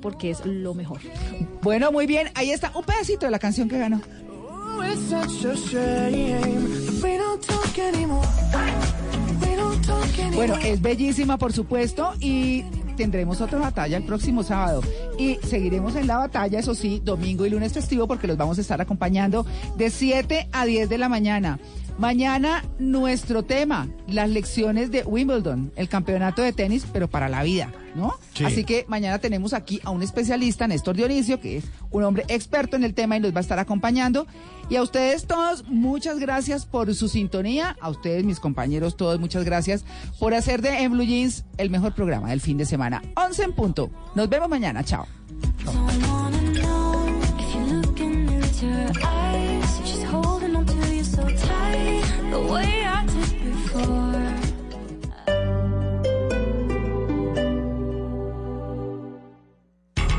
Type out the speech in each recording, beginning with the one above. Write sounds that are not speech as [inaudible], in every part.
Porque es lo mejor. Bueno, muy bien. Ahí está un pedacito de la canción que ganó. Bueno, es bellísima, por supuesto, y tendremos otra batalla el próximo sábado. Y seguiremos en la batalla, eso sí, domingo y lunes festivo, porque los vamos a estar acompañando de 7 a 10 de la mañana. Mañana nuestro tema, las lecciones de Wimbledon, el campeonato de tenis, pero para la vida, ¿no? Así que mañana tenemos aquí a un especialista, Néstor Dionisio, que es un hombre experto en el tema y nos va a estar acompañando. Y a ustedes todos, muchas gracias por su sintonía. A ustedes, mis compañeros, todos, muchas gracias por hacer de En Blue Jeans el mejor programa del fin de semana. 11 en punto. Nos vemos mañana. Chao.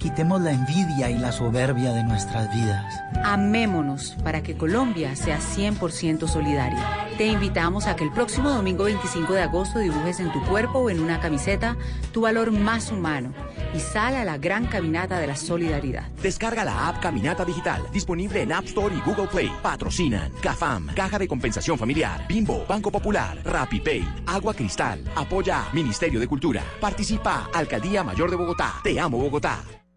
Quitemos la envidia y la soberbia de nuestras vidas. Amémonos para que Colombia sea 100% solidaria. Te invitamos a que el próximo domingo 25 de agosto dibujes en tu cuerpo o en una camiseta tu valor más humano y sal a la gran caminata de la solidaridad. Descarga la app Caminata Digital, disponible en App Store y Google Play. Patrocinan CAFAM, Caja de Compensación Familiar, Bimbo, Banco Popular, RappiPay, Agua Cristal, Apoya Ministerio de Cultura. Participa Alcaldía Mayor de Bogotá. Te amo Bogotá.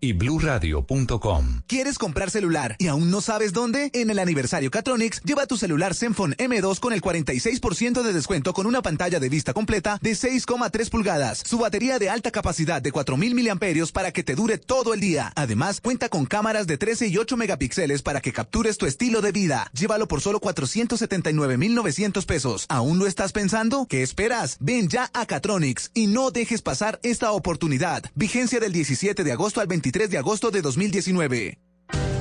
y bluradio.com. ¿Quieres comprar celular y aún no sabes dónde? En el aniversario Catronics, lleva tu celular Zenfone M2 con el 46% de descuento con una pantalla de vista completa de 6,3 pulgadas, su batería de alta capacidad de 4000 miliamperios para que te dure todo el día. Además, cuenta con cámaras de 13 y 8 megapíxeles para que captures tu estilo de vida. Llévalo por solo 479,900 pesos. ¿Aún lo estás pensando? ¿Qué esperas? Ven ya a Catronics y no dejes pasar esta oportunidad. Vigencia del 17 de agosto al 23 de agosto de 2019.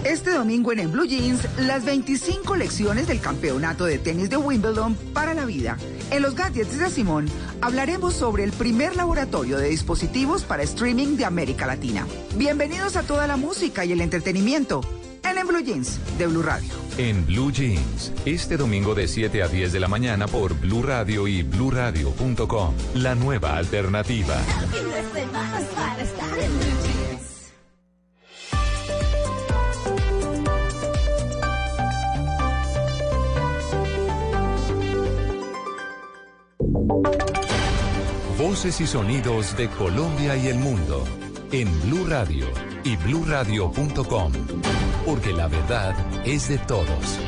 Este domingo en, En Blue Jeans, las 25 lecciones del campeonato de tenis de Wimbledon para la vida. En los gadgets de Simón hablaremos sobre el primer laboratorio de dispositivos para streaming de América Latina. Bienvenidos a toda la música y el entretenimiento en En Blue Jeans de Blue Radio. En Blue Jeans, este domingo de 7 a 10 de la mañana por Blue Radio y bluradio.com, la nueva alternativa. [laughs] Y sonidos de Colombia y el mundo en Blue Radio y bluradio.com, porque la verdad es de todos.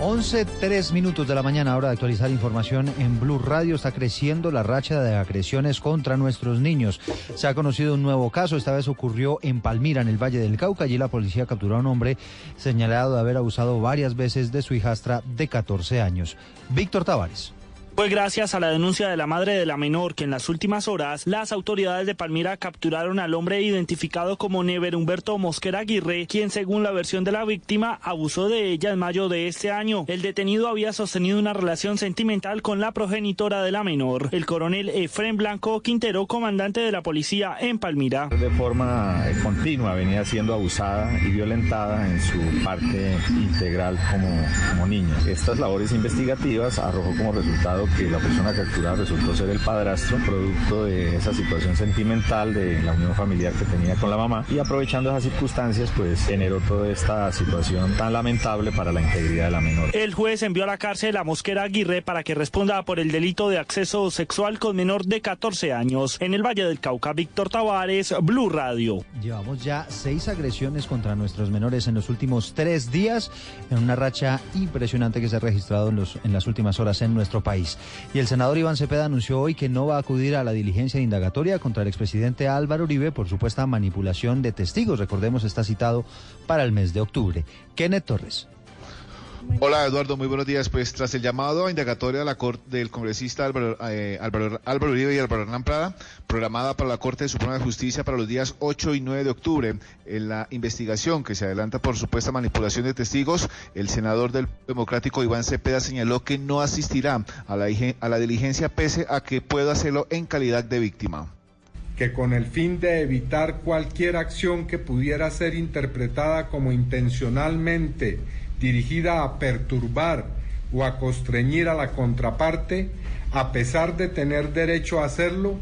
11, 3 minutos de la mañana, hora de actualizar información en Blue Radio. Está creciendo la racha de agresiones contra nuestros niños. Se ha conocido un nuevo caso, esta vez ocurrió en Palmira, en el Valle del Cauca. Allí la policía capturó a un hombre señalado de haber abusado varias veces de su hijastra de 14 años. Víctor Tavares. Fue gracias a la denuncia de la madre de la menor que en las últimas horas las autoridades de Palmira capturaron al hombre identificado como Never Humberto Mosquera Aguirre, quien según la versión de la víctima abusó de ella en mayo de este año. El detenido había sostenido una relación sentimental con la progenitora de la menor, el coronel Efren Blanco Quintero, comandante de la policía en Palmira. De forma eh, continua venía siendo abusada y violentada en su parte integral como, como niña. Estas labores investigativas arrojó como resultado que la persona capturada resultó ser el padrastro, producto de esa situación sentimental de la unión familiar que tenía con la mamá y aprovechando esas circunstancias pues generó toda esta situación tan lamentable para la integridad de la menor. El juez envió a la cárcel a Mosquera Aguirre para que responda por el delito de acceso sexual con menor de 14 años. En el Valle del Cauca, Víctor Tavares, Blue Radio. Llevamos ya seis agresiones contra nuestros menores en los últimos tres días, en una racha impresionante que se ha registrado en, los, en las últimas horas en nuestro país. Y el senador Iván Cepeda anunció hoy que no va a acudir a la diligencia de indagatoria contra el expresidente Álvaro Uribe por supuesta manipulación de testigos. Recordemos, está citado para el mes de octubre. Kenneth Torres. Hola Eduardo, muy buenos días. Pues tras el llamado a indagatoria de la del congresista Álvaro, eh, Álvaro, Álvaro, Uribe y Álvaro Hernán Prada, programada para la Corte Suprema de Justicia para los días 8 y 9 de octubre, en la investigación que se adelanta por supuesta manipulación de testigos, el senador del Democrático Iván Cepeda señaló que no asistirá a la diligencia pese a que pueda hacerlo en calidad de víctima que con el fin de evitar cualquier acción que pudiera ser interpretada como intencionalmente dirigida a perturbar o a constreñir a la contraparte, a pesar de tener derecho a hacerlo,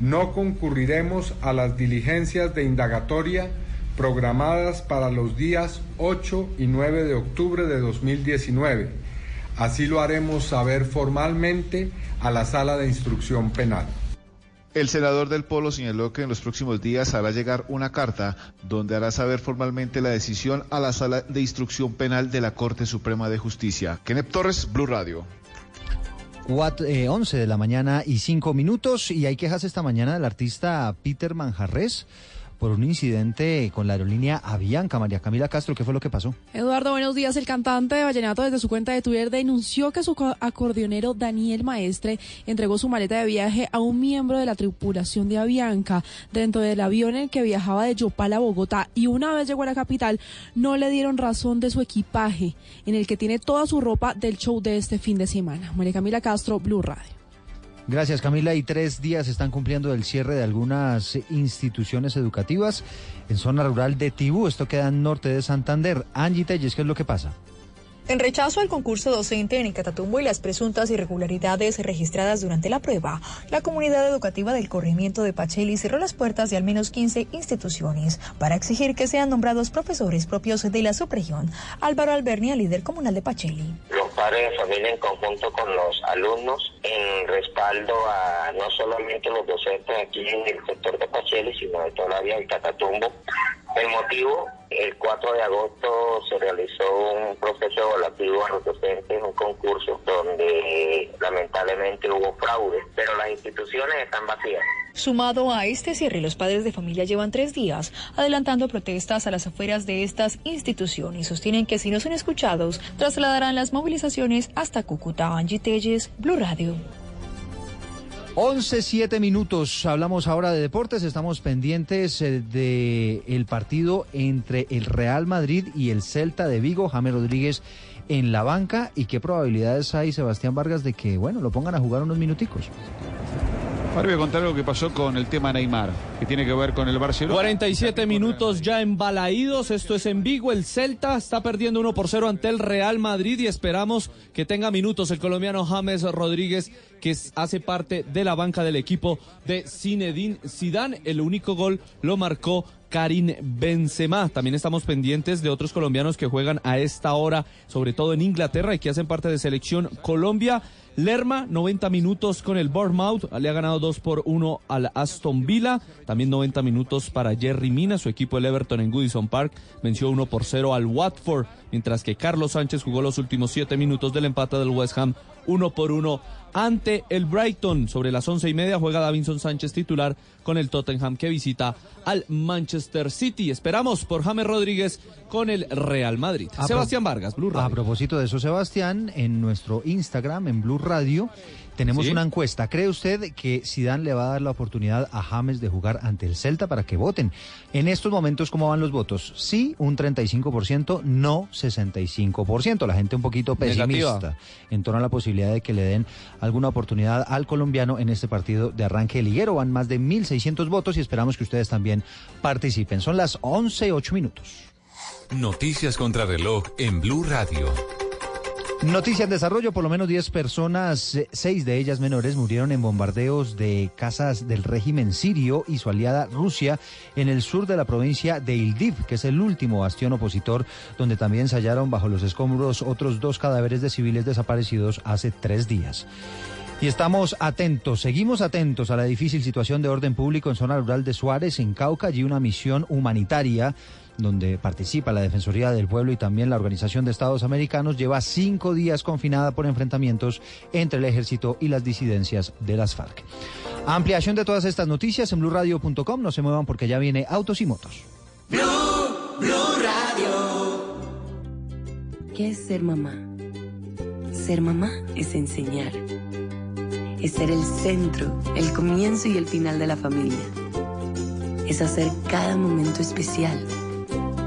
no concurriremos a las diligencias de indagatoria programadas para los días 8 y 9 de octubre de 2019. Así lo haremos saber formalmente a la Sala de Instrucción Penal. El senador del Polo señaló que en los próximos días hará llegar una carta donde hará saber formalmente la decisión a la Sala de Instrucción Penal de la Corte Suprema de Justicia. Kenneth Torres, Blue Radio. 11 eh, de la mañana y 5 minutos y hay quejas esta mañana del artista Peter Manjarres por un incidente con la aerolínea Avianca. María Camila Castro, ¿qué fue lo que pasó? Eduardo, buenos días. El cantante de Vallenato desde su cuenta de Twitter denunció que su acordeonero Daniel Maestre entregó su maleta de viaje a un miembro de la tripulación de Avianca dentro del avión en el que viajaba de Yopal a Bogotá y una vez llegó a la capital no le dieron razón de su equipaje en el que tiene toda su ropa del show de este fin de semana. María Camila Castro, Blue Radio. Gracias Camila. Y tres días están cumpliendo el cierre de algunas instituciones educativas en zona rural de Tibú. Esto queda en norte de Santander. Angie Telles, ¿qué es lo que pasa? En rechazo al concurso docente en Catatumbo y las presuntas irregularidades registradas durante la prueba, la comunidad educativa del corrimiento de Pacheli cerró las puertas de al menos 15 instituciones para exigir que sean nombrados profesores propios de la subregión. Álvaro Albernia, líder comunal de Pacheli. Los padres de familia en conjunto con los alumnos en respaldo a no solamente los docentes aquí en el sector de Pacheli, sino de toda la vía Catatumbo. El motivo el 4 de agosto se realizó un proceso evaluativo a los docentes, un concurso donde lamentablemente hubo fraude, pero las instituciones están vacías. Sumado a este cierre, los padres de familia llevan tres días adelantando protestas a las afueras de estas instituciones. Sostienen que si no son escuchados, trasladarán las movilizaciones hasta Cúcuta. Angie Telles, Blue Radio. 11, 7 minutos. Hablamos ahora de deportes. Estamos pendientes del eh, de el partido entre el Real Madrid y el Celta de Vigo. James Rodríguez en la banca. ¿Y qué probabilidades hay, Sebastián Vargas, de que, bueno, lo pongan a jugar unos minuticos? Ahora voy a contar algo que pasó con el tema Neymar, que tiene que ver con el Barcelona. 47 minutos ya embalaídos, esto es en Vigo, el Celta está perdiendo 1 por 0 ante el Real Madrid y esperamos que tenga minutos el colombiano James Rodríguez, que hace parte de la banca del equipo de Zinedine Zidane. El único gol lo marcó Karim Benzema. También estamos pendientes de otros colombianos que juegan a esta hora, sobre todo en Inglaterra y que hacen parte de selección Colombia. Lerma, 90 minutos con el Bournemouth, le ha ganado 2 por 1 al Aston Villa. También 90 minutos para Jerry Mina, su equipo el Everton en Goodison Park, venció 1 por 0 al Watford, mientras que Carlos Sánchez jugó los últimos 7 minutos del empate del West Ham, 1 por 1 ante el Brighton. Sobre las once y media juega Davinson Sánchez titular con el Tottenham que visita al Manchester City. Esperamos por James Rodríguez con el Real Madrid. Sebastián Vargas, Blue Radio. A propósito de eso, Sebastián, en nuestro Instagram, en Blue Radio, Tenemos ¿Sí? una encuesta. ¿Cree usted que Zidane le va a dar la oportunidad a James de jugar ante el Celta para que voten? En estos momentos, ¿cómo van los votos? Sí, un 35%, no 65%. La gente un poquito pesimista Negativa. en torno a la posibilidad de que le den alguna oportunidad al colombiano en este partido de arranque liguero. Van más de 1.600 votos y esperamos que ustedes también participen. Son las 11, 8 minutos. Noticias contra reloj en Blue Radio. Noticia en desarrollo, por lo menos 10 personas, eh, seis de ellas menores, murieron en bombardeos de casas del régimen sirio y su aliada Rusia en el sur de la provincia de Ildiv, que es el último bastión opositor, donde también se hallaron bajo los escombros otros dos cadáveres de civiles desaparecidos hace tres días. Y estamos atentos, seguimos atentos a la difícil situación de orden público en zona rural de Suárez, en Cauca, allí una misión humanitaria donde participa la Defensoría del Pueblo y también la Organización de Estados Americanos, lleva cinco días confinada por enfrentamientos entre el ejército y las disidencias de las FARC. Ampliación de todas estas noticias en blurradio.com, no se muevan porque ya viene Autos y Motos. ¿Qué es ser mamá? Ser mamá es enseñar. Es ser el centro, el comienzo y el final de la familia. Es hacer cada momento especial.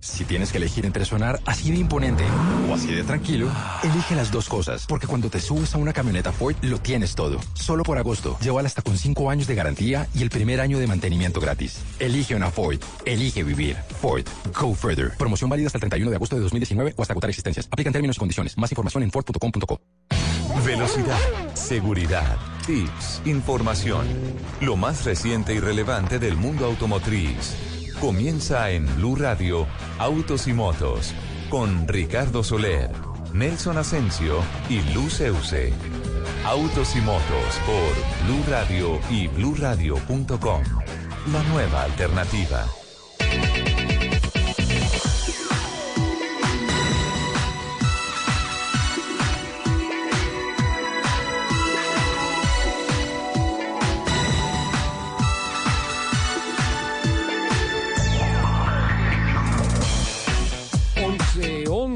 Si tienes que elegir entre sonar así de imponente o así de tranquilo, elige las dos cosas, porque cuando te subes a una camioneta Ford lo tienes todo. Solo por agosto, llévala hasta con 5 años de garantía y el primer año de mantenimiento gratis. Elige una Ford, elige vivir. Ford, go further. Promoción válida hasta el 31 de agosto de 2019 o hasta agotar existencias. Aplican términos y condiciones. Más información en Ford.com.co. Velocidad, seguridad, tips, información. Lo más reciente y relevante del mundo automotriz. Comienza en Blue Radio, Autos y Motos, con Ricardo Soler, Nelson Asensio y Luz Euse. Autos y Motos por Blue Radio y bluradio.com. La nueva alternativa.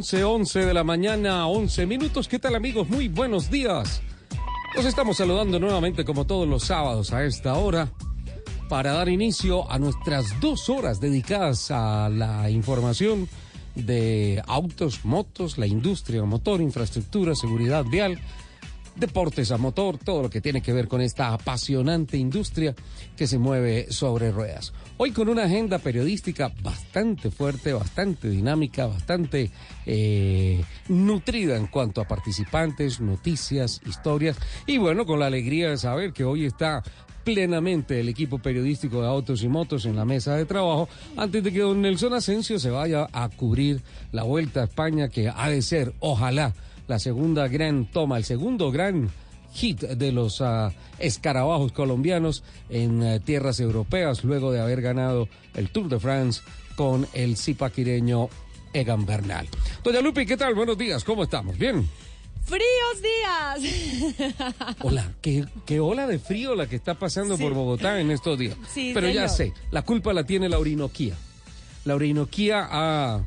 11, 11 de la mañana, 11 minutos. ¿Qué tal amigos? Muy buenos días. Los estamos saludando nuevamente como todos los sábados a esta hora para dar inicio a nuestras dos horas dedicadas a la información de autos, motos, la industria motor, infraestructura, seguridad vial, deportes a motor, todo lo que tiene que ver con esta apasionante industria que se mueve sobre ruedas. Hoy con una agenda periodística bastante fuerte, bastante dinámica, bastante eh, nutrida en cuanto a participantes, noticias, historias y bueno, con la alegría de saber que hoy está plenamente el equipo periodístico de Autos y Motos en la mesa de trabajo antes de que don Nelson Asensio se vaya a cubrir la Vuelta a España que ha de ser, ojalá, la segunda gran toma, el segundo gran hit de los ah, escarabajos colombianos en eh, tierras europeas luego de haber ganado el Tour de France con el zipaquireño Egan Bernal. Doña Lupi, ¿qué tal? Buenos días, ¿cómo estamos? ¿Bien? ¡Fríos días! [laughs] Hola, qué, qué ola de frío la que está pasando Sí. por Bogotá en estos días. Sí, Pero ya sé, la culpa la tiene la Orinoquía. La Orinoquía ha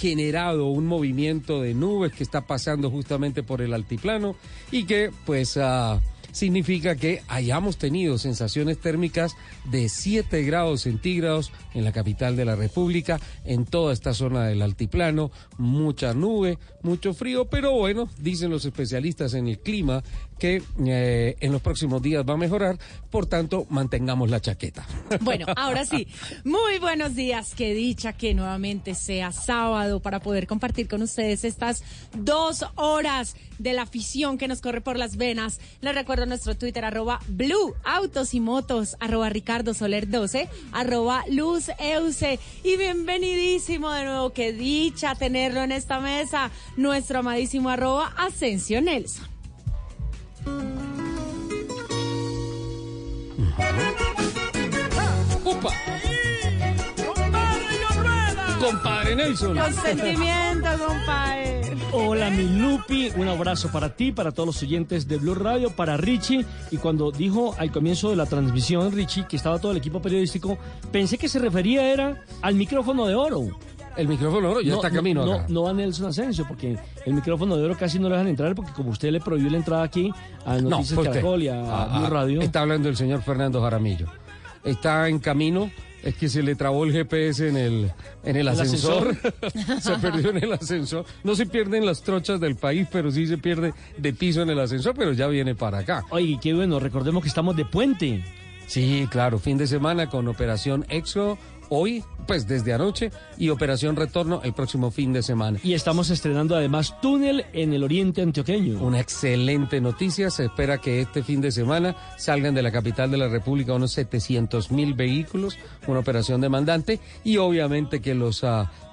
generado un movimiento de nubes que está pasando justamente por el altiplano y que pues ah, significa que hayamos tenido sensaciones térmicas de 7 grados centígrados en la capital de la República, en toda esta zona del altiplano, mucha nube, mucho frío, pero bueno, dicen los especialistas en el clima que eh, en los próximos días va a mejorar, por tanto, mantengamos la chaqueta. [laughs] Bueno, ahora sí, muy buenos días. Qué dicha que nuevamente sea sábado para poder compartir con ustedes estas dos horas de la afición que nos corre por las venas. Les recuerdo nuestro Twitter, arroba Blue Autos y Motos, arroba Ricardo Soler 12, arroba Luz Euse. Y bienvenidísimo de nuevo, qué dicha tenerlo en esta mesa, nuestro amadísimo arroba Nelson. Compadre Nelson. Con sentimiento, compadre. Hola, mi Lupi. Un abrazo para ti, para todos los oyentes de Blue Radio, para Richie. Y cuando dijo al comienzo de la transmisión, Richie, que estaba todo el equipo periodístico, pensé que se refería era al micrófono de oro. El micrófono de oro ya está camino no, acá. no a Nelson Asensio, porque el micrófono de oro casi no lo dejan entrar, porque como usted le prohibió la entrada aquí a Noticias usted. Caracol y a Ah, Blue ah, Radio. Está hablando el señor Fernando Jaramillo. Está en camino. Es que se le trabó el GPS en el, en el ¿El ascensor. [laughs] se perdió en el ascensor. No se pierden las trochas del país, pero sí se pierde de piso en el ascensor, pero ya viene para acá. Oye, qué bueno, recordemos que estamos de puente. Sí, claro, fin de semana con Operación Exo hoy, pues desde anoche, y Operación Retorno el próximo fin de semana. Y estamos estrenando además túnel en el oriente antioqueño. Una excelente noticia. Se espera que este fin de semana salgan de la capital de la República unos 700 mil vehículos, una operación demandante. Y obviamente que los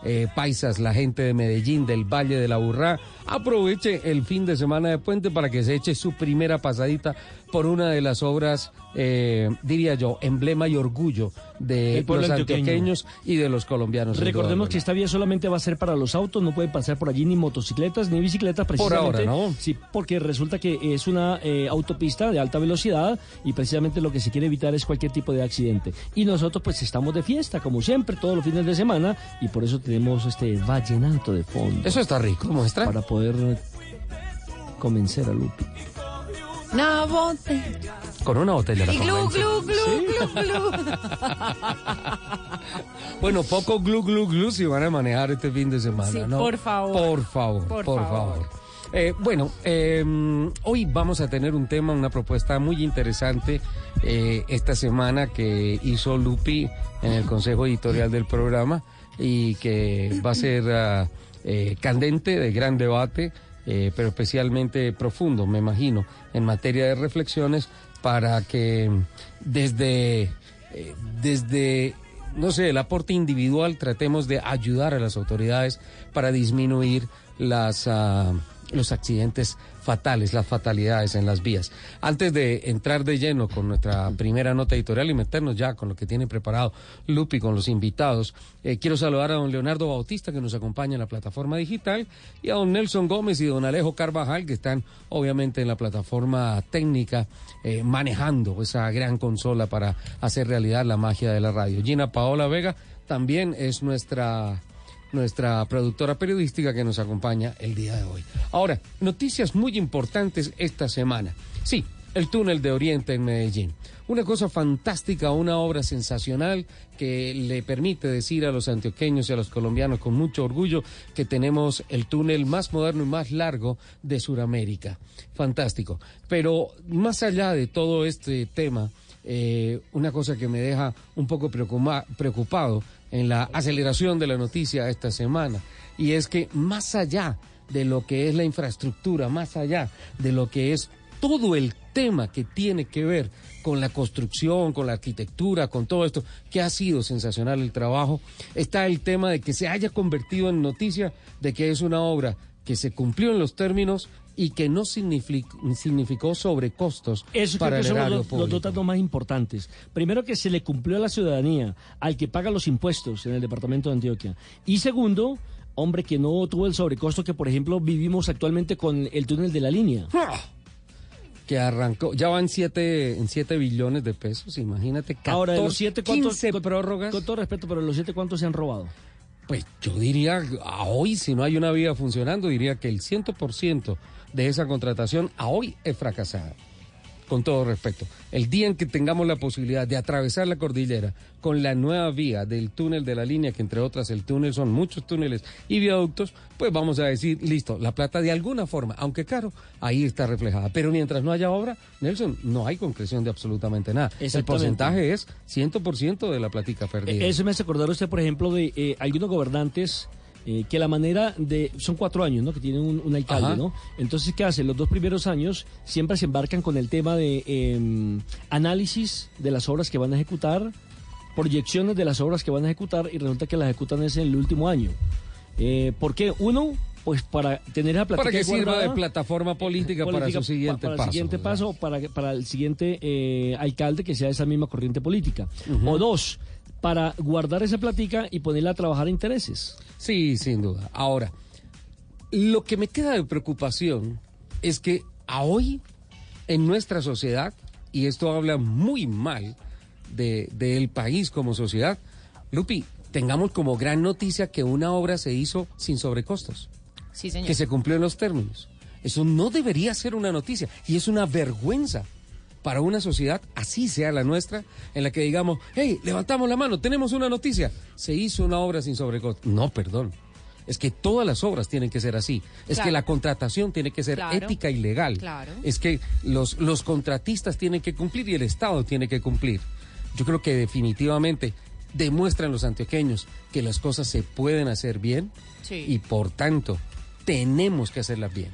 eh, paisas, la gente de Medellín, del Valle de la Burrá, aproveche el fin de semana de puente para que se eche su primera pasadita por una de las obras, eh, diría yo, emblema y orgullo de los antioqueño. antioqueños y de los colombianos. Recordemos que esta vía solamente va a ser para los autos, no pueden pasar por allí ni motocicletas ni bicicletas Por precisamente. ahora, ¿no? Sí, porque resulta que es una eh, autopista de alta velocidad y precisamente lo que se quiere evitar es cualquier tipo de accidente. Y nosotros pues estamos de fiesta, como siempre, todos los fines de semana y por eso tenemos este vallenato de fondo. Eso está rico, muestra. Para poder convencer a Lupi. No, bote. Con una botella la Y glu, glu, glu, glu, glu. [laughs] Bueno, poco glu glu glu si van a manejar este fin de semana, Sí, ¿no? por favor. Por favor, Por por, favor. favor. Eh, bueno, eh, hoy vamos a tener un tema, una propuesta muy interesante eh, esta semana que hizo Lupi en el Consejo Editorial del programa y que va a ser ah, eh, candente, de gran debate, eh, pero especialmente profundo, me imagino, en materia de reflexiones para que desde, eh, desde no sé, el aporte individual, tratemos de ayudar a las autoridades para disminuir las, ah, los accidentes fatales, las fatalidades en las vías. Antes de entrar de lleno con nuestra primera nota editorial y meternos ya con lo que tiene preparado Lupi con los invitados, eh, quiero saludar a don Leonardo Bautista que nos acompaña en la plataforma digital y a don Nelson Gómez y don Alejo Carvajal que están obviamente en la plataforma técnica eh, manejando esa gran consola para hacer realidad la magia de la radio. Gina Paola Vega también es nuestra nuestra productora periodística que nos acompaña el día de hoy. Ahora, noticias muy importantes esta semana. Sí, el túnel de Oriente en Medellín. Una cosa fantástica, una obra sensacional que le permite decir a los antioqueños y a los colombianos con mucho orgullo que tenemos el túnel más moderno y más largo de Sudamérica. Fantástico. Pero más allá de todo este tema, eh, una cosa que me deja un poco preocupa- preocupado en la aceleración de la noticia esta semana, y es que más allá de lo que es la infraestructura, más allá de lo que es todo el tema que tiene que ver con la construcción, con la arquitectura, con todo esto, que ha sido sensacional el trabajo, está el tema de que se haya convertido en noticia de que es una obra que se cumplió en los términos y que no signific- significó sobrecostos Eso para creo que el son erario los, los público. dos datos más importantes. Primero, que se le cumplió a la ciudadanía, al que paga los impuestos en el departamento de Antioquia. Y segundo, hombre, que no tuvo el sobrecosto que, por ejemplo, vivimos actualmente con el túnel de la línea. que arrancó, ya van siete, en 7 billones de pesos, imagínate. 14, Ahora, de los siete, ¿cuántos? 15 con, prórrogas. Con todo respeto, pero los siete, ¿cuántos se han robado? Pues yo diría, a hoy, si no hay una vía funcionando, diría que el 100% de esa contratación a hoy es fracasada. Con todo respeto. El día en que tengamos la posibilidad de atravesar la cordillera con la nueva vía del túnel de la línea, que entre otras el túnel son muchos túneles y viaductos, pues vamos a decir, listo, la plata de alguna forma, aunque caro, ahí está reflejada. Pero mientras no haya obra, Nelson, no hay concreción de absolutamente nada. El porcentaje es 100% de la platica perdida. Eh, Eso me hace acordar usted, por ejemplo, de eh, algunos gobernantes eh, que la manera de... Son cuatro años, ¿no? Que tienen un, un alcalde, Ajá. ¿no? Entonces, ¿qué hacen? Los dos primeros años siempre se embarcan con el tema de eh, análisis de las obras que van a ejecutar, proyecciones de las obras que van a ejecutar y resulta que las ejecutan es en el último año. Eh, ¿Por qué? Uno, Pues para tener esa plática Para que sirva guardada, de plataforma política, para su siguiente para paso. el siguiente paso, para, para el siguiente eh, alcalde que sea esa misma corriente política. O dos, para guardar esa plática y ponerla a trabajar a intereses. Sí, sin duda. Ahora, lo que me queda de preocupación es que a hoy, en nuestra sociedad, y esto habla muy mal de- del país como sociedad, Lupi, tengamos como gran noticia que una obra se hizo sin sobrecostos, Sí, señor. que se cumplió en los términos. Eso no debería ser una noticia y es una vergüenza para una sociedad, así sea la nuestra, en la que digamos, hey, levantamos la mano, tenemos una noticia, se hizo una obra sin sobrecostos. No, perdón. Es que todas las obras tienen que ser así. Es Claro. que la contratación tiene que ser Claro. ética y legal. Claro. Es que los, los contratistas tienen que cumplir y el Estado tiene que cumplir. Yo creo que definitivamente demuestran los antioqueños que las cosas se pueden hacer bien Sí. y por tanto tenemos que hacerlas bien.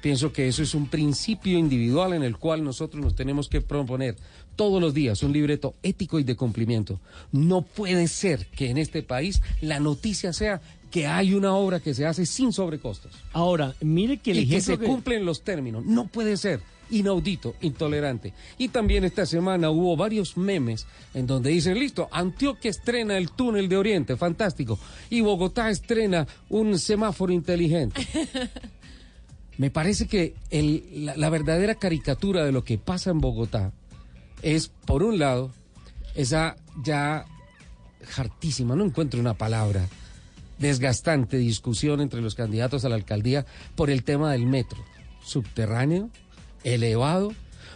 Pienso que eso es un principio individual en el cual nosotros nos tenemos que proponer todos los días un libreto ético y de cumplimiento. No puede ser que en este país la noticia sea que hay una obra que se hace sin sobrecostos. Ahora, mire que el y que se cumplen los términos. No puede ser. Inaudito, intolerante. Y también esta semana hubo varios memes en donde dicen, listo, Antioquia estrena el túnel de Oriente, fantástico. Y Bogotá estrena un semáforo inteligente. [laughs] Me parece que el- la, la verdadera caricatura de lo que pasa en Bogotá es, por un lado, esa ya hartísima, no encuentro una palabra, desgastante discusión entre los candidatos a la alcaldía por el tema del metro subterráneo, elevado,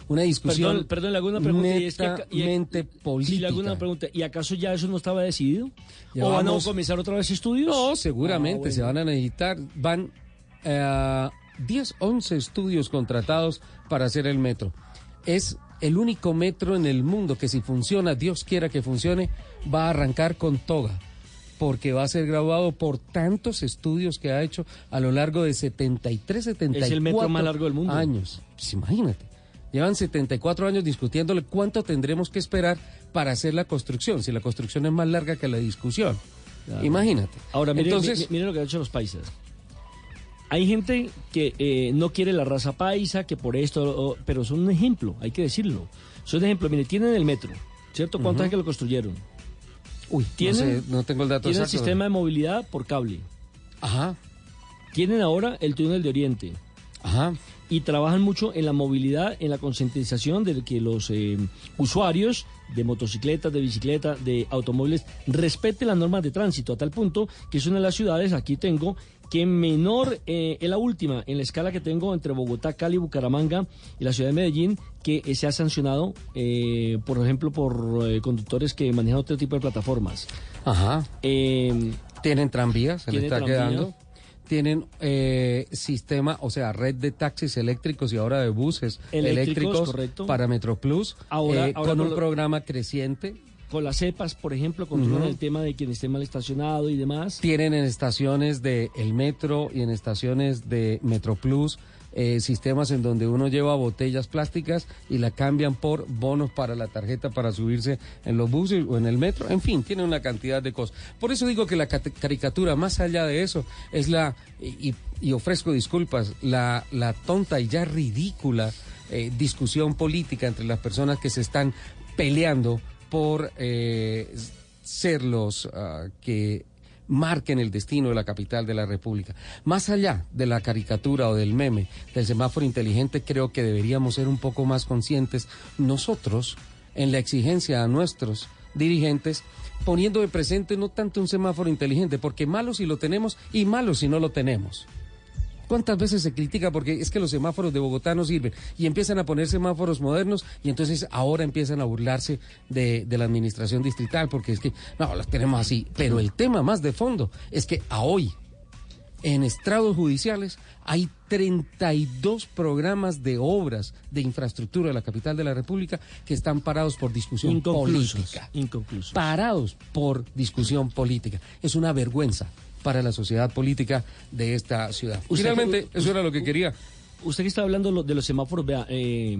una discusión Perdón, perdón, le hago una pregunta. y es que acá- y- netamente política. Sí, le hago una pregunta. ¿Y acaso ya eso no estaba decidido? ¿O Llevamos- van a comenzar otra vez estudios? No, seguramente Ah, bueno. se van a necesitar, van eh, 10, 11 estudios contratados para hacer el metro. Es el único metro en el mundo que si funciona, Dios quiera que funcione, va a arrancar con toga, porque va a ser graduado por tantos estudios que ha hecho a lo largo de 73, 74 Es el metro más largo del mundo. años. Pues imagínate. Llevan 74 años discutiéndole cuánto tendremos que esperar para hacer la construcción, si la construcción es más larga que la discusión. Claro. Imagínate. Ahora, mire, Entonces, mi- mire lo que han hecho los paisas. Hay gente que eh, no quiere la raza paisa, que por esto, pero son un ejemplo, hay que decirlo. Son un ejemplo. Mire, tienen el metro, ¿cierto? ¿Cuántos Ujú. hay que lo construyeron? Uy, tienen, sé, no tengo el dato Tienen el sistema de movilidad por cable. Ajá. Tienen ahora el túnel de Oriente. Ajá. Y trabajan mucho en la movilidad, en la concientización de que los eh, usuarios de motocicletas, de bicicletas, de automóviles respeten las normas de tránsito, a tal punto que es una de las ciudades, aquí tengo, que menor eh, es la última en la escala que tengo entre Bogotá, Cali, Bucaramanga y la ciudad de Medellín, que eh, se ha sancionado, eh, por ejemplo, por eh, conductores que manejan otro tipo de plataformas. Ajá. Eh, Tienen tranvías, se le está tranvía. quedando. Tienen eh, sistema, o sea, red de taxis eléctricos y ahora de buses Eléctricos, para Metroplus, Ahora- eh, ahora con con un lo- programa creciente. Con las cepas, por ejemplo, controlan el tema de quien esté mal estacionado y demás. Tienen en estaciones de el metro y en estaciones de Metroplus eh, sistemas en donde uno lleva botellas plásticas y la cambian por bonos para la tarjeta para subirse en los buses o en el metro. En fin, tienen una cantidad de cosas. Por eso digo que la caricatura, más allá de eso, es la, y, y ofrezco disculpas, la, la tonta y ya ridícula eh, discusión política entre las personas que se están peleando por eh, ser los ah, que marquen el destino de la capital de la República. Más allá de la caricatura o del meme del semáforo inteligente, creo que deberíamos ser un poco más conscientes nosotros en la exigencia a nuestros dirigentes, poniendo de presente no tanto un semáforo inteligente, porque malo si lo tenemos y malo si no lo tenemos. ¿Cuántas veces se critica porque es que los semáforos de Bogotá no sirven y empiezan a poner semáforos modernos y entonces ahora empiezan a burlarse de, de la administración distrital porque es que no, los tenemos así. Pero el tema más de fondo es que a hoy en estrados judiciales hay 32 programas de obras de infraestructura de la capital de la República que están parados por discusión Inconclusos, política. Inconclusos. Parados por discusión política. Es una vergüenza para la sociedad política de esta ciudad. Usted- Finalmente, u- eso era lo que quería. Usted que está hablando de lo- de los semáforos, vea, eh,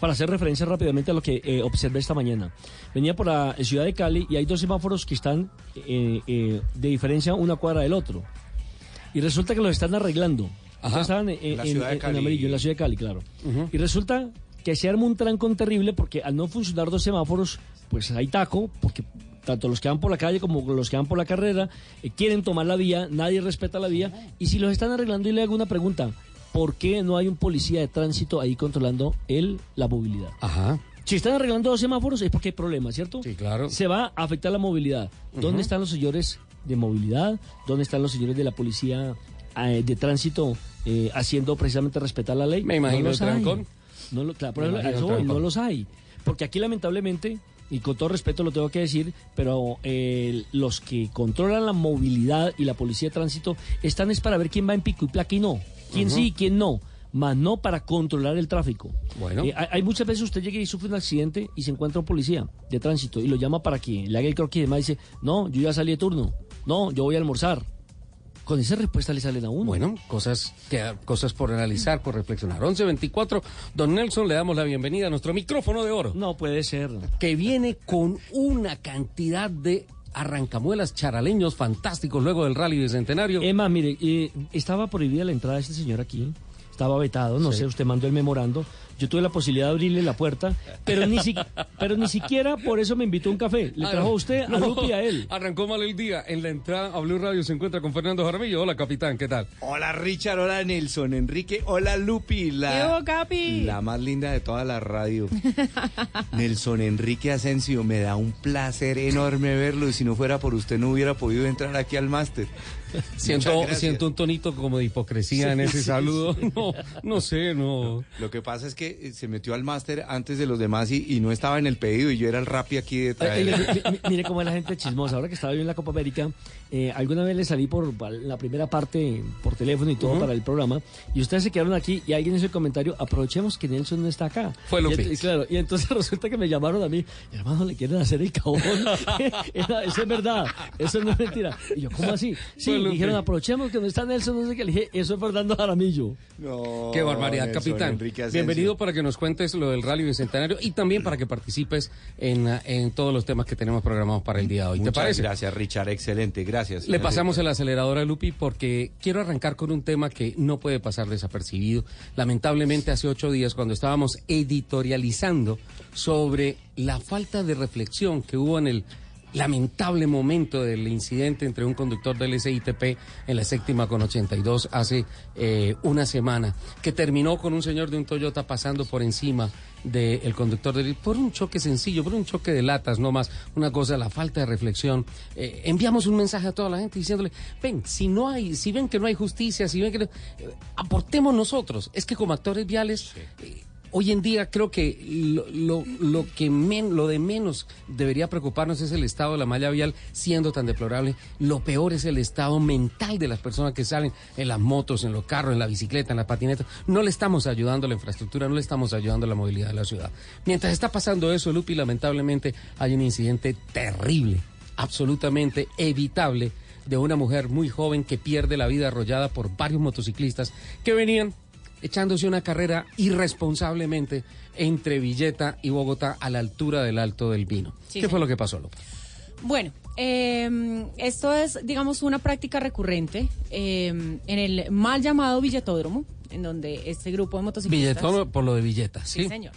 para hacer referencia rápidamente a lo que eh, observé esta mañana. Venía por la ciudad de Cali y hay dos semáforos que están eh, eh, de diferencia una cuadra del otro. y resulta que los están arreglando. Ajá. Estaban en, En la en- ciudad de en Cali. amarillo, en la ciudad de Cali, claro. Y resulta que se arma un trancón terrible porque al no funcionar dos semáforos, pues hay taco, porque tanto los que van por la calle como los que van por la carrera eh, quieren tomar la vía, nadie respeta la vía. Y si los están arreglando, y le hago una pregunta, ¿por qué no hay un policía de tránsito ahí controlando el, la movilidad? Ajá. Si están arreglando dos semáforos es porque hay problemas, ¿cierto? Sí, claro. Se va a afectar la movilidad. ¿Dónde están los señores de movilidad? ¿Dónde están los señores de la policía eh, de tránsito eh, haciendo precisamente respetar la ley? Me imagino no los el trancón. hay. No, lo- claro, por ejemplo, eso no los hay. Porque aquí lamentablemente, y con todo respeto lo tengo que decir, pero eh, los que controlan la movilidad y la policía de tránsito están es para ver quién va en pico y placa y no. Quién sí y quién no. Más no para controlar el tráfico. Bueno. Eh, hay, hay muchas veces usted llega y sufre un accidente y se encuentra un policía de tránsito y lo llama para que le haga el croquis y demás. Dice, no, yo ya salí de turno. No, yo voy a almorzar. Con esa respuesta le salen a uno. Bueno, cosas, que, cosas por analizar, por reflexionar. 11.24, don Nelson, le damos la bienvenida a nuestro micrófono de oro. No puede ser. Que viene con una cantidad de arrancamuelas charaleños fantásticos luego del rally de Centenario. Emma, mire, eh, estaba prohibida la entrada de este señor aquí. Estaba vetado, no Sí. sé, usted mandó el memorando. Yo tuve la posibilidad de abrirle la puerta, pero ni, si- pero ni siquiera por eso me invitó a un café. Le Ah, trajo a usted, a Lupi y a él. Arrancó mal el día. En la entrada a Blue Radio se encuentra con Fernando Jaramillo. Hola, capitán, ¿qué tal? Hola Richard, hola Nelson, Enrique, hola Lupi, ¿Qué la, hubo, Capi? la más linda de toda la radio. [laughs] Nelson Enrique Asensio, me da un placer enorme verlo y si no fuera por usted no hubiera podido entrar aquí al máster. Siento, siento un tonito como de hipocresía en ese sí, saludo. sí. [laughs] No, no sé, no. Lo que pasa es que eh, se metió al máster antes de los demás y, y no estaba en el pedido y yo era el rapi aquí de traer. ay, mi- mi- mire cómo es la gente chismosa. Ahora que estaba yo en la Copa América, eh, alguna vez le salí por la primera parte por teléfono y todo para el programa, y ustedes se quedaron aquí y alguien hizo el comentario, aprovechemos que Nelson no está acá. Fue ent- y claro, y entonces [laughs] resulta que me llamaron a mí, hermano, le quieren hacer el cabón. [laughs] Eso es verdad, eso no es mentira. Y yo, ¿cómo así? Sí, Dijeron, aprovechemos que no está Nelson, no sé qué. Le dije, eso es Fernando Jaramillo. No, Qué barbaridad, Nelson capitán. Bienvenido para que nos cuentes lo del Rally Bicentenario y también para que participes en, en todos los temas que tenemos programados para el día de hoy. ¿Te Muchas parece? gracias Richard, excelente, gracias. Le pasamos el acelerador a Lupi porque quiero arrancar con un tema que no puede pasar desapercibido. Lamentablemente hace ocho días cuando estábamos editorializando sobre la falta de reflexión que hubo en el lamentable momento del incidente entre un conductor del SITP en la séptima con 82 hace eh, una semana, que terminó con un señor de un Toyota pasando por encima del conductor del por un choque sencillo, por un choque de latas, no más, una cosa, la falta de reflexión. Eh, enviamos un mensaje a toda la gente diciéndole, ven, si no hay, si ven que no hay justicia, si ven que no- eh, aportemos nosotros. Es que como actores viales Hoy en día creo que lo, que men- lo de menos debería preocuparnos es el estado de la malla vial siendo tan deplorable. Lo peor es el estado mental de las personas que salen en las motos, en los carros, en la bicicleta, en la patineta. No le estamos ayudando a la infraestructura, no le estamos ayudando a la movilidad de la ciudad. Mientras está pasando eso, Lupi, lamentablemente hay un incidente terrible, absolutamente evitable, de una mujer muy joven que pierde la vida arrollada por varios motociclistas que venían echándose una carrera irresponsablemente entre Villeta y Bogotá a la altura del Alto del Vino. Sí, ¿Qué fue lo que pasó, López? Bueno, eh, esto es, digamos, una práctica recurrente eh, en el mal llamado billetódromo, en donde este grupo de motociclistas... Billetón por lo de Villeta, Sí, ¿sí? señor.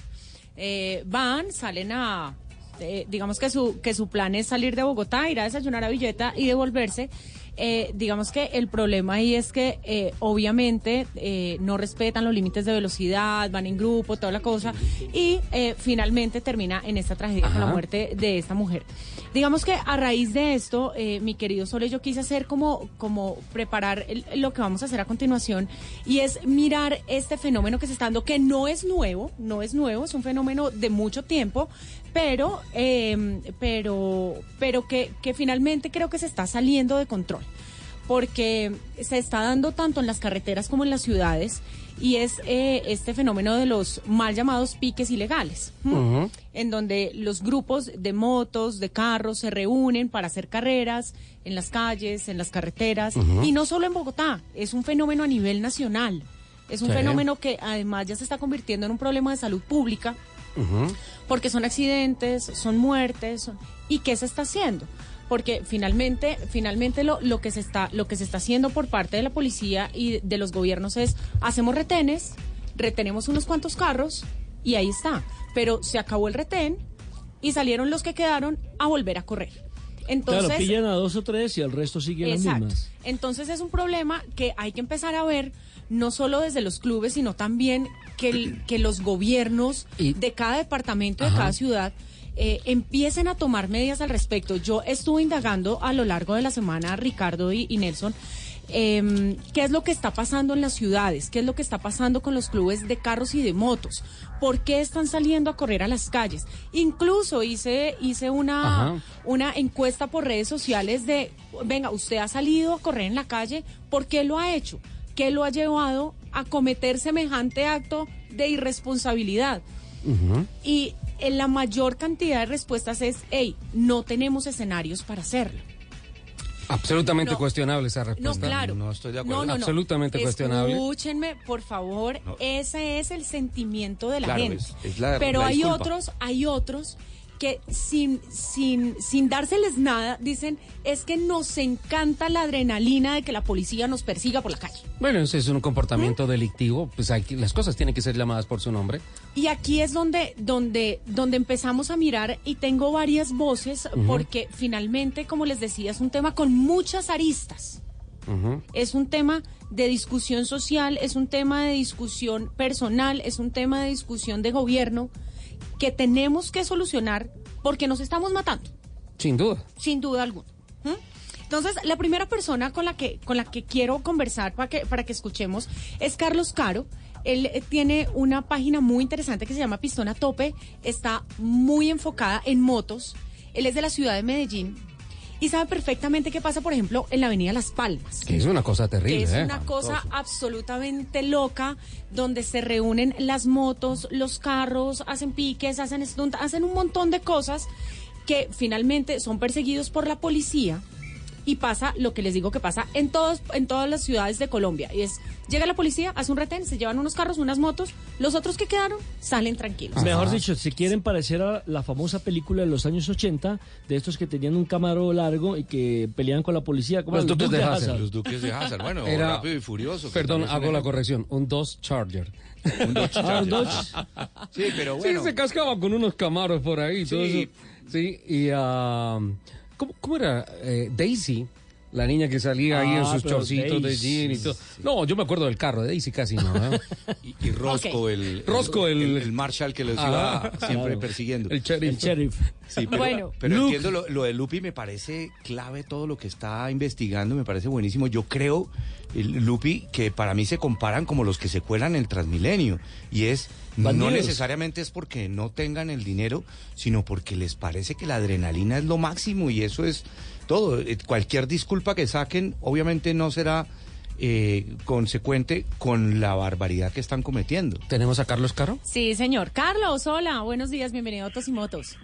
Eh, van, salen a... eh, digamos que su, que su plan es salir de Bogotá, ir a desayunar a Villeta y devolverse. Eh, digamos que el problema ahí es que eh, obviamente eh, no respetan los límites de velocidad, van en grupo, toda la cosa, y eh, finalmente termina en esta tragedia con la muerte de esta mujer. Digamos que a raíz de esto, mi querido Sole, yo quise hacer como, como preparar el- lo que vamos a hacer a continuación y es mirar este fenómeno que se está dando, que no es nuevo, no es nuevo, es un fenómeno de mucho tiempo, pero, eh, pero, pero que, que finalmente creo que se está saliendo de control porque se está dando tanto en las carreteras como en las ciudades y es eh, este fenómeno de los mal llamados piques ilegales, en donde los grupos de motos, de carros se reúnen para hacer carreras en las calles, en las carreteras y no solo en Bogotá, es un fenómeno a nivel nacional. Es un Sí. fenómeno que además ya se está convirtiendo en un problema de salud pública porque son accidentes, son muertes, son- ¿y qué se está haciendo? porque finalmente, finalmente lo, lo que se está, lo que se está haciendo por parte de la policía y de los gobiernos es hacemos retenes, retenemos unos cuantos carros y ahí está. Pero se acabó el retén y salieron los que quedaron a volver a correr. Entonces, claro, pillan a dos o tres y el resto siguen las mismas. Entonces es un problema que hay que empezar a ver no solo desde los clubes, sino también que, el- [clears throat] que los gobiernos de cada departamento, de Ajá. cada ciudad, eh, empiecen a tomar medidas al respecto. Yo estuve indagando a lo largo de la semana, Ricardo y, y Nelson, em, qué es lo que está pasando en las ciudades, qué es lo que está pasando con los clubes de carros y de motos, por qué están saliendo a correr a las calles. Incluso hice, hice una, Ajá. una encuesta por redes sociales de, venga, usted ha salido a correr en la calle, ¿por qué lo ha hecho? ¿Qué lo ha llevado a cometer semejante acto de irresponsabilidad? Y en la mayor cantidad de respuestas es, hey, no tenemos escenarios para hacerlo. Absolutamente No. cuestionable esa respuesta. No, claro. No estoy de No, no, no. Absolutamente cuestionable. Escúchenme, por favor. Ese es el sentimiento de la Claro, gente. es- es la- Pero la hay disculpa. otros, hay otros sin, sin, sin dárseles nada dicen es que nos encanta la adrenalina de que la policía nos persiga por la calle. Bueno, ese es un ¿Mm? comportamiento delictivo, pues hay que- las cosas tienen que ser llamadas por su nombre. Y aquí es donde, donde, donde empezamos a mirar y tengo varias voces porque finalmente, como les decía, es un tema con muchas aristas. Es un tema de discusión social, es un tema de discusión personal, es un tema de discusión de gobierno que tenemos que solucionar porque nos estamos matando, Sin duda. sin duda alguna. ¿Mm? Entonces, la primera persona con la que, con la que quiero conversar para que, para que escuchemos es Carlos Caro. Él eh, tiene una página muy interesante que se llama Pistona Tope, está muy enfocada en motos. Él es de la ciudad de Medellín y sabe perfectamente qué pasa, por ejemplo, en la avenida Las Palmas Que es una cosa terrible. que es ¿eh? una cosa absolutamente loca, donde se reúnen las motos, los carros, hacen piques, hacen hacen un montón de cosas que finalmente son perseguidos por la policía y pasa lo que les digo que pasa en todos en todas las ciudades de Colombia y es llega la policía hace un retén se llevan unos carros unas motos los otros que quedaron salen tranquilos Mejor dicho, si quieren parecer a la famosa película de los años 80, de estos que tenían un camaro largo y que peleaban con la policía, como Los Duques de Hazzard. Los Duques de Hazard, bueno, [laughs] Era- rápido y furioso. Perdón, hago la corrección. Un Dodge Charger. Un Dodge [laughs] Charger. [laughs] Sí, pero bueno. Sí, se cascaba con unos camaros por ahí. todo Sí. eso. Sí, y... ah, ¿cómo, cómo era? Eh, Daisy, la niña que salía ahí en Ah, sus chorcitos de jean y todo. No, yo me acuerdo del carro, de Daisy casi no. ¿eh? [laughs] Y, y Rosco, el, Rosco, el- el Marshall que los Ah, iba siempre claro. persiguiendo. El sheriff. El sheriff. Sí, pero, Bueno. pero Luke. entiendo lo, lo de Lupi, me parece clave todo lo que está investigando, me parece buenísimo. Yo creo, el Lupi, que para mí se comparan como los que se cuelan en el Transmilenio. Y es, no necesariamente es porque no tengan el dinero, sino porque les parece que la adrenalina es lo máximo y eso es todo. Eh, Cualquier disculpa que saquen, obviamente no será eh, consecuente con la barbaridad que están cometiendo. ¿Tenemos a Carlos Caro? sí señor Carlos hola buenos días bienvenido a Autos y Motos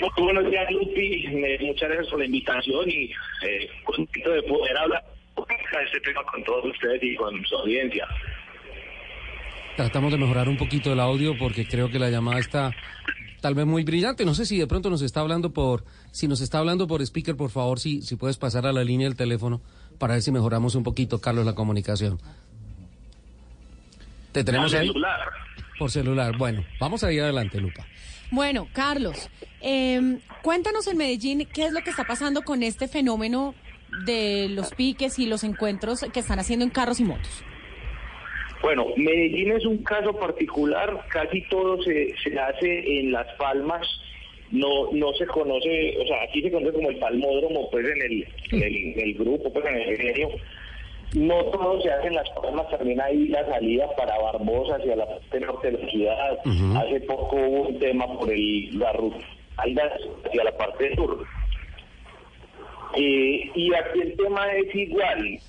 Muy buenos días, Lupi. Eh, muchas gracias por la invitación y eh, contento de poder hablar de este tema con todos ustedes y con su audiencia. Tratamos de mejorar un poquito el audio porque creo que la llamada está tal vez muy brillante. No sé si de pronto nos está hablando por, si nos está hablando por speaker, por favor, si, si puedes pasar a la línea del teléfono para ver si mejoramos un poquito, Carlos, la comunicación. ¿Te tenemos Por ahí? celular. Por celular. Bueno, vamos a ir adelante, Lupa. Bueno, Carlos, eh, cuéntanos en Medellín qué es lo que está pasando con este fenómeno de los piques y los encuentros que están haciendo en carros y motos. Bueno, Medellín es un caso particular, casi todo se, se hace en Las Palmas, no no se conoce, o sea, aquí se conoce como el palmódromo, pues en el, en el, en el grupo, pues en el gremio. No todo se hace en Las Palmas, también hay la salida para Barbosa hacia la parte norte de la ciudad. Hace poco hubo un tema por el, la ruta hacia la parte sur. Eh, y aquí el tema es igual.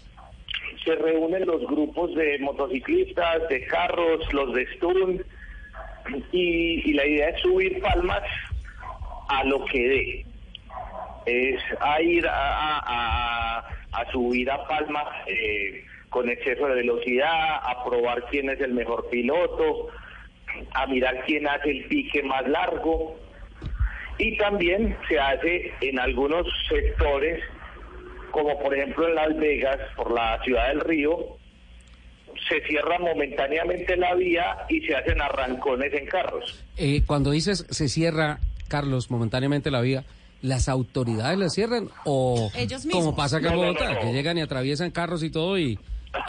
Se reúnen los grupos de motociclistas, de carros, los de Stun, y, la idea es subir palmas a lo que dé. Es a ir a- a subir a palmas eh, con exceso de velocidad, a probar quién es el mejor piloto, a mirar quién hace el pique más largo. Y también se hace en algunos sectores, como por ejemplo en Las Vegas, por la ciudad del río, se cierra momentáneamente la vía y se hacen arrancones en carros. Eh, cuando dices se cierra, Carlos, momentáneamente la vía, ¿las autoridades la cierran o Ellos como pasa acá en No, Bogotá, no, no. que llegan y atraviesan carros y todo y,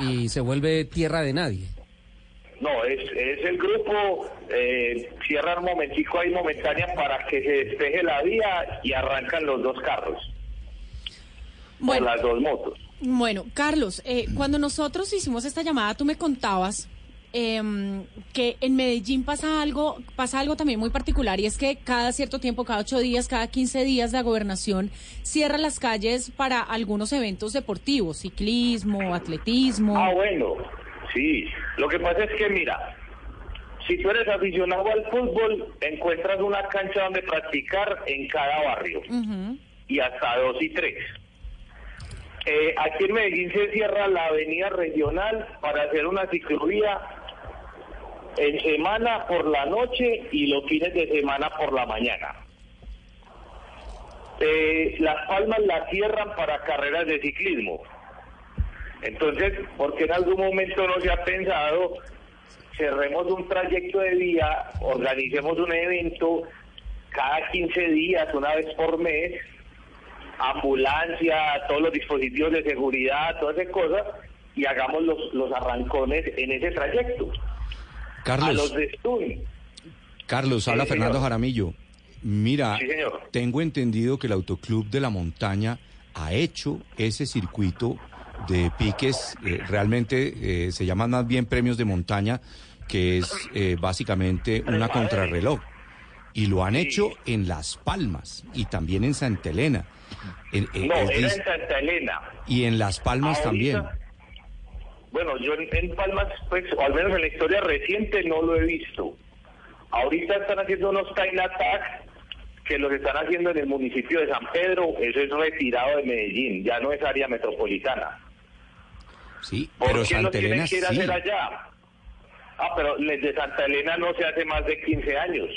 y se vuelve tierra de nadie? No, es, es el grupo, eh, cierran un momentico ahí momentánea para que se despeje la vía y arrancan los dos carros. Bueno. Las dos motos. Bueno, Carlos, eh, cuando nosotros hicimos esta llamada, tú me contabas em, que en Medellín pasa algo, pasa algo también muy particular y es que cada cierto tiempo, cada ocho días, cada 15 días, la gobernación cierra las calles para algunos eventos deportivos, ciclismo, atletismo. Ah, bueno, sí. Lo que pasa es que, mira, si tú eres aficionado al fútbol, encuentras una cancha donde practicar en cada barrio y hasta dos y tres. Eh, aquí en Medellín se cierra la avenida regional para hacer una ciclovía en semana por la noche y los fines de semana por la mañana. Eh, las palmas las cierran para carreras de ciclismo. Entonces, ¿por qué en algún momento no se ha pensado, cerremos un trayecto de vía, organicemos un evento cada 15 días, una vez por mes, ambulancia, todos los dispositivos de seguridad, todas esas cosas, y hagamos los, los arrancones en ese trayecto. A Carlos, los de. Carlos, habla Sí, Fernando señor. Jaramillo. Mira, Sí, señor. tengo entendido que el Autoclub de la Montaña ha hecho ese circuito de piques, eh, realmente eh, se llaman más bien premios de montaña, que es eh, básicamente una contrarreloj. Y lo han hecho en Las Palmas y también en Santa Elena. En- en- No, era en Santa Elena. y en Las Palmas Ahorita- también. Bueno, yo en, en Palmas, pues, o al menos en la historia reciente, no lo he visto. Ahorita están haciendo unos time attack que los están haciendo en el municipio de San Pedro. Eso es retirado de Medellín, ya no es área metropolitana. Sí, ¿Por pero Santa tienen Elena que ir a sí. hacer allá? Ah, pero desde Santa Elena no se hace más de 15 años.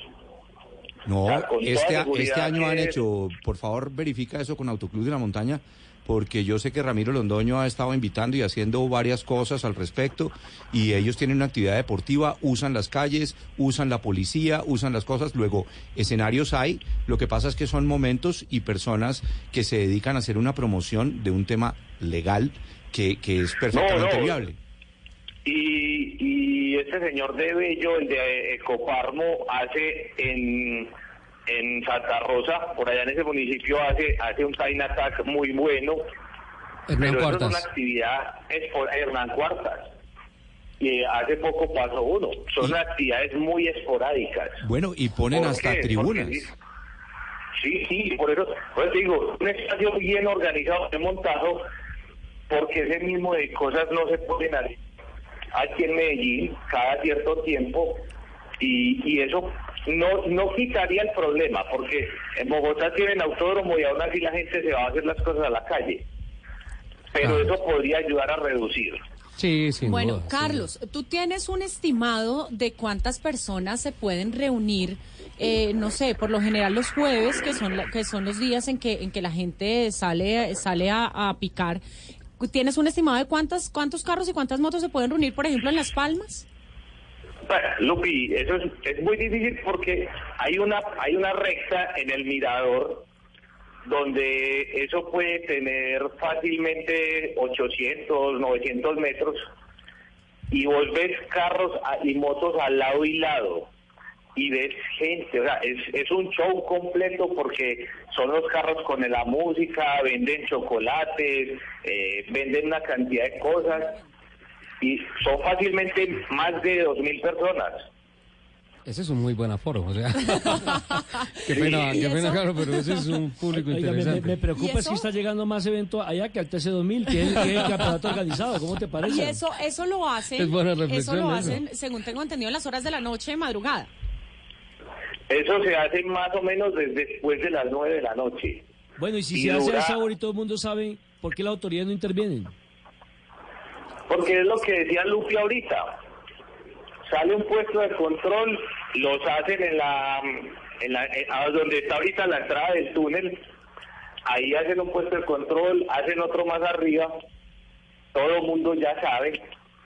No, O sea, este, este año han que- hecho, por favor verifica eso con Autoclub de la Montaña, porque yo sé que Ramiro Londoño ha estado invitando y haciendo varias cosas al respecto, y ellos tienen una actividad deportiva, usan las calles, usan la policía, usan las cosas, luego escenarios hay, lo que pasa es que son momentos y personas que se dedican a hacer una promoción de un tema legal que, que es perfectamente no. viable. Y, y este señor de Bello, el de Ecoparmo, hace en, en Santa Rosa, por allá en ese municipio, hace, hace un time attack muy bueno. Hernán pero eso es Cuartas. una actividad, espo- Hernán Cuartas. Y hace poco pasó uno. Son actividades muy esporádicas. Bueno, y ponen ¿Por hasta qué? tribunas. Sí, sí, por eso, por eso digo, un espacio bien organizado, bien montado, porque ese mismo de cosas no se pueden hacer aquí en Medellín cada cierto tiempo y, y eso no, no quitaría el problema, porque en Bogotá tienen autódromo y aún así la gente se va a hacer las cosas a la calle. Pero eso podría ayudar a reducir. Sí, sin bueno, duda, Carlos, tú tienes un estimado de cuántas personas se pueden reunir, eh, no sé, por lo general los jueves, que son la- que son los días en que en que la gente sale sale a, a picar. ¿Tienes un estimado de cuántas cuántos carros y cuántas motos se pueden reunir, por ejemplo, en Las Palmas? Lupi, eso es, es muy difícil porque hay una hay una recta en el mirador donde eso puede tener fácilmente 800, 900 metros y vos ves carros y motos al lado y lado y ves gente, o sea, es, es un show completo porque son los carros con la música, venden chocolates, eh, venden una cantidad de cosas y son fácilmente más de dos mil personas. Ese es un muy buen aforo, o sea. [laughs] qué pena, ¿Y qué pena, eso? claro, pero ese es un público Oiga, me, me- interesante. me preocupa es que está llegando más evento allá que al TC2000, que es, que es el campeonato organizado. ¿Cómo te parece? Y eso eso lo hacen, Es buena eso reflexión lo eso. hacen, según tengo entendido, en las horas de la noche de madrugada. Eso se hace más o menos desde después de las nueve de la noche. Bueno, y si Y se hace a esa hora y todo el mundo sabe, ¿por qué las autoridades no intervienen? Porque es lo que decía Lupi ahorita. Sale un puesto de control, los hacen en la en la, eh, a donde está ahorita la entrada del túnel, ahí hacen un puesto de control, hacen otro más arriba, todo el mundo ya sabe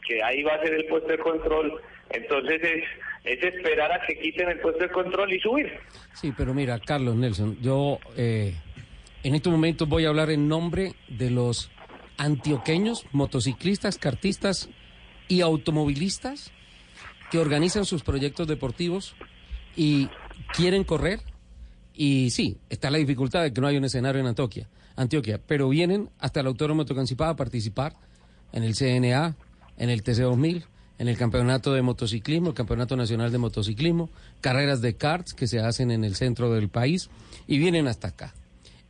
que ahí va a ser el puesto de control, entonces es, es esperar a que quiten el puesto de control y subir. Sí, pero mira, Carlos Nelson, yo eh, en estos momentos voy a hablar en nombre de los antioqueños, motociclistas, cartistas y automovilistas que organizan sus proyectos deportivos y quieren correr. Y sí, está la dificultad de que no hay un escenario en Antioquia, Antioquia pero vienen hasta el Autódromo Tocancipá a participar en el CNA, en el TC2000, en el Campeonato de Motociclismo, el Campeonato Nacional de Motociclismo, carreras de karts que se hacen en el centro del país y vienen hasta acá.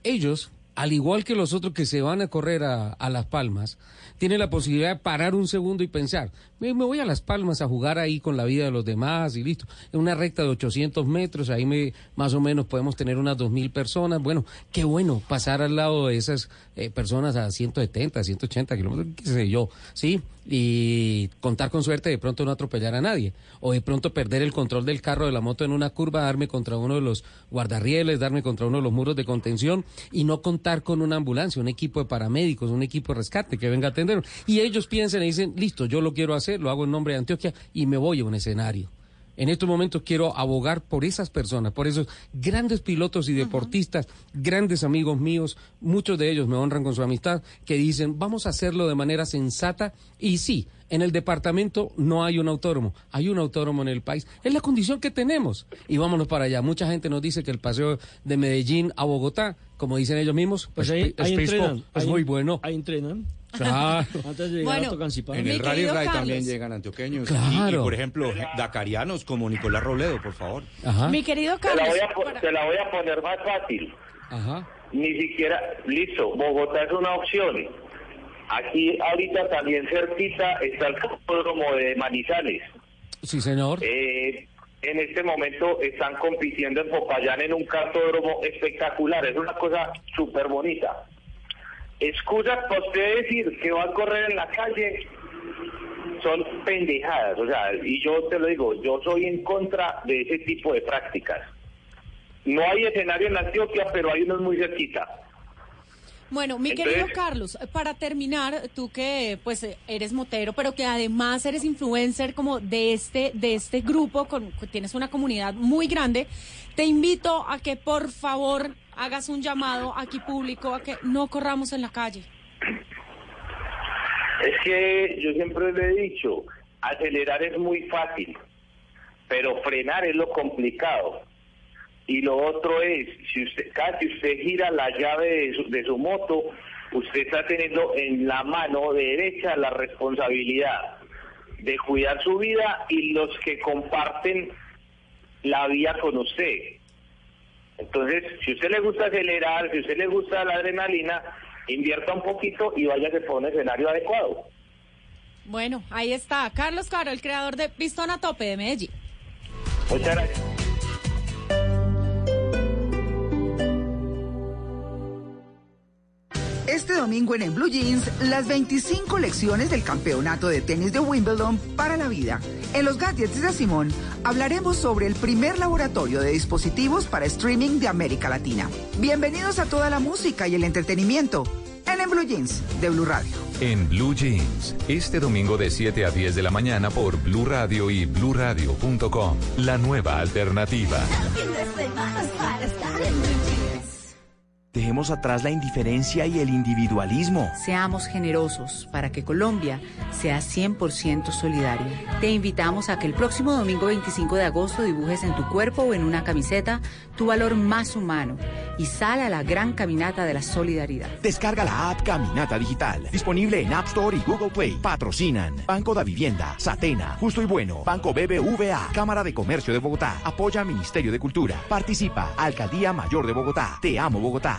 Ellos, al igual que los otros que se van a correr a, a Las Palmas, tienen la posibilidad de parar un segundo y pensar, me, voy a Las Palmas a jugar ahí con la vida de los demás y listo. En una recta de 800 metros, ahí me, más o menos podemos tener unas 2.000 personas. Bueno, qué bueno pasar al lado de esas eh, personas a 170, 180 kilómetros, qué sé yo, ¿sí? Y contar con suerte de pronto no atropellar a nadie o de pronto perder el control del carro de la moto en una curva, darme contra uno de los guardarrieles, darme contra uno de los muros de contención y no contar con una ambulancia, un equipo de paramédicos, un equipo de rescate que venga a atender. Y ellos piensan y dicen, listo, yo lo quiero hacer, lo hago en nombre de Antioquia y me voy a un escenario. En estos momentos quiero abogar por esas personas, por esos grandes pilotos y deportistas, grandes amigos míos, muchos de ellos me honran con su amistad, que dicen, vamos a hacerlo de manera sensata y sí, en el departamento no hay un autódromo, hay un autódromo en el país. Es la condición que tenemos. Y vámonos para allá. Mucha gente nos dice que el paseo de Medellín a Bogotá, como dicen ellos mismos, Pues es, ahí, es ahí Pisco, entrenan. es ahí- muy bueno. Ahí entrenan. Claro. [laughs] Antes de llegar Bueno, a. En el Rally Carlos. también llegan antioqueños. Claro. Y, y, por ejemplo, dakarianos como Nicolás Robledo, por favor. Ajá. Mi querido Te la, Carlos, voy a, po- para- te la voy a poner más fácil. Ajá. Ni siquiera, listo, Bogotá es una opción. Aquí ahorita también cerquita está el cartódromo de Manizales. Sí, señor. Eh, en este momento están compitiendo en Popayán en un cartódromo espectacular. Es una cosa súper bonita. Excusas para usted decir que va a correr en la calle son pendejadas. O sea, y yo te lo digo, yo soy en contra de ese tipo de prácticas. No hay escenario en Antioquia, pero hay unos muy cerquita. Bueno, mi Entonces- querido Carlos, para terminar, tú que pues eres motero, pero que además eres influencer como de este de este grupo, con, tienes una comunidad muy grande, te invito a que por favor hagas un llamado aquí público a que no corramos en la calle. Es que yo siempre le he dicho, acelerar es muy fácil, pero frenar es lo complicado. Y lo otro es, si usted, que usted gira la llave de su, de su moto, usted está teniendo en la mano derecha la responsabilidad de cuidar su vida y los que comparten la vía con usted. Entonces, si a usted le gusta acelerar, si a usted le gusta la adrenalina, invierta un poquito y váyase por un escenario adecuado. Bueno, ahí está Carlos Caro, el creador de Pistón a Tope de Medellín. Muchas gracias. Este domingo en, En Blue Jeans, las 25 lecciones del campeonato de tenis de Wimbledon para la vida. En los gadgets de Simón hablaremos sobre el primer laboratorio de dispositivos para streaming de América Latina. Bienvenidos a toda la música y el entretenimiento en En Blue Jeans de Blue Radio. En Blue Jeans, este domingo de 7 a 10 de la mañana por Blue Radio y bluradio.com. La nueva alternativa. Dejemos atrás la indiferencia y el individualismo. Seamos generosos para que Colombia sea 100% solidaria. Te invitamos a que el próximo domingo 25 de agosto dibujes en tu cuerpo o en una camiseta tu valor más humano y sal a la gran caminata de la solidaridad. Descarga la app Caminata Digital. Disponible en App Store y Google Play. Patrocinan Banco da Vivienda, Satena, Justo y Bueno, Banco BBVA, Cámara de Comercio de Bogotá. Apoya Ministerio de Cultura. Participa Alcaldía Mayor de Bogotá. Te amo Bogotá.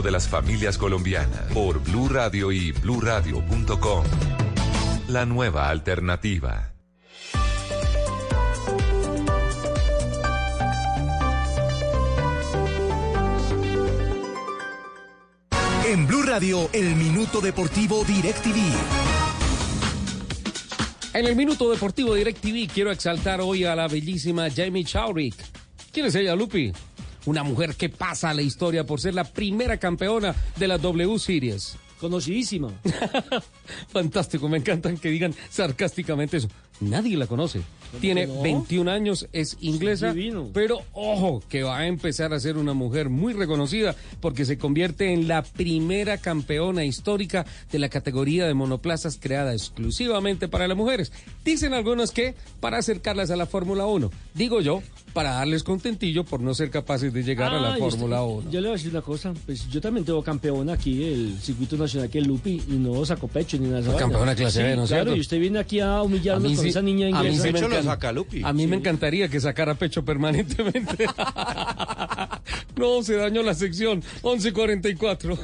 de las familias colombianas por Blue Radio y bluradio.com. La nueva alternativa. En Blue Radio, el minuto deportivo DirecTV. En el Minuto Deportivo DirecTV quiero exaltar hoy a la bellísima Jamie Chowrick. ¿Quién es ella, Lupi? Una mujer que pasa a la historia por ser la primera campeona de la W Series. Conocidísima. [laughs] Fantástico, me encantan que digan sarcásticamente eso. Nadie la conoce. Tiene que no? 21 años, es inglesa, divino. pero ojo, que va a empezar a ser una mujer muy reconocida porque se convierte en la primera campeona histórica de la categoría de monoplazas creada exclusivamente para las mujeres. Dicen algunos que para acercarlas a la Fórmula 1. Digo yo, para darles contentillo por no ser capaces de llegar a la Ah, Fórmula usted- 1. Yo le voy a decir una cosa, pues yo también tengo campeona aquí, el circuito nacional que es Lupi, y no sacó pecho ni nada. vaina. campeona clase Sí, B, ¿no es Claro, cierto? y usted viene aquí a humillarnos con sí- esa niña a mí inglesa. sí me Pecho lo encanta- saca Lupi. A mí me encantaría que sacara pecho permanentemente. [laughs] no, se dañó la sección. 11.44.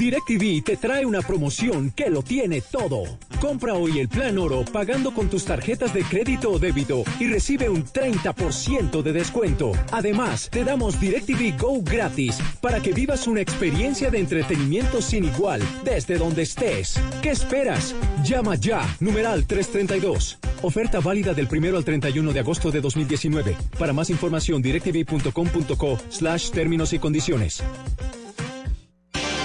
DirecTV te trae una promoción que lo tiene todo. Compra hoy el plan oro pagando con tus tarjetas de crédito o débito y recibe un 30% de descuento. Además, te damos DirecTV Go gratis para que vivas una experiencia de entretenimiento sin igual desde donde estés. ¿Qué esperas? Llama ya, numeral 332. Oferta válida del 1 al 31 de agosto de 2019. Para más información, directv.com.co slash términos y condiciones.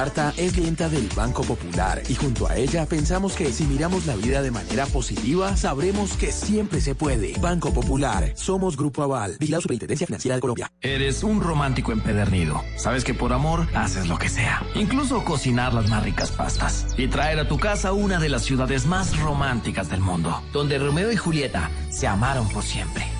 Marta es clienta del Banco Popular y junto a ella pensamos que si miramos la vida de manera positiva, sabremos que siempre se puede. Banco Popular, somos Grupo Aval, la Superintendencia Financiera de Colombia. Eres un romántico empedernido. Sabes que por amor haces lo que sea. Incluso cocinar las más ricas pastas. Y traer a tu casa una de las ciudades más románticas del mundo. Donde Romeo y Julieta se amaron por siempre.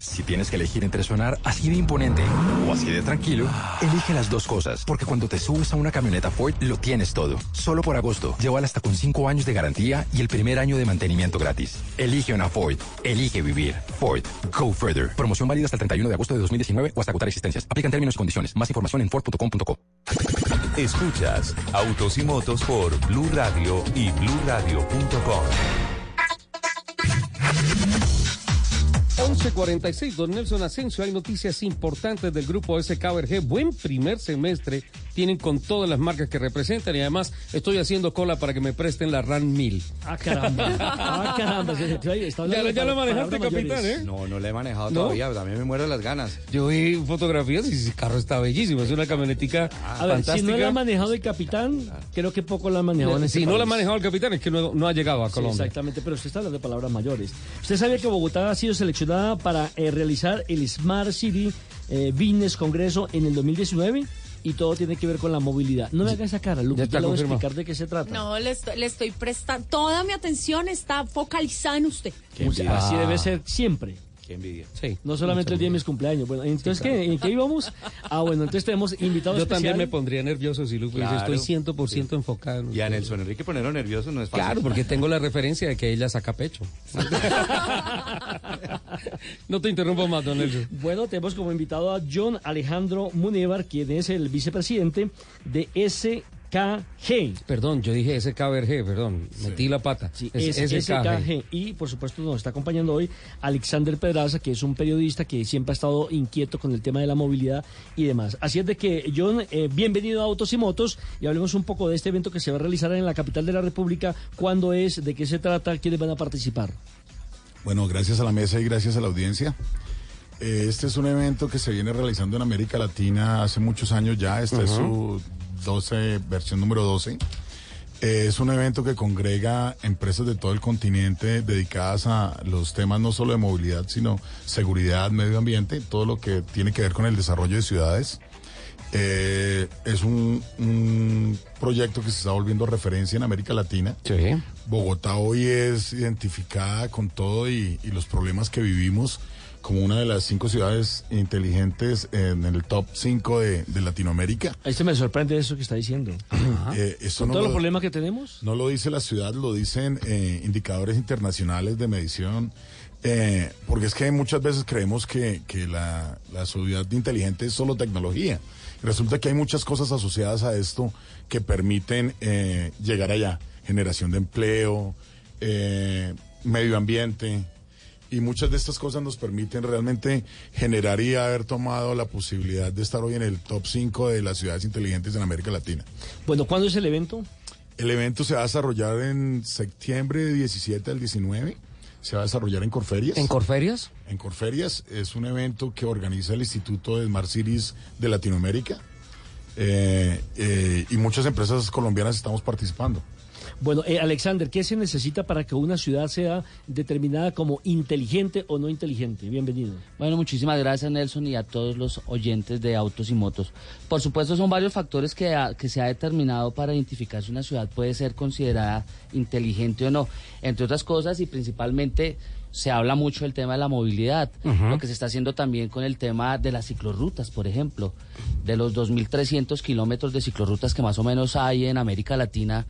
Si tienes que elegir entre sonar así de imponente o así de tranquilo, elige las dos cosas, porque cuando te subes a una camioneta Ford lo tienes todo. Solo por agosto, llévala hasta con 5 años de garantía y el primer año de mantenimiento gratis. Elige una Ford, elige vivir. Ford, go further. Promoción válida hasta el 31 de agosto de 2019 o hasta agotar existencias. Aplican términos y condiciones. Más información en Ford.com.co. Escuchas Autos y Motos por Blue Radio y bluradio.com. 11.46, don Nelson Asensio, hay noticias importantes del grupo SKBRG. Buen primer semestre tienen con todas las marcas que representan y además estoy haciendo cola para que me presten la RAN 1000. Ah, caramba. Ah, caramba. está Ya, de ya lo pal- manejaste, capitán, mayores. ¿eh? No, no la he manejado ¿No? todavía, también me muero las ganas. Yo vi fotografías y ese carro está bellísimo, es una camionetica A ver, fantástica. si no la ha manejado el capitán, creo que poco la ha manejado en este si no la ha manejado el capitán es que no, no ha llegado a Sí, Colombia. exactamente, pero usted está hablando de palabras mayores. ¿Usted sabía que Bogotá ha sido seleccionada para eh, realizar el Smart City eh, Business Congreso en el 2019? Y todo tiene que ver con la movilidad. No me haga esa cara, Lucas, está ya le voy a explicar de qué se trata. No, le estoy, le estoy prestando. Toda mi atención está focalizada en usted. Así debe ser siempre. Qué envidia. Sí. No solamente el día de mis cumpleaños. Bueno, entonces, ¿qué, ¿en qué íbamos? Ah, bueno, entonces tenemos invitado Yo especial. también me pondría nervioso si Lupe dice, Claro. estoy 100% enfocado. en Y a ustedes". Nelson Enrique ponerlo nervioso no es fácil. Claro, porque tengo la referencia de que ella saca pecho. [laughs] no te interrumpo más, don Nelson. Bueno, tenemos como invitado a John Alejandro Munevar, quien es el vicepresidente de SKG. Perdón, yo dije SKBRG, perdón, metí la pata. Sí, Es es SKG. SKG. Y por supuesto nos está acompañando hoy Alexander Pedraza, que es un periodista que siempre ha estado inquieto con el tema de la movilidad y demás. Así es de que, John, eh, bienvenido a Autos y Motos y hablemos un poco de este evento que se va a realizar en la capital de la República. ¿Cuándo es? ¿De qué se trata? ¿Quiénes van a participar? Bueno, gracias a la mesa y gracias a la audiencia. Eh, Este es un evento que se viene realizando en América Latina hace muchos años ya. Esta es su 12, versión número 12. Eh, es un evento que congrega empresas de todo el continente dedicadas a los temas no solo de movilidad, sino seguridad, medio ambiente, todo lo que tiene que ver con el desarrollo de ciudades. Eh, es un, un proyecto que se está volviendo referencia en América Latina. Bogotá hoy es identificada con todo y, y los problemas que vivimos como una de las cinco ciudades inteligentes en el top 5 de, de Latinoamérica. Ahí se me sorprende eso que está diciendo. Eh, eso ¿Con no todos lo- los problemas que tenemos? no lo dice la ciudad, lo dicen eh, indicadores internacionales de medición. eh, porque es que muchas veces creemos que, que la, la ciudad inteligente es solo tecnología. Resulta que hay muchas cosas asociadas a esto que permiten eh, llegar allá. Generación de empleo, eh, medio ambiente. Y muchas de estas cosas nos permiten realmente generar y haber tomado la posibilidad de estar hoy en el top 5 de las ciudades inteligentes en América Latina. Bueno, ¿cuándo es el evento? El evento se va a desarrollar en septiembre de 17 al 19. Se va a desarrollar en Corferias. ¿En Corferias? En Corferias. Es un evento que organiza el Instituto de Smart Cities de Latinoamérica. Eh, eh, y muchas empresas colombianas estamos participando. Bueno, eh, Alexander, ¿qué se necesita para que una ciudad sea determinada como inteligente o no inteligente? Bienvenido. Bueno, muchísimas gracias Nelson y a todos los oyentes de Autos y Motos. Por supuesto, son varios factores que, ha- que se ha determinado para identificar si una ciudad puede ser considerada inteligente o no. Entre otras cosas y principalmente se habla mucho del tema de la movilidad, lo que se está haciendo también con el tema de las ciclorrutas, por ejemplo. De los 2.300 kilómetros de ciclorrutas que más o menos hay en América Latina,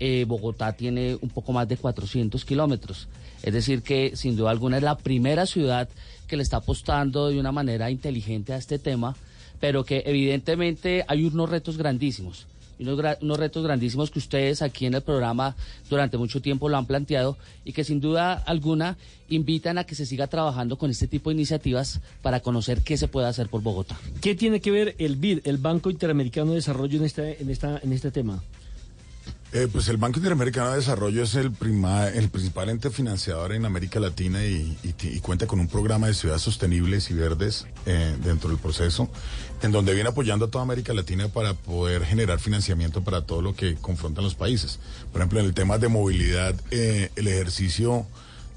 eh, Bogotá tiene un poco más de 400 kilómetros. Es decir, que sin duda alguna es la primera ciudad que le está apostando de una manera inteligente a este tema, pero que evidentemente hay unos retos grandísimos. Unos, unos retos grandísimos que ustedes aquí en el programa durante mucho tiempo lo han planteado y que sin duda alguna invitan a que se siga trabajando con este tipo de iniciativas para conocer qué se puede hacer por Bogotá. ¿Qué tiene que ver el BID, el Banco Interamericano de Desarrollo, en este, en esta, en este tema? Eh, pues el Banco Interamericano de Desarrollo es el, prima- el principal ente financiador en América Latina y, cuenta con un programa de ciudades sostenibles y verdes eh, dentro del proceso, en donde viene apoyando a toda América Latina para poder generar financiamiento para todo lo que confrontan los países. Por ejemplo, en el tema de movilidad, eh, el ejercicio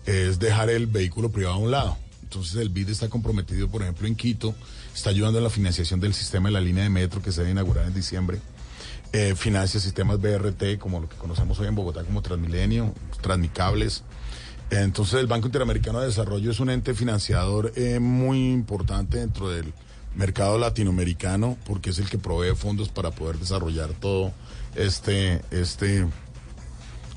es dejar el vehículo privado a un lado. Entonces el BID está comprometido, por ejemplo, en Quito, está ayudando en la financiación del sistema de la línea de metro que se debe inaugurar en diciembre eh, financia sistemas BRT, como lo que conocemos hoy en Bogotá como Transmilenio, Transmicables. Entonces el Banco Interamericano de Desarrollo es un ente financiador eh, muy importante dentro del mercado latinoamericano porque es el que provee fondos para poder desarrollar todo este, este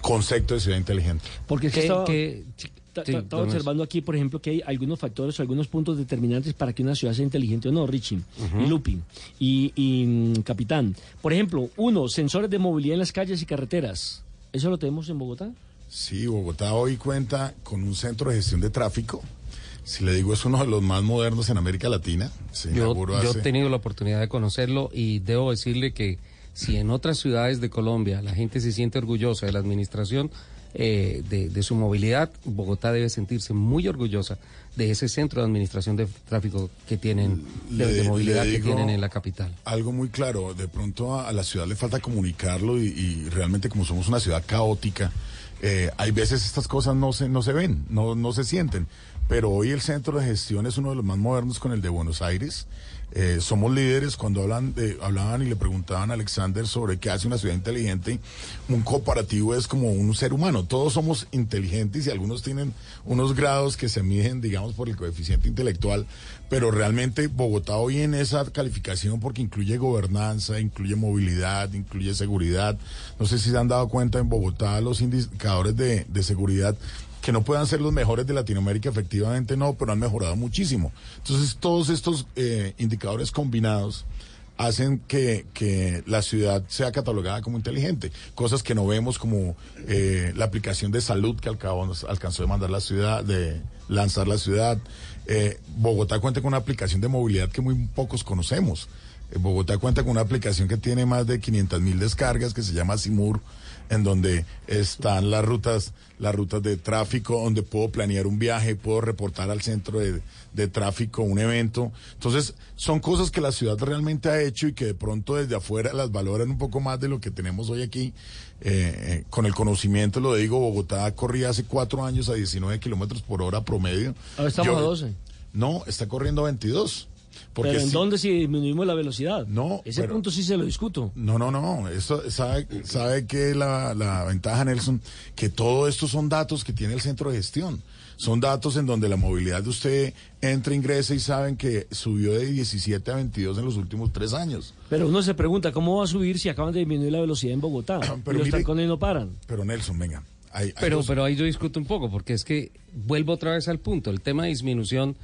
concepto de ciudad inteligente. Porque es que ¿Qué- estaba, qué- ta- sí, ta- estaba observando aquí, por ejemplo, que hay algunos factores o algunos puntos determinantes para que una ciudad sea inteligente o no, Richie, Ujú. y Lupi, y, y, mm, Capitán. Por ejemplo, uno, sensores de movilidad en las calles y carreteras. ¿Eso lo tenemos en Bogotá? Sí, Bogotá hoy cuenta con un centro de gestión de tráfico. Si le digo, es uno de los más modernos en América Latina. Se Yo, yo he tenido la oportunidad de conocerlo y debo decirle que si en otras ciudades de Colombia la gente se siente orgullosa de la administración eh, de, de su movilidad, Bogotá debe sentirse muy orgullosa de ese centro de administración de tráfico que tienen, de, Le- de movilidad que tienen en la capital. Algo muy claro, de pronto a, a la ciudad le falta comunicarlo y, y realmente como somos una ciudad caótica, eh, hay veces estas cosas no se, no se ven, no, no se sienten. Pero hoy el centro de gestión es uno de los más modernos con el de Buenos Aires. Eh, somos líderes cuando hablan de- hablaban y le preguntaban a Alexander sobre qué hace una ciudad inteligente. Un cooperativo es como un ser humano. Todos somos inteligentes y algunos tienen unos grados que se miden, digamos, por el coeficiente intelectual. Pero realmente Bogotá hoy en esa calificación porque incluye gobernanza, incluye movilidad, incluye seguridad. No sé si se han dado cuenta en Bogotá los indicadores de, de seguridad que no puedan ser los mejores de Latinoamérica, efectivamente no, pero han mejorado muchísimo. Entonces, todos estos eh, indicadores combinados hacen que, que la ciudad sea catalogada como inteligente. Cosas que no vemos como eh, la aplicación de salud que al cabo nos alcanzó de mandar la ciudad, de lanzar la ciudad. Eh, Bogotá cuenta con una aplicación de movilidad que muy pocos conocemos. Bogotá cuenta con una aplicación que tiene más de 500 mil descargas que se llama Simur, en donde están las rutas, las rutas de tráfico, donde puedo planear un viaje, puedo reportar al centro de, de tráfico un evento. Entonces, son cosas que la ciudad realmente ha hecho y que de pronto desde afuera las valoran un poco más de lo que tenemos hoy aquí. Eh, eh, con el conocimiento, lo digo, Bogotá corría hace cuatro años a 19 kilómetros por hora promedio. Ahora estamos Yo- a 12. No, está corriendo a 22. Porque pero ¿en si- dónde si disminuimos la velocidad? No. Ese pero- punto sí se lo discuto. No, no, no. Eso, sabe, sabe que la, la ventaja, Nelson, que todo esto son datos que tiene el centro de gestión. Son datos en donde la movilidad de usted entra, ingresa y saben que subió de 17 a 22 en los últimos tres años. Pero uno se pregunta, ¿cómo va a subir si acaban de disminuir la velocidad en Bogotá? Pero y los mire- tacones no paran. Pero Nelson, venga. hay- hay Pero, dos- pero ahí yo discuto un poco, porque es que vuelvo otra vez al punto. El tema de disminución,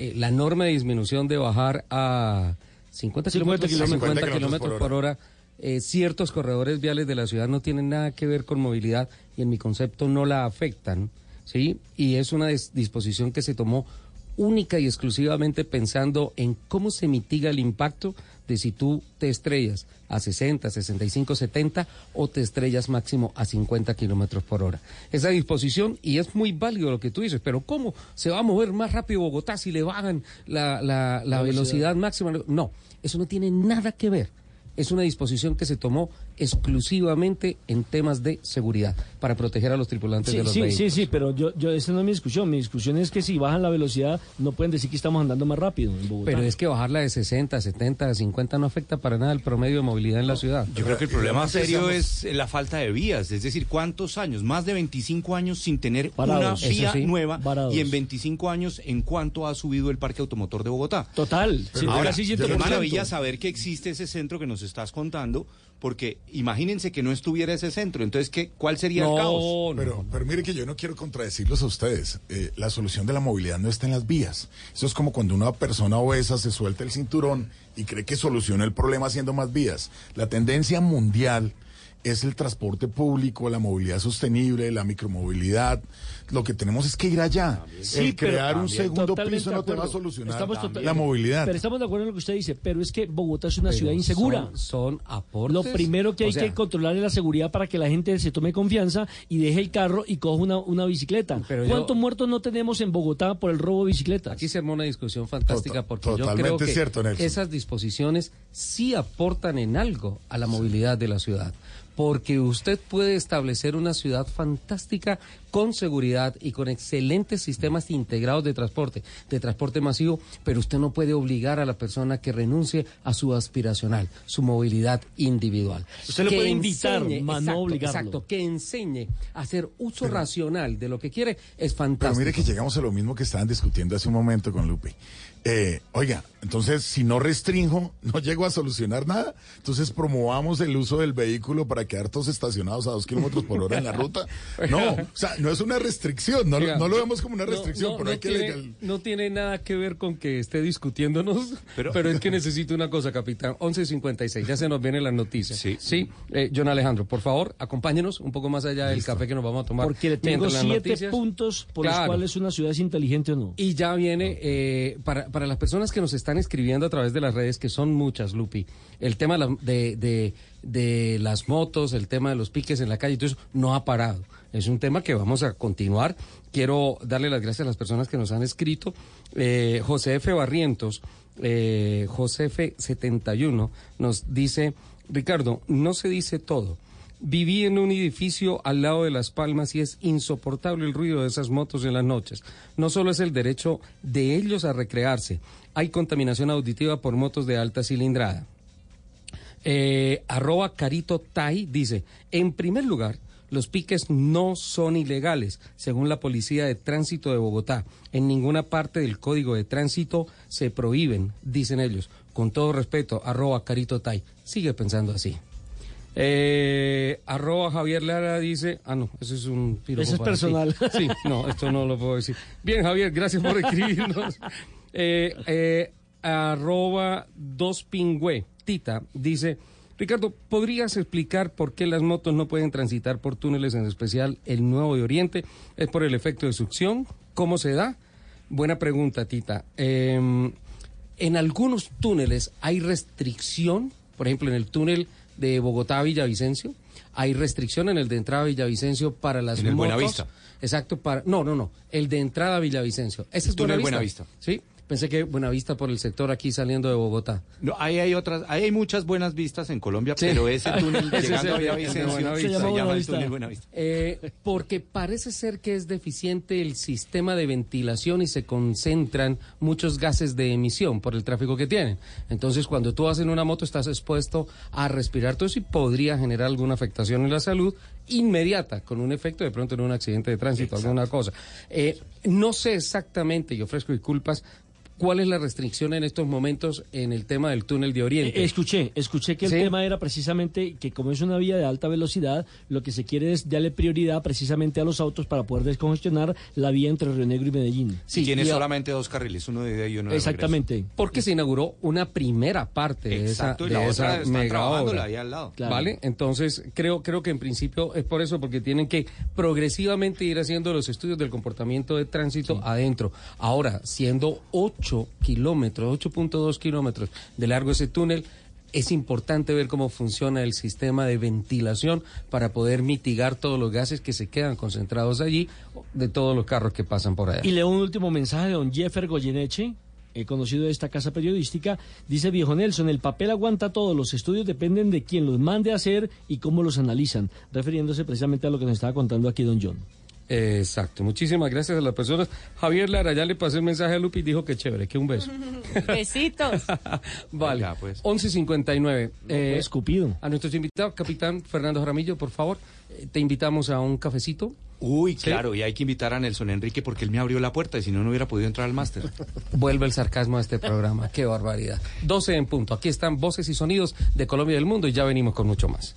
eh, la norma de disminución de bajar a 50 kilómetros, kilómetros. 50 kilómetros por hora, eh, ciertos corredores viales de la ciudad no tienen nada que ver con movilidad y en mi concepto no la afectan, ¿sí? Y es una dis- disposición que se tomó única y exclusivamente pensando en cómo se mitiga el impacto de si tú te estrellas a 60, 65, 70 o te estrellas máximo a 50 kilómetros por hora. Esa disposición, y es muy válido lo que tú dices, pero ¿cómo se va a mover más rápido Bogotá si le bajan la, la- la La velocidad velocidad. máxima? No, eso no tiene nada que ver. Es una disposición que se tomó exclusivamente en temas de seguridad para proteger a los tripulantes Sí, de los sí, vehículos. sí, sí, pero yo, yo, esa no es mi discusión. Mi discusión es que si bajan la velocidad, no pueden decir que estamos andando más rápido en Bogotá. Pero es que bajarla de 60, 70, 50 no afecta para nada el promedio de movilidad en la ciudad. Yo creo que el problema serio es la falta de vías, es decir, ¿cuántos años? Más de 25 años sin tener Varados. una vía sí, nueva varados. y en 25 años en cuánto ha subido el parque automotor de Bogotá. Total. sí, Ahora, qué 100%. maravilla saber que existe ese centro que nos estás contando, porque imagínense que no estuviera ese centro, entonces ¿qué, ¿cuál sería el caos? Pero, pero mire que yo no quiero contradecirlos a ustedes. Eh, la solución de la movilidad no está en las vías. Eso es como cuando una persona obesa se suelta el cinturón y cree que soluciona el problema haciendo más vías. La tendencia mundial es el transporte público, la movilidad sostenible, la micromovilidad. Lo que tenemos es que ir allá. Sí, el crear un segundo piso no te va a solucionar Estamos la movilidad. Pero estamos de acuerdo en lo que usted dice, pero es que Bogotá es una Pero ciudad insegura. Son, son aportes. Lo primero que o hay sea, que controlar es la seguridad para que la gente se tome confianza y deje el carro y coja una, una bicicleta. Pero yo- ¿Cuántos muertos no tenemos en Bogotá por el robo de bicicletas? Aquí se armó una discusión fantástica porque yo creo que cierto, esas disposiciones sí aportan en algo a la movilidad de la ciudad. Porque usted puede establecer una ciudad fantástica con seguridad y con excelentes sistemas integrados de transporte, de transporte masivo, pero usted no puede obligar a la persona que renuncie a su aspiracional, su movilidad individual. Usted le Que puede invitar, enseñe- mas no exacto, obligarlo. Exacto, que enseñe a hacer uso racional de lo que quiere es Pero fantástico. mire que llegamos a lo mismo que estaban discutiendo hace un momento con Lupe. Eh, oiga, entonces si no restringo, [laughs] no llego a solucionar nada. Entonces promovamos el uso del vehículo para quedar todos estacionados a dos kilómetros por hora en la ruta. [laughs] No, o sea, no es una restricción, no, lo- Oiga, no lo vemos como una restricción, no, pero no hay que tiene, legal- no tiene nada que ver con que esté discutiéndonos, pero, Pero- es que necesito una cosa, capitán. 11.56, ya se nos vienen las noticias. Sí. eh, John Alejandro, por favor, acompáñenos un poco más allá del café que nos vamos a tomar. Porque le tengo siete noticias. puntos por los cuales una ciudad es inteligente o no. Y ya viene, eh, para, para las personas que nos están escribiendo a través de las redes, que son muchas, Lupi, el tema de, de, las motos, el tema de los piques en la calle, eso no ha parado. Es un tema que vamos a continuar. Quiero darle las gracias a las personas que nos han escrito. Eh, José F. Barrientos, José F. 71, nos dice, Ricardo, no se dice todo. Viví en un edificio al lado de Las Palmas y es insoportable el ruido de esas motos en las noches. No solo es el derecho de ellos a recrearse, hay contaminación auditiva por motos de alta cilindrada. Eh, arroba Carito Tai dice, en primer lugar, los piques no son ilegales, según la Policía de Tránsito de Bogotá. En ninguna parte del Código de Tránsito se prohíben, dicen ellos. Con todo respeto, arroba Carito Tai. Sigue pensando así. Eh, arroba Javier Lara dice, ah no, eso es un piropo Eso es ti. personal. [laughs] Sí, no, esto no lo puedo decir. Bien, Javier, gracias por escribirnos. [laughs] Eh, eh, arroba dos pingüe, Tita, dice, Ricardo, ¿podrías explicar por qué las motos no pueden transitar por túneles, en especial el Nuevo de Oriente? ¿Es por el efecto de succión? ¿Cómo se da? Buena pregunta, Tita. Eh, en algunos túneles hay restricción, por ejemplo, en el túnel de Bogotá a Villavicencio, hay restricción en el de entrada a Villavicencio para las En el motos. Buenavista. Exacto, para no, no, no, el de entrada a Villavicencio. Ese El es túnel Buenavista. Sí, pensé que Buenavista por el sector aquí saliendo de Bogotá. No, ahí hay otras, ahí hay muchas buenas vistas en Colombia, Sí. pero ese túnel [laughs] llegando a Villavicencio se llama, el túnel Buenavista. Eh, porque parece ser que es deficiente el sistema de ventilación y se concentran muchos gases de emisión por el tráfico que tienen. Entonces, cuando tú vas en una moto, estás expuesto a respirar todo eso y podría generar alguna afectación en la salud inmediata, con un efecto de pronto en un accidente de tránsito, alguna cosa. Eh, no sé exactamente, y ofrezco disculpas, cuál es la restricción en estos momentos en el tema del túnel de Oriente. Eh, Escuché, escuché que el Sí. tema era precisamente que como es una vía de alta velocidad, lo que se quiere es darle prioridad precisamente a los autos para poder descongestionar la vía entre Río Negro y Medellín. Sí, tiene y a- solamente dos carriles, uno de ida y uno de Exactamente. Porque se inauguró una primera parte de Exacto, y esa, la de otra esa están mega obra. ahí al lado. Claro. ¿Vale? Entonces, creo, creo que en principio es por eso, porque tienen que progresivamente ir haciendo los estudios del comportamiento de tránsito adentro. Ahora, siendo 8 kilómetros, 8.2 kilómetros de largo ese túnel, es importante ver cómo funciona el sistema de ventilación para poder mitigar todos los gases que se quedan concentrados allí de todos los carros que pasan por allá. Y leo un último mensaje de don Jeffer Goyeneche, eh, conocido de esta casa periodística. Dice Viejo Nelson, el papel aguanta todo, los estudios dependen de quién los mande a hacer y cómo los analizan, refiriéndose precisamente a lo que nos estaba contando aquí don John. Exacto, muchísimas gracias a las personas. Javier Lara ya le pasé el mensaje a Lupi y dijo que chévere, que un beso. [laughs] Besitos. [laughs] Vale, pues. 11.59. Eh, escupido. a nuestros invitados, capitán Fernando Jaramillo, por favor, eh, te invitamos a un cafecito. Uy, Sí. claro, y hay que invitar a Nelson Enrique porque él me abrió la puerta y si no, no hubiera podido entrar al máster. [laughs] Vuelve el sarcasmo a este programa, qué barbaridad. 12 en punto, aquí están voces y sonidos de Colombia y del mundo y ya venimos con mucho más.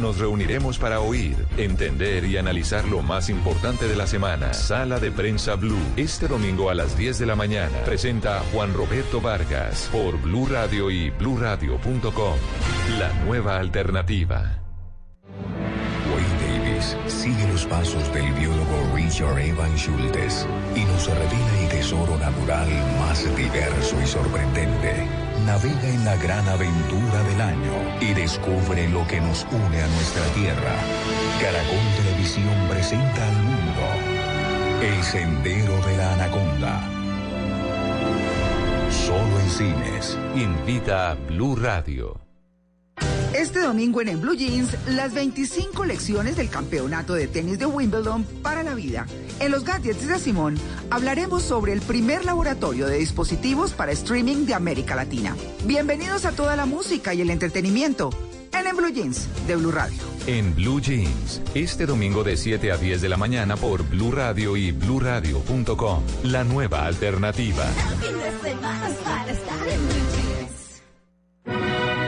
nos reuniremos para oír, entender y analizar lo más importante de la semana. Sala de prensa blue. Este domingo a las 10 de la mañana. Presenta Juan Roberto Vargas por Blue Radio y bluradio.com. La nueva alternativa. Wayne Davis sigue los pasos del biólogo Richard Evan Schultes y nos revela el tesoro natural más diverso y sorprendente. Navega en la gran aventura del año y descubre lo que nos une a nuestra tierra. Caracol Televisión presenta al mundo El Sendero de la Anaconda. Solo en cines. Invita a Blue Radio. Este domingo en En Blue Jeans, las 25 lecciones del campeonato de tenis de Wimbledon para la vida. En los gadgets de Simón hablaremos sobre el primer laboratorio de dispositivos para streaming de América Latina. Bienvenidos a toda la música y el entretenimiento en En Blue Jeans de Blue Radio. En Blue Jeans, este domingo de 7 a 10 de la mañana por Blue Radio y bluradio.com. La nueva alternativa.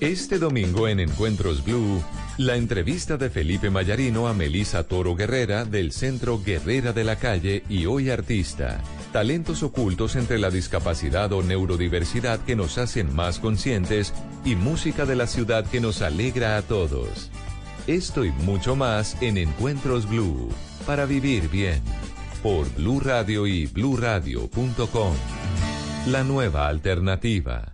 Este domingo en Encuentros Blue, la entrevista de Felipe Mayarino a Melisa Toro Guerrera del Centro Guerrera de la Calle y Hoy Artista. Talentos ocultos entre la discapacidad o neurodiversidad que nos hacen más conscientes y música de la ciudad que nos alegra a todos. Esto y mucho más en Encuentros Blue, para vivir bien. Por Blue Radio y bluradio.com. La nueva alternativa.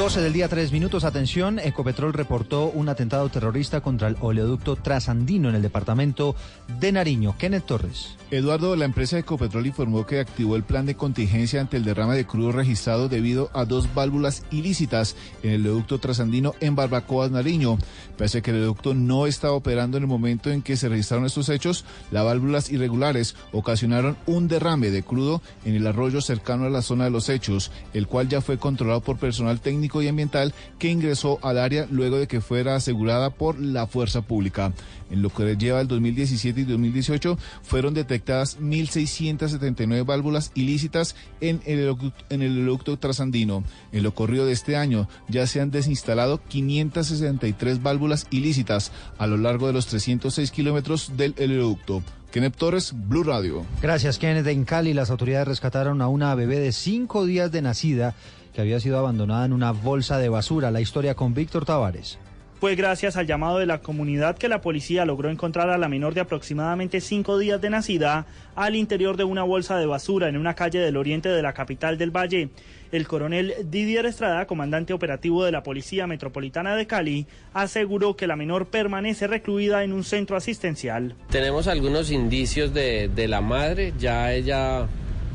12 del día, 3 minutos. Atención, Ecopetrol reportó un atentado terrorista contra el oleoducto trasandino en el departamento de Nariño. Kenneth Torres. Eduardo, la empresa Ecopetrol informó que activó el plan de contingencia ante el derrame de crudo registrado debido a dos válvulas ilícitas en el oleoducto trasandino en Barbacoas, Nariño. Pese a que el oleoducto no estaba operando en el momento en que se registraron estos hechos, las válvulas irregulares ocasionaron un derrame de crudo en el arroyo cercano a la zona de los hechos, el cual ya fue controlado por personal y ambiental que ingresó al área luego de que fuera asegurada por la fuerza pública. En lo que lleva el 2017 y 2018 fueron detectadas 1.679 válvulas ilícitas en el, en el oleoducto trasandino. En lo corrido de este año ya se han desinstalado 563 válvulas ilícitas a lo largo de los 306 kilómetros del oleoducto. Kenneth Torres, Blue Radio. Gracias, Kenneth. En Cali, las autoridades rescataron a una bebé de cinco días de nacida que había sido abandonada en una bolsa de basura. La historia con Víctor Tavares. Fue gracias al llamado de la comunidad que la policía logró encontrar a la menor de aproximadamente cinco días de nacida al interior de una bolsa de basura en una calle del oriente de la capital del Valle. El coronel Didier Estrada, comandante operativo de la Policía Metropolitana de Cali, aseguró que la menor permanece recluida en un centro asistencial. Tenemos algunos indicios de, de la madre, ya ella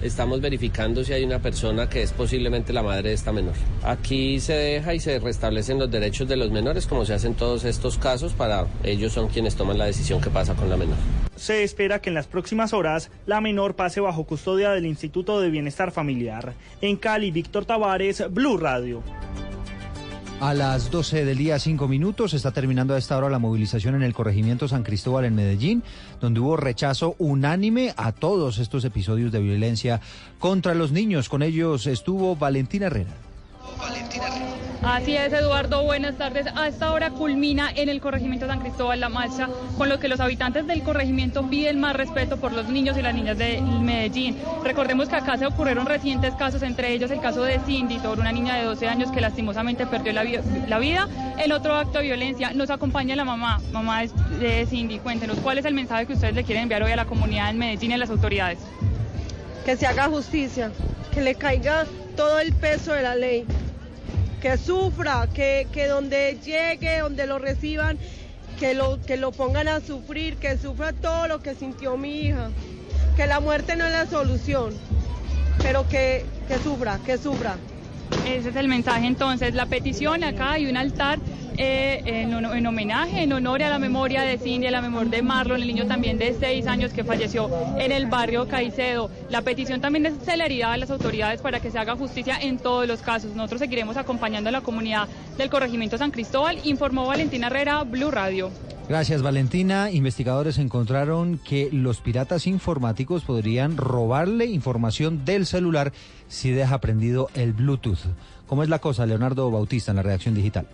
estamos verificando si hay una persona que es posiblemente la madre de esta menor. Aquí se deja y se restablecen los derechos de los menores como se hace en todos estos casos para ellos son quienes toman la decisión que pasa con la menor. Se espera que en las próximas horas la menor pase bajo custodia del Instituto de Bienestar Familiar. En Cali, Víctor Tavares, Blue Radio. A las 12 del día, 5 minutos, está terminando a esta hora la movilización en el corregimiento San Cristóbal en Medellín, donde hubo rechazo unánime a todos estos episodios de violencia contra los niños. Con ellos estuvo Valentina Herrera. Así es, Eduardo. Buenas tardes. A esta hora culmina en el corregimiento San Cristóbal la marcha, con lo que los habitantes del corregimiento piden más respeto por los niños y las niñas de Medellín. Recordemos que acá se ocurrieron recientes casos, entre ellos el caso de Cindy, sobre una niña de 12 años que lastimosamente perdió la, vi- la vida en otro acto de violencia. Nos acompaña la mamá, mamá de- de Cindy. Cuéntenos, ¿cuál es el mensaje que ustedes le quieren enviar hoy a la comunidad en Medellín y a las autoridades? que se haga justicia, que le caiga todo el peso de la ley, que sufra, que, que donde llegue, donde lo reciban, que lo, que lo pongan a sufrir, que sufra todo lo que sintió mi hija, que la muerte no es la solución, pero que, que sufra, que sufra. Ese es el mensaje entonces. La petición acá hay un altar eh, en, homenaje, en honor a la memoria de Cindy, a la memoria de Marlon, el niño también de seis años que falleció en el barrio Caicedo. La petición también es celeridad a las autoridades para que se haga justicia en todos los casos. Nosotros seguiremos acompañando a la comunidad del corregimiento San Cristóbal, informó Valentina Herrera, Blue Radio. Gracias, Valentina. Investigadores encontraron que los piratas informáticos podrían robarle información del celular si deja prendido el Bluetooth. ¿Cómo es la cosa, Leonardo Bautista, en la redacción digital?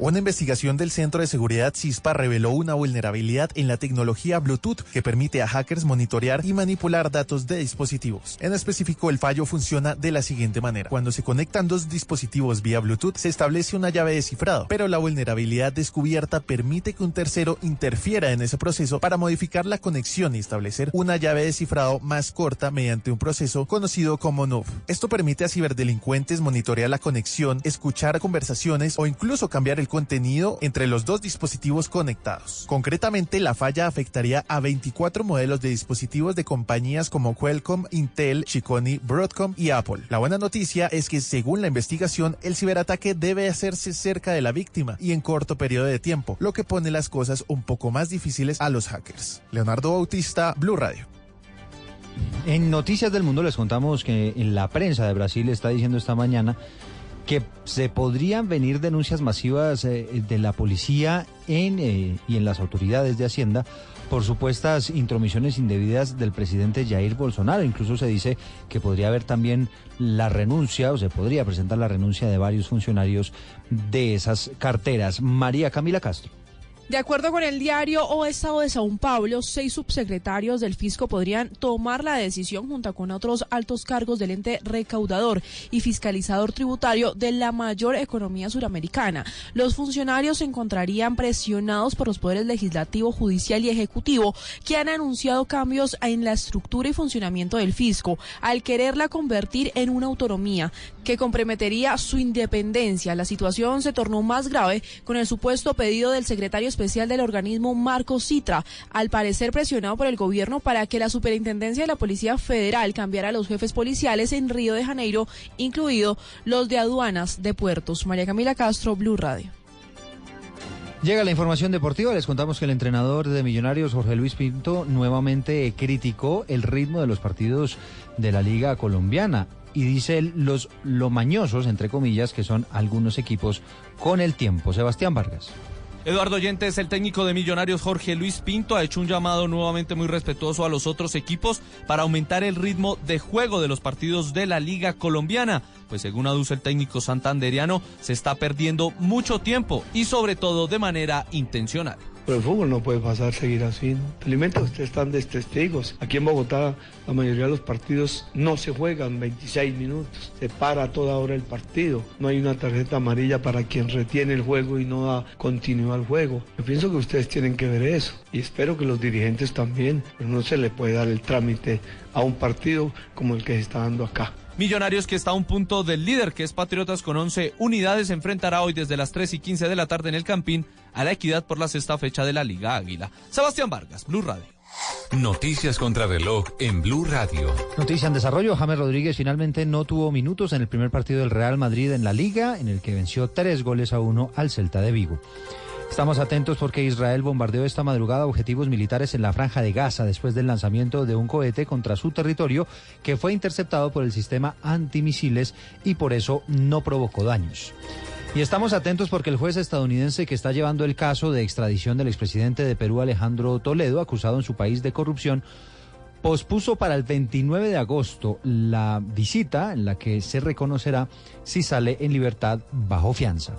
Una investigación del Centro de Seguridad CISPA reveló una vulnerabilidad en la tecnología Bluetooth que permite a hackers monitorear y manipular datos de dispositivos. En específico, el fallo funciona de la siguiente manera. Cuando se conectan dos dispositivos vía Bluetooth, se establece una llave de cifrado, pero la vulnerabilidad descubierta permite que un tercero interfiera en ese proceso para modificar la conexión y establecer una llave de cifrado más corta mediante un proceso conocido como NUV. Esto permite a ciberdelincuentes monitorear la conexión, escuchar conversaciones o incluso cambiar el contenido entre los dos dispositivos conectados. Concretamente, la falla afectaría a 24 modelos de dispositivos de compañías como Qualcomm, Intel, Chicony, Broadcom y Apple. La buena noticia es que según la investigación, el ciberataque debe hacerse cerca de la víctima y en corto periodo de tiempo, lo que pone las cosas un poco más difíciles a los hackers. Leonardo Bautista, Blue Radio. En Noticias del Mundo les contamos que en la prensa de Brasil está diciendo esta mañana que se podrían venir denuncias masivas eh, de la policía en, eh, y en las autoridades de Hacienda por supuestas intromisiones indebidas del presidente Jair Bolsonaro. Incluso se dice que podría haber también la renuncia o se podría presentar la renuncia de varios funcionarios de esas carteras. María Camila Castro. De acuerdo con el diario O Estado de Sao Paulo, seis subsecretarios del fisco podrían tomar la decisión junto con otros altos cargos del ente recaudador y fiscalizador tributario de la mayor economía suramericana. Los funcionarios se encontrarían presionados por los poderes legislativo, judicial y ejecutivo que han anunciado cambios en la estructura y funcionamiento del fisco al quererla convertir en una autonomía que comprometería su independencia. La situación se tornó más grave con el supuesto pedido del secretario especial del organismo Marco Citra, al parecer presionado por el gobierno para que la superintendencia de la Policía Federal cambiara a los jefes policiales en Río de Janeiro, incluido los de aduanas de puertos. María Camila Castro, Blue Radio. Llega la información deportiva. Les contamos que el entrenador de Millonarios, Jorge Luis Pinto, nuevamente criticó el ritmo de los partidos de la Liga Colombiana y dice los lomañosos, entre comillas, que son algunos equipos con el tiempo. Sebastián Vargas. Eduardo Yentes, el técnico de Millonarios Jorge Luis Pinto, ha hecho un llamado nuevamente muy respetuoso a los otros equipos para aumentar el ritmo de juego de los partidos de la Liga Colombiana, pues según aduce el técnico santanderiano, se está perdiendo mucho tiempo y sobre todo de manera intencional. Pero el fútbol no puede pasar, seguir así. ¿no? Felizmente ustedes están de testigos. Aquí en Bogotá la mayoría de los partidos no se juegan 26 minutos. Se para toda hora el partido. No hay una tarjeta amarilla para quien retiene el juego y no da continuidad al juego. Yo pienso que ustedes tienen que ver eso. Y espero que los dirigentes también. Pero no se le puede dar el trámite a un partido como el que se está dando acá. Millonarios que está a un punto del líder que es Patriotas con 11 unidades enfrentará hoy desde las 3 y 15 de la tarde en el Campín a la Equidad por la sexta fecha de la Liga Águila. Sebastián Vargas, Blue Radio. Noticias contra reloj en Blue Radio. Noticia en desarrollo, James Rodríguez finalmente no tuvo minutos en el primer partido del Real Madrid en la liga, en el que venció tres goles a uno al Celta de Vigo. Estamos atentos porque Israel bombardeó esta madrugada objetivos militares en la franja de Gaza después del lanzamiento de un cohete contra su territorio que fue interceptado por el sistema antimisiles y por eso no provocó daños. Y estamos atentos porque el juez estadounidense que está llevando el caso de extradición del expresidente de Perú Alejandro Toledo, acusado en su país de corrupción, pospuso para el 29 de agosto la visita en la que se reconocerá si sale en libertad bajo fianza.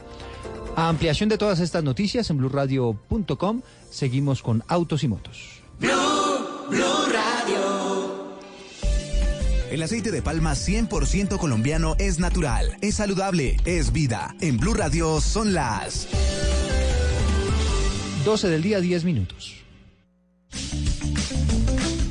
A ampliación de todas estas noticias en blurradio.com, seguimos con Autos y Motos. El aceite de palma 100% colombiano es natural, es saludable, es vida. En Blue Radio son las 12 del día, 10 minutos.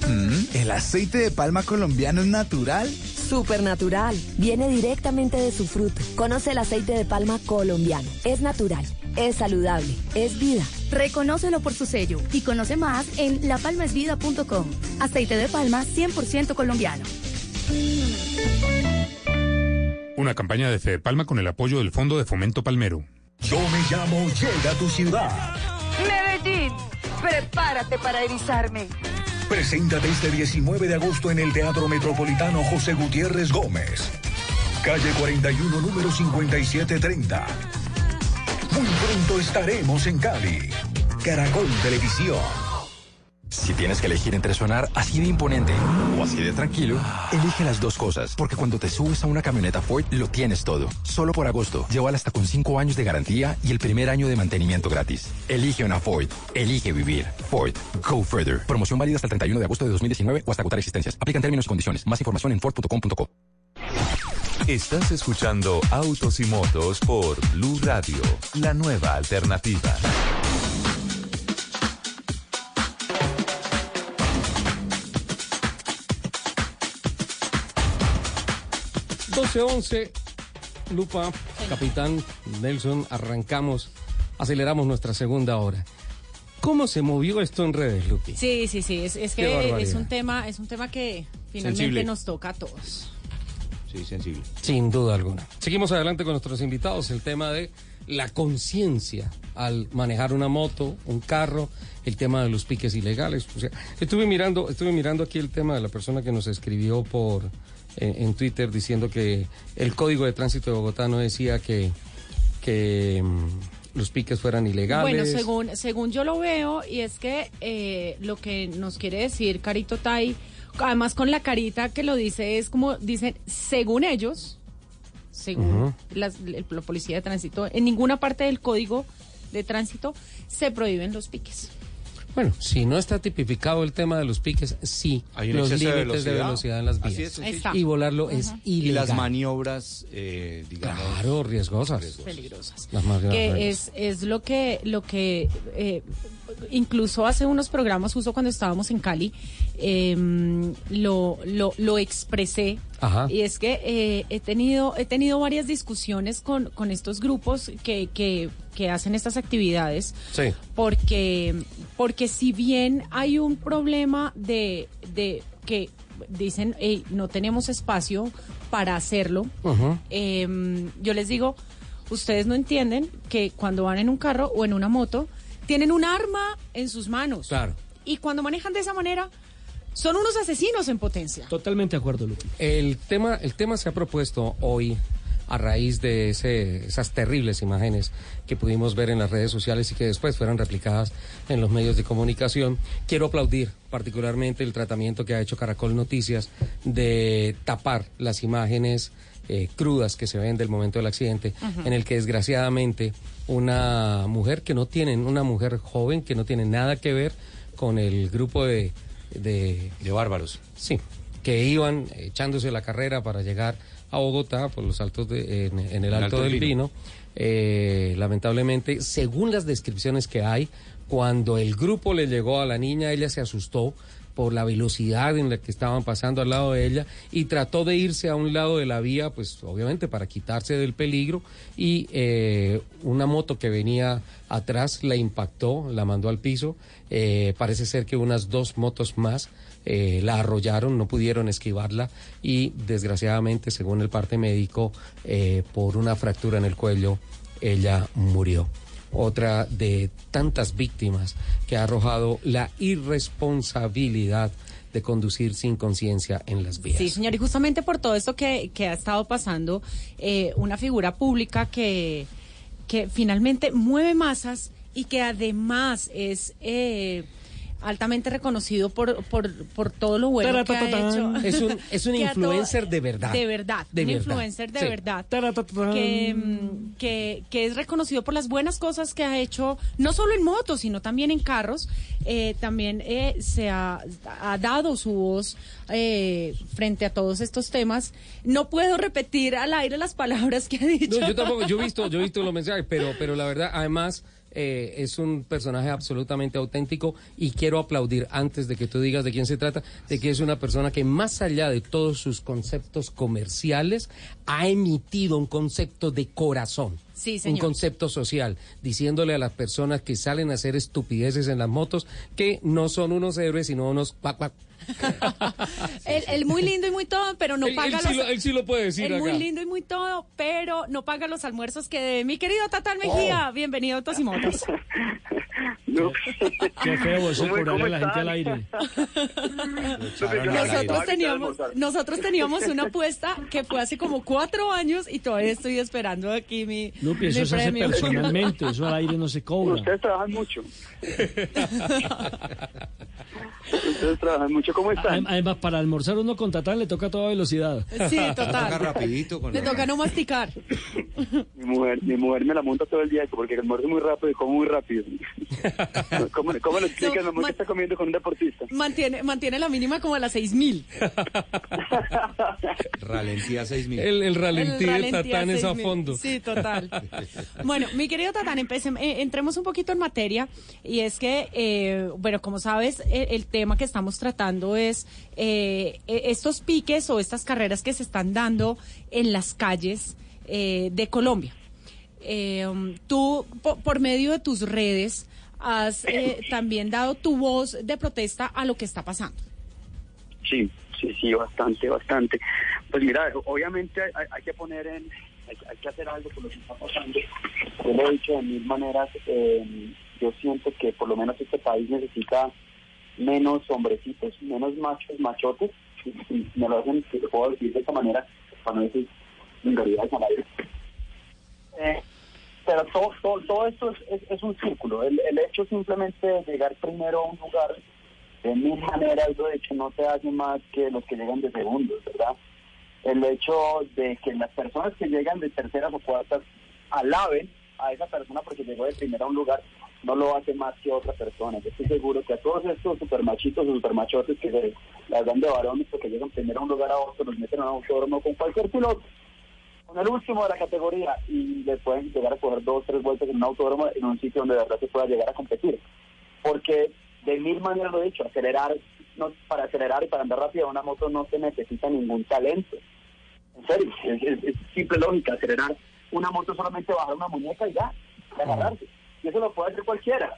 Mm, ¿El aceite de palma colombiano es natural? Supernatural. Viene directamente de su fruto. Conoce el aceite de palma colombiano. Es natural, es saludable, es vida. Reconócelo por su sello y conoce más en lapalmasvida.com. Aceite de palma 100% colombiano. Una campaña de Fede Palma con el apoyo del Fondo de Fomento Palmero. Yo me llamo Llega a tu ciudad. Medellín, prepárate para erizarme. Preséntate este 19 de agosto en el Teatro Metropolitano José Gutiérrez Gómez. Calle 41, número 5730. Muy pronto estaremos en Cali. Caracol Televisión. Si tienes que elegir entre sonar así de imponente o así de tranquilo, elige las dos cosas, porque cuando te subes a una camioneta Ford lo tienes todo. Solo por agosto, llévala hasta con 5 años de garantía y el primer año de mantenimiento gratis. Elige una Ford, elige vivir. Ford, go further. Promoción válida hasta el 31 de agosto de 2019 o hasta agotar existencias. Aplican términos y condiciones. Más información en Ford.com.co. Estás escuchando Autos y Motos por Blue Radio, la nueva alternativa. 12-11. Lupa, capitán Nelson, arrancamos, aceleramos nuestra segunda hora. ¿Cómo se movió esto en redes, Lupi? Sí, sí, sí, es, es que es un tema, es un tema que finalmente Sensible. nos toca a todos. Sí, sensible. Sin duda alguna. Seguimos adelante con nuestros invitados. El tema de la conciencia al manejar una moto, un carro, el tema de los piques ilegales. O sea, estuve mirando, estuve mirando aquí el tema de la persona que nos escribió por en, en Twitter diciendo que el código de tránsito de Bogotá no decía que que mm, los piques fueran ilegales. Bueno, según, según yo lo veo, y es que eh, lo que nos quiere decir Carito Tai, además con la carita que lo dice, es como dicen, según ellos, según Ujú. las- el- la policía de tránsito, en ninguna parte del código de tránsito se prohíben los piques. Bueno, si no está tipificado el tema de los piques, sí, Hay un los de límites de velocidad. en las Así vías. es. Y volarlo es Ujú. Y ilegal. las maniobras, eh, digamos. Claro, riesgosas. Peligrosas. Las más que es, es lo que lo que eh, incluso hace unos programas justo cuando estábamos en Cali em, lo, lo, lo expresé Ajá. y es que eh, he tenido he tenido varias discusiones con, con estos grupos que, que, que hacen estas actividades Sí. porque porque si bien hay un problema de, de que dicen "Ey, no tenemos espacio para hacerlo eh, yo les digo, ustedes no entienden que cuando van en un carro o en una moto, tienen un arma en sus manos. Claro. Y cuando manejan de esa manera, son unos asesinos en potencia. Totalmente de acuerdo, Lupi. El tema, el tema se ha propuesto hoy a raíz de ese- esas terribles imágenes que pudimos ver en las redes sociales y que después fueron replicadas en los medios de comunicación. Quiero aplaudir particularmente el tratamiento que ha hecho Caracol Noticias de tapar las imágenes eh, crudas que se ven del momento del accidente, en el que desgraciadamente una mujer que no tiene, una mujer joven que no tiene nada que ver con el grupo de... De, bárbaros. Sí, que iban echándose la carrera para llegar a Bogotá por los altos de, en, en el Alto, del Pino. Eh, lamentablemente, según las descripciones que hay, cuando el grupo le llegó a la niña, ella se asustó por la velocidad en la que estaban pasando al lado de ella y trató de irse a un lado de la vía, pues obviamente para quitarse del peligro y eh, una moto que venía atrás la impactó, la mandó al piso. Eh, parece ser que unas dos motos más eh, la arrollaron, no pudieron esquivarla y desgraciadamente, según el parte médico, por una fractura en el cuello, ella murió. Otra de tantas víctimas que ha arrojado la irresponsabilidad de conducir sin conciencia en las vías. Sí, señor, y justamente por todo esto que, que ha estado pasando, eh, una figura pública que, que finalmente mueve masas y que además es eh, altamente reconocido por, por, por todo lo bueno que ha hecho. Es un, es un [laughs] influencer de verdad. De verdad, De un verdad. influencer de Sí. verdad. Que, que, que es reconocido por las buenas cosas que ha hecho, no solo en motos, sino también en carros. Eh, también eh, se ha, ha dado su voz eh, frente a todos estos temas. No puedo repetir al aire las palabras que ha dicho. No, yo tampoco, yo he [laughs] visto, yo he visto los mensajes, pero, pero la verdad, además, eh, es un personaje absolutamente auténtico y quiero aplaudir antes de que tú digas de quién se trata, de que es una persona que más allá de todos sus conceptos comerciales, ha emitido un concepto de corazón. Sí, un señor. concepto social, diciéndole a las personas que salen a hacer estupideces en las motos que no son unos héroes, sino unos cuac, él [laughs] muy lindo y muy todo, pero no paga él sí los... lo- él sí lo puede decir Él muy lindo y muy todo, pero no paga los almuerzos que debe. Mi querido Tatal Mejía, bienvenido a Autos [laughs] y Motos. [laughs] Qué feo eso, ¿Cómo- cobrarle cómo a la gente están? al aire. [laughs] Nosotros teníamos, nosotros teníamos una apuesta que fue hace como cuatro años y todavía estoy esperando aquí mi, eso mi se hace premio. personalmente, eso al aire no se cobra. Ustedes trabajan mucho. Ustedes trabajan mucho. ¿Cómo están? Además, para almorzar uno con Tatán le toca a toda velocidad. Sí, [laughs] total. rapidito con Le toca no masticar. Mi mujer, mi mujer me la monta todo el día porque almuerzo muy rápido y como muy rápido. [laughs] ¿Cómo, cómo lo explicas, mi amor, que está comiendo con un deportista? Mantiene, mantiene la mínima como a las seis mil. [laughs] Ralentía 6000. El, el ralentí El de Tatán es a 6.000. fondo. Sí, total. Bueno, mi querido Tatán, empecem- eh, entremos un poquito en materia y es que, eh, bueno, como sabes, el tema que estamos tratando es eh, eh, estos piques o estas carreras que se están dando en las calles. eh, de Colombia. Eh, um, tú, po- por medio de tus redes, has eh, también dado tu voz de protesta a lo que está pasando. Sí, sí, sí, bastante, bastante. Pues mira, obviamente hay, hay que poner en, hay, hay que hacer algo con lo que está pasando. Yo lo he dicho de mil maneras, eh, yo siento que por lo menos este país necesita menos hombrecitos, menos machos, machotes, y, y me lo hacen, que te puedo decir de esta manera, cuando dices vulgaridades al aire. Eh, pero todo, todo, esto es, es- un círculo. El, el hecho simplemente de llegar primero a un lugar, de mil maneras, lo hecho no te hace más que los que llegan de segundos, ¿verdad? El hecho de que las personas que llegan de terceras o cuartas alaben a esa persona porque llegó de primera a un lugar, no lo hace más que otra persona. Yo estoy seguro que a todos estos supermachitos o supermachotes que se las dan de varones porque llegan primero a un lugar a otro, los meten a un autódromo con cualquier piloto con el último de la categoría y le pueden llegar a coger dos tres vueltas en un autódromo en un sitio donde de verdad se pueda llegar a competir. Porque de mil maneras lo he dicho, acelerar, no, para acelerar y para andar rápido una moto no se necesita ningún talento. En serio, es, simple lógica, acelerar una moto solamente bajar una muñeca y ya, agarrarse. Y eso lo puede hacer cualquiera.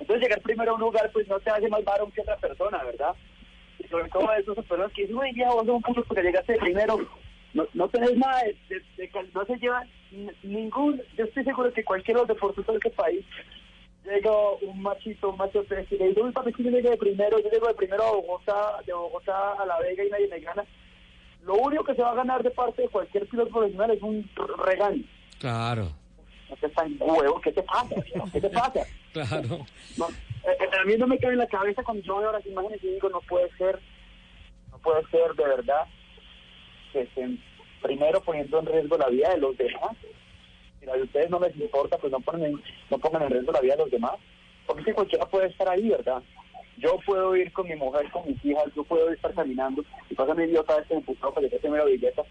Entonces llegar primero a un lugar pues no te hace más varón que otra persona, ¿verdad? Y sobre todo esas personas que dicen, uy, ya vos un puto porque llegaste primero, no, no tenés nada de, de- de no se lleva ningún, yo estoy seguro que cualquier otro deportista de este país llega un machito, un macho y le dice, uy papi, que yo llegué de primero, yo llego de primero a Bogotá, de Bogotá a La Vega y nadie me gana. Lo único que se va a ganar de parte de cualquier piloto profesional es un r- regaño. Claro, No te está en huevo, ¿qué te pasa? ¿Qué te pasa? [laughs] claro. No, eh, eh, a mí no me cabe en la cabeza cuando yo veo las imágenes y digo, no puede ser, no puede ser de verdad estén primero poniendo en riesgo la vida de los demás. Si a ustedes no les importa, pues no, ponen en- no pongan en riesgo la vida de los demás. Porque que cualquiera puede estar ahí, ¿verdad? Yo puedo ir con mi mujer, con mis hijas, yo puedo estar caminando y pasa mi idiota este empujado que llegue primero billeta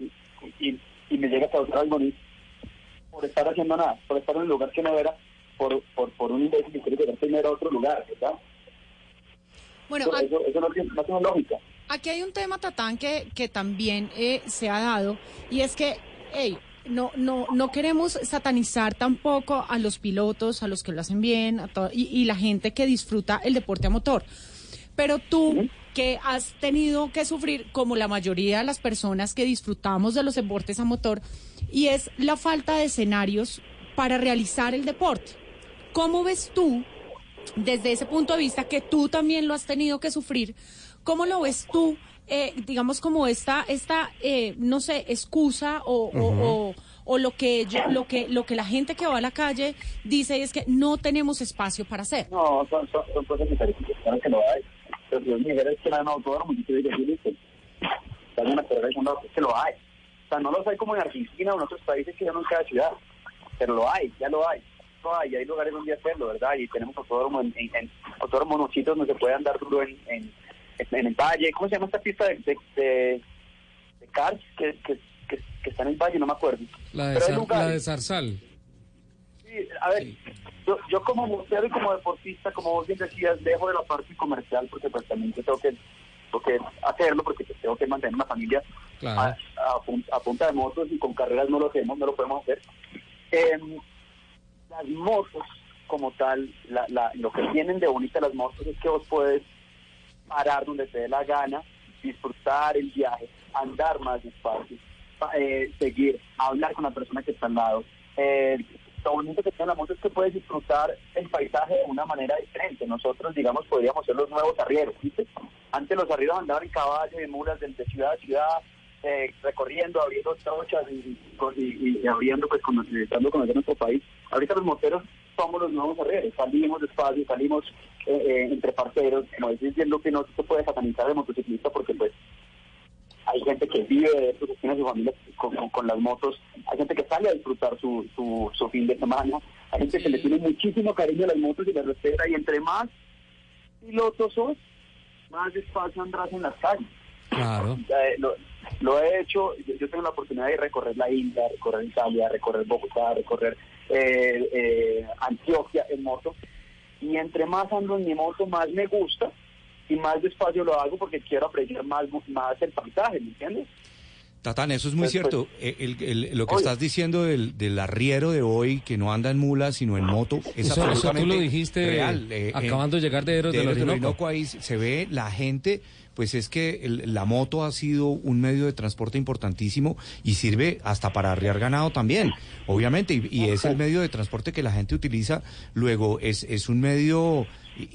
y, y, y me llega a causar algo bonito por estar haciendo nada, por estar en el lugar que no era, por, por, por un imbécil que quiere llegar primero a otro lugar, ¿verdad? Bueno, eso, eso no, tiene, no tiene lógica. Aquí hay un tema, Tatán, que, que también eh, se ha dado, y es que, hey, no, no, no queremos satanizar tampoco a los pilotos, a los que lo hacen bien, a to- y, y la gente que disfruta el deporte a motor. Pero tú, que has tenido que sufrir, como la mayoría de las personas que disfrutamos de los deportes a motor, y es la falta de escenarios para realizar el deporte. ¿Cómo ves tú desde ese punto de vista que tú también lo has tenido que sufrir, ¿cómo lo ves tú, eh, digamos, como esta, esta eh, no sé, excusa o, o- o- o lo que yo- lo que lo que la gente que va a la calle dice es que no tenemos espacio para hacer? No, son, son, son cosas diferentes, claro que lo hay. Pero si yo me dijera es que la no autódromo, yo te digo, sí, listo. Están en carrera de que lo hay. O sea, no los hay como en Argentina o en otros países que ya no en cada ciudad. Pero lo hay, ya lo hay. Lo hay, hay lugares donde hacerlo, ¿verdad? Y tenemos autódromo en, en, en autódromos donde se puede andar duro en, en, en el valle. ¿Cómo se llama esta pista de, de, de, de cars que, que, que, que está en el valle? No me acuerdo. La de, Pero Zar- la de Zarzal. Sí, a ver, yo, yo como motero y como deportista, como vos bien decías, dejo de la parte comercial porque pues también tengo que, tengo que hacerlo porque tengo que mantener una familia Claro. a, a pun- a punta de motos y con carreras no lo hacemos, no lo podemos hacer. Em, las motos como tal, la, la, lo que tienen de bonita las motos es que vos puedes parar donde te dé la gana, disfrutar el viaje, andar más despacio, pa- eh, seguir, hablar con la persona que está al lado. Eh, lo bonito que tiene la moto es que puedes disfrutar el paisaje de una manera diferente. Nosotros, digamos, podríamos ser los nuevos arrieros, ¿viste? Antes los arrieros andaban en caballo, en mulas, de, ciudad a ciudad, eh, recorriendo, abriendo trochas y, y, y abriendo, pues, con, tratando de conocer nuestro país. Ahorita los moteros somos los nuevos arrieros, salimos despacio, salimos eh, eh, entre parceros, decís bien, lo que no se puede satanizar de motociclista porque, pues, hay gente que vive de esto, que tiene su familia con, con- con las motos, hay gente que sale a disfrutar su, su, su fin de semana, hay gente que le tiene muchísimo cariño a las motos y las respeta, y entre más pilotos sos, más despacio andarás en las calles. Claro. Eh, lo, lo he hecho, yo tengo la oportunidad de recorrer la India, recorrer Italia, recorrer Bogotá, recorrer eh, eh, Antioquia en moto, y entre más ando en mi moto, más me gusta, y más despacio lo hago porque quiero apreciar más, más el paisaje, ¿me entiendes? Tatán, eso es muy cierto. Eh, el- el- lo que Oye. estás diciendo del, del arriero de hoy, que no anda en mula, sino en moto, es Eso- eso tú absolutamente lo dijiste real. Eh, acabando de llegar de Héroes del Orinoco. ahí se ve la gente, pues es que el- la moto ha sido un medio de transporte importantísimo y sirve hasta para arriar ganado también, obviamente, y, y es el medio de transporte que la gente utiliza. Luego, es, es un medio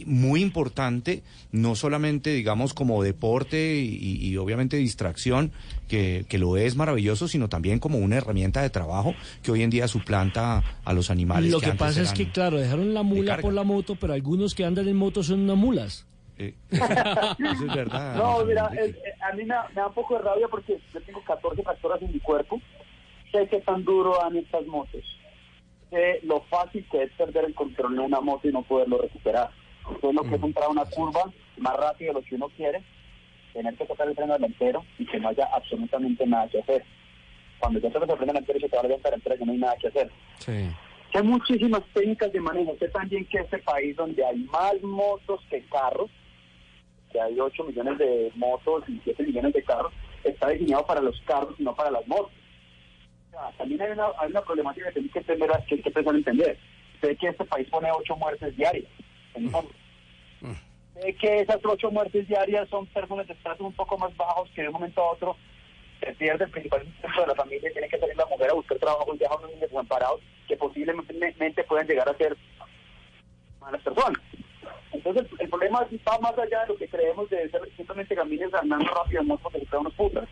muy importante, no solamente, digamos, como deporte y, y obviamente distracción, que, que lo es maravilloso, sino también como una herramienta de trabajo que hoy en día suplanta a los animales. Lo que, antes pasa es que, claro, dejaron la mula por la moto, pero algunos que andan en moto son unas mulas. Eh, [laughs] [laughs] eso es verdad. No, mira, es- eh, a mí me da, me da un poco de rabia porque yo tengo 14 fracturas en mi cuerpo. Sé que tan duro dan estas motos. Sé lo fácil que es perder el control de una moto y no poderlo recuperar. Sé lo que es entrar a una curva más rápido de lo que uno quiere, tener que tocar el freno delantero y que no haya absolutamente nada que hacer. Cuando ya tocas el freno delantero y se te va a levantar entera, ya no hay nada que hacer. Sí. Hay muchísimas técnicas de manejo. Sé también que este país donde hay más motos que carros, que hay 8 millones de motos y 7 millones de carros, está diseñado para los carros y no para las motos. O sea, también hay una, hay una problemática que tenemos que, entender, que hay que empezar a entender. Sé que este país pone 8 muertes diarias en motos. Sé que esas 8 muertes diarias son personas de estatus un poco más bajos que de un momento a otro se pierde el principal sustento de la familia tiene que salir la mujer a buscar trabajo y dejar a unos desamparados que posiblemente pueden llegar a ser malas personas. Entonces, el problema va más allá de lo que creemos de ser simplemente camines andando rápido en moto son unos putas.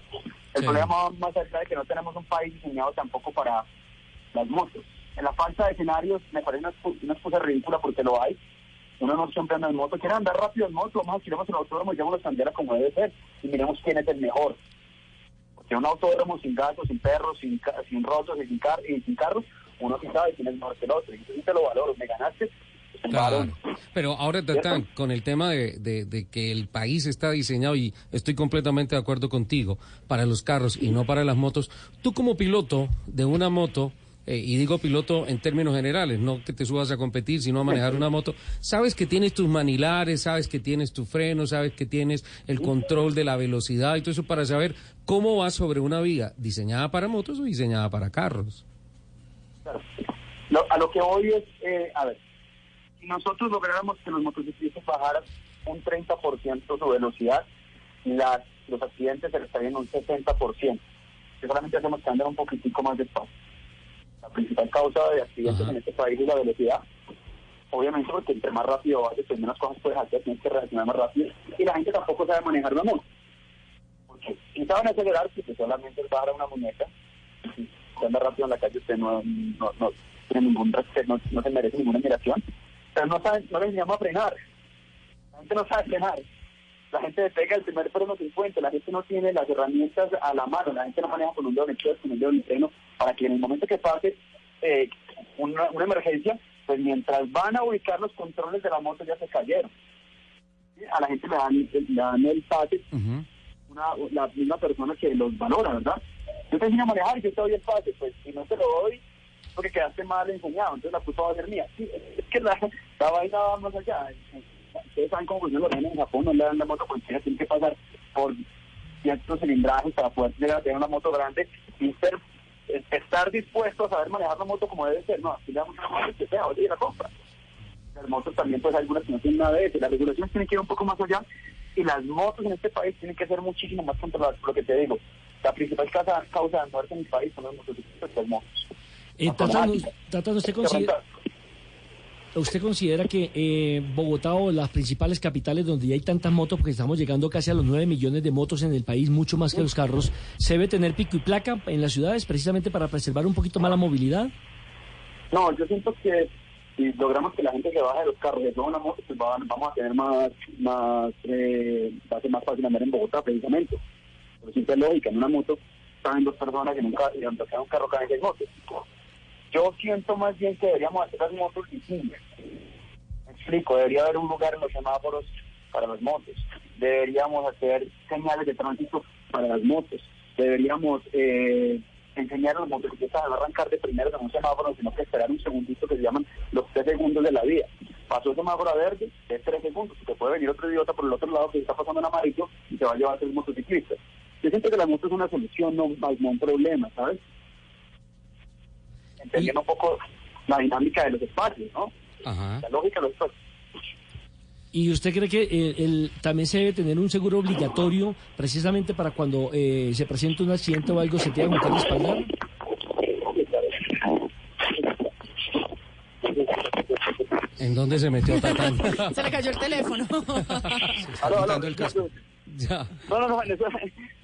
El Sí. problema va más allá de que no tenemos un país diseñado tampoco para las motos. En la falta de escenarios me parece una, una excusa ridícula porque lo hay. Uno no siempre anda en moto, quiere andar rápido en moto, vamos a tiremos el autódromo y llevamos la sandera como debe ser y miremos quién es el mejor. Porque un autódromo sin gatos, sin perros, sin, sin rotos y sin, car y sin carros, uno sí sabe quién es mejor que el otro. Y sí te lo valoro, me ganaste, Claro. Pero ahora, Tatán, con el tema de, de- de que el país está diseñado, y estoy completamente de acuerdo contigo, para los carros y no para las motos, tú como piloto de una moto, eh, y digo piloto en términos generales, no que te subas a competir, sino a manejar una moto, sabes que tienes tus manilares, sabes que tienes tu freno, sabes que tienes el control de la velocidad y todo eso para saber cómo vas sobre una vía diseñada para motos o diseñada para carros. Lo- a lo que voy es, eh, a ver, si nosotros lográramos que los motociclistas bajaran un 30% su velocidad, las, los accidentes se estarían un 60%. Si solamente hacemos que anden un poquitico más despacio. La principal causa de accidentes en este país es la velocidad. Obviamente porque entre más rápido vayas, pues menos cosas puedes hacer, tienes que reaccionar más rápido. Y la gente tampoco sabe manejar una moto. Porque si saben acelerar, pues solamente es bajar a una muñeca. Si anda rápido en la calle, usted no, no, no tiene ningún respeto, no, no se merece ninguna admiración. Pero no, saben, no les enseñamos a frenar. La gente no sabe frenar. La gente pega el primer freno que encuentra. La gente no tiene las herramientas a la mano. La gente no maneja con un dedo en el con un dedo en el freno, para que en el momento que pase eh, una, una emergencia, pues mientras van a ubicar los controles de la moto ya se cayeron. A la gente le dan, le dan el pase una, la misma persona que los valora, ¿verdad? Yo te enseño a manejar y yo te doy el pase, pues si no te lo doy, porque quedaste mal enseñado, entonces la culpa va a ser mía. Sí, es que la, la vaina va más allá. Ustedes saben cómo funciona los en Japón, no le dan la moto cualquiera, tiene que pasar por ciertos cilindrajes para poder llegar a tener una moto grande y ser, estar dispuesto a saber manejar la moto como debe ser. No, aquí le damos una moto que sea, oye, la compra. Las motos también, pues algunas que no tienen nada de eso. Las regulaciones tienen que ir un poco más allá y las motos en este país tienen que ser muchísimo más controladas. Por lo que te digo, la principal causa, causa de muerte en mi país son los motociclistas y las motos. Tatán, ¿usted Te considera, ¿usted considera que eh, Bogotá o las principales capitales donde ya hay tantas motos, porque estamos llegando casi a los 9 millones de motos en el país, mucho más que los carros, se debe tener pico y placa en las ciudades precisamente para preservar un poquito más la movilidad? No, yo siento que si logramos que la gente se baje de los carros y se suba a una moto, pues va- vamos a tener más, más eh, va a ser más fácil andar en Bogotá precisamente. Por simple lógica, en una moto caben dos personas en un donde cae un carro caben seis motos. Yo siento más bien que deberíamos hacer las motos distintas. Me explico, debería haber un lugar en los semáforos para las motos. Deberíamos hacer señales de tránsito para las motos. Deberíamos eh, enseñar a los motociclistas a no arrancar de primero en un semáforo, sino que esperar un segundito que se llaman los tres segundos de la vía. Pasó el semáforo a verde, es tres segundos, porque puede venir otro idiota por el otro lado que está pasando en amarillo y se va a llevar tres motociclistas. Yo siento que la moto es una solución, no, no un problema, ¿sabes? Entendiendo un poco la dinámica de los espacios, ¿no? La lógica de los espacios. ¿Y usted cree que eh, el, también se debe tener un seguro obligatorio precisamente para cuando eh, se presente un accidente o algo se tenga que respaldar? ¿En dónde se metió Tatán? Se le cayó el teléfono. Aló, aló, el casco. Ya. No, no, no,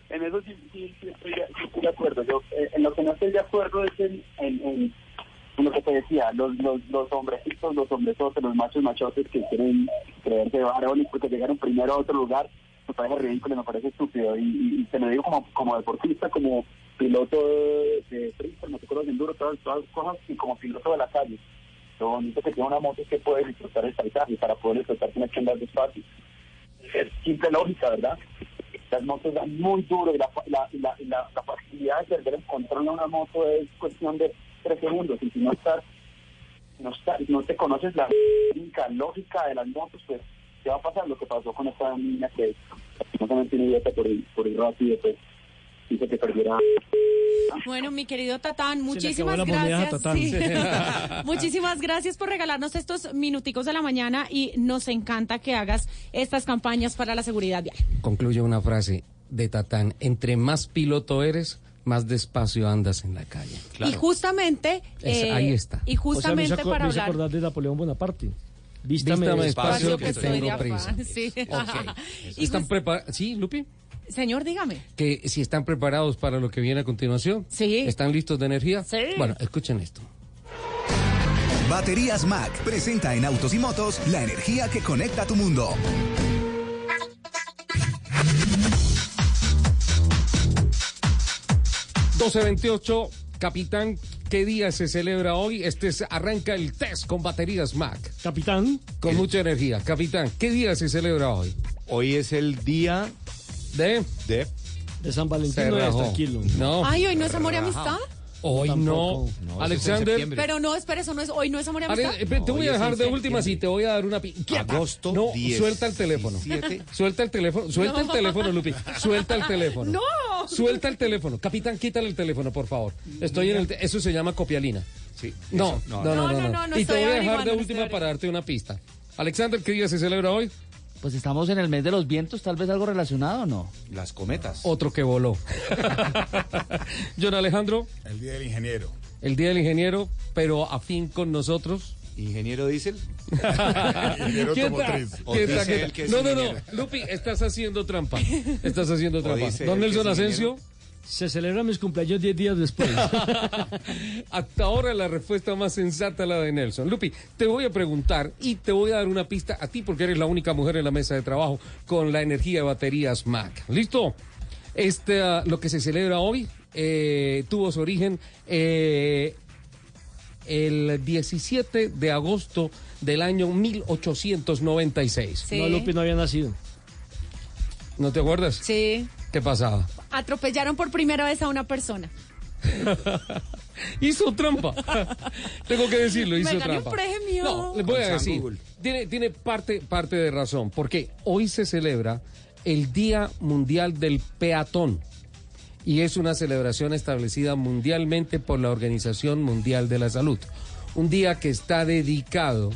en eso, sí, sí, sí estoy, de- acuerdo. Yo, eh, en lo que no estoy de acuerdo es en, en, lo que te decía, los, los, los hombrecitos, los hombresotes, los machos machotes que quieren creerse varones porque llegaron primero a otro lugar, me parece ridículo, me parece estúpido. Y, y, y te lo digo como, como deportista, como piloto de, de freestyle, motocross, de enduro, todas, todas las cosas, y como piloto de la calle. Lo bonito que tiene una moto es que puedes disfrutar el paisaje, para poder disfrutar tienes que andar despacio es simple lógica, ¿verdad? Las motos dan muy duro y la, la, la, la, facilidad de perder el control de una moto es cuestión de tres segundos. Y si no estás, no, estás, no te conoces la lógica de las motos, pues, ¿qué va a pasar? Lo que pasó con esta niña que no tiene idiota por ir, por ir rápido, pues, hizo que perdiera. Bueno, mi querido Tatán, Se muchísimas gracias. Tatán. Sí. [laughs] muchísimas gracias por regalarnos estos minuticos de la mañana y nos encanta que hagas estas campañas para la seguridad vial. Concluye una frase de Tatán. Entre más piloto eres, más despacio andas en la calle. Y justamente Es- eh, ahí está. Y justamente o sea, para hablar acordar de Napoleón Bonaparte. Vístame, Vístame despacio, despacio que que tengo prisa. [laughs] Sí. [laughs] Y ¿Están preparados? Sí, Lupi. Señor, dígame. Que si están preparados para lo que viene a continuación. Sí. ¿Están listos de energía? Sí. Bueno, escuchen esto. Baterías Mac presenta en Autos y Motos la energía que conecta tu mundo. veintiocho, capitán, ¿qué día se celebra hoy? Este es- arranca el test con baterías Mac. Capitán. Con mucha energía. Capitán, ¿qué día se celebra hoy? Hoy es el día de... De... De San Valentín, no es tranquilo. No. Ay, hoy no es amor y amistad. Hoy no. Alexander. Pero no, espera, eso no es, hoy no es amor y Ale- amistad. te voy a dejar de última y te voy a dar una pi-. Agosto No, 10, suelta el teléfono. 17. [laughs] Suelta el teléfono, suelta el No. teléfono, Lupi. Suelta el teléfono. No. Suelta el teléfono. Capitán, quítale el teléfono, por favor. Estoy en el te- eso se llama copialina. Sí. No, eso, no, no, no, no, no, no Y te voy a dejar de última para darte una pista. Alexander, ¿qué día se celebra hoy? Pues estamos en el mes de los vientos, tal vez algo relacionado, ¿no? Las cometas. Otro que voló. [laughs] John Alejandro, El Día del Ingeniero. el día del ingeniero, pero afín con nosotros. ¿Ingeniero diésel? Ingeniero automotriz. ¿Qué O No, no, no. Lupi, estás haciendo trampa. Estás haciendo O trampa. que Nelson Asensio. Se celebran mis cumpleaños 10 días después. [laughs] Hasta ahora la respuesta más sensata la de Nelson. Lupi, te voy a preguntar y te voy a dar una pista a ti porque eres la única mujer en la mesa de trabajo con la energía de baterías Mac. ¿Listo? Este, ah, lo que se celebra hoy eh, tuvo su origen eh, el 17 de agosto del año 1896. Sí. No, Lupi no había nacido. ¿No te acuerdas? Sí. ¿Qué pasaba? Atropellaron por primera vez a una persona. [laughs] hizo trampa. [laughs] Tengo que decirlo, Me hizo un trampa. premio. No, les voy a decir. Tiene, tiene parte, parte de razón, porque hoy se celebra el Día Mundial del Peatón. Y es una celebración establecida mundialmente por la Organización Mundial de la Salud. Un día que está dedicado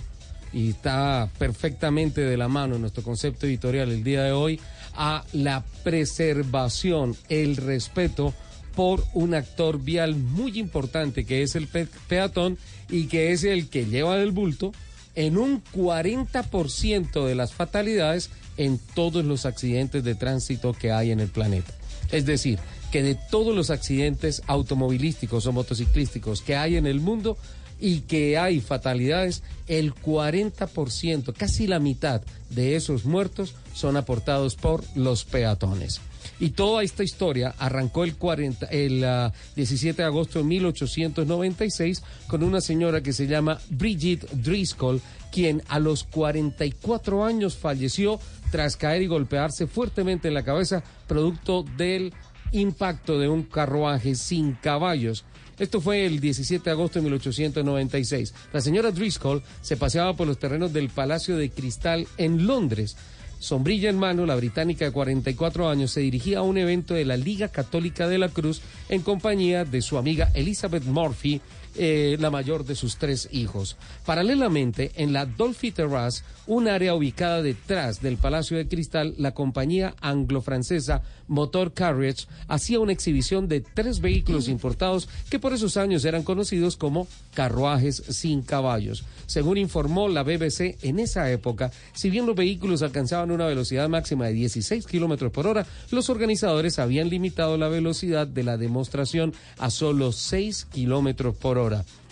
y está perfectamente de la mano en nuestro concepto editorial el día de hoy a la preservación, el respeto por un actor vial muy importante que es el pe- peatón y que es el que lleva del bulto en un 40% de las fatalidades en todos los accidentes de tránsito que hay en el planeta. Es decir, que de todos los accidentes automovilísticos o motociclísticos que hay en el mundo y que hay fatalidades, el 40%, casi la mitad de esos muertos son aportados por los peatones. Y toda esta historia arrancó el, 40, el ah, 17 de agosto de 1896 con una señora que se llama Bridget Driscoll, quien a los 44 años falleció tras caer y golpearse fuertemente en la cabeza producto del impacto de un carruaje sin caballos. Esto fue el 17 de agosto de 1896. La señora Driscoll se paseaba por los terrenos del Palacio de Cristal en Londres Sombrilla en mano, la británica de 44 años se dirigía a un evento de la Liga Católica de la Cruz en compañía de su amiga Elizabeth Murphy, eh, la mayor de sus tres hijos. Paralelamente, en la Dolphy Terrace, un área ubicada detrás del Palacio de Cristal, la compañía anglo-francesa Motor Carriage hacía una exhibición de tres vehículos importados que por esos años eran conocidos como carruajes sin caballos. Según informó la BBC, en esa época, si bien los vehículos alcanzaban una velocidad máxima de 16 kilómetros por hora, los organizadores habían limitado la velocidad de la demostración a solo 6 kilómetros por hora.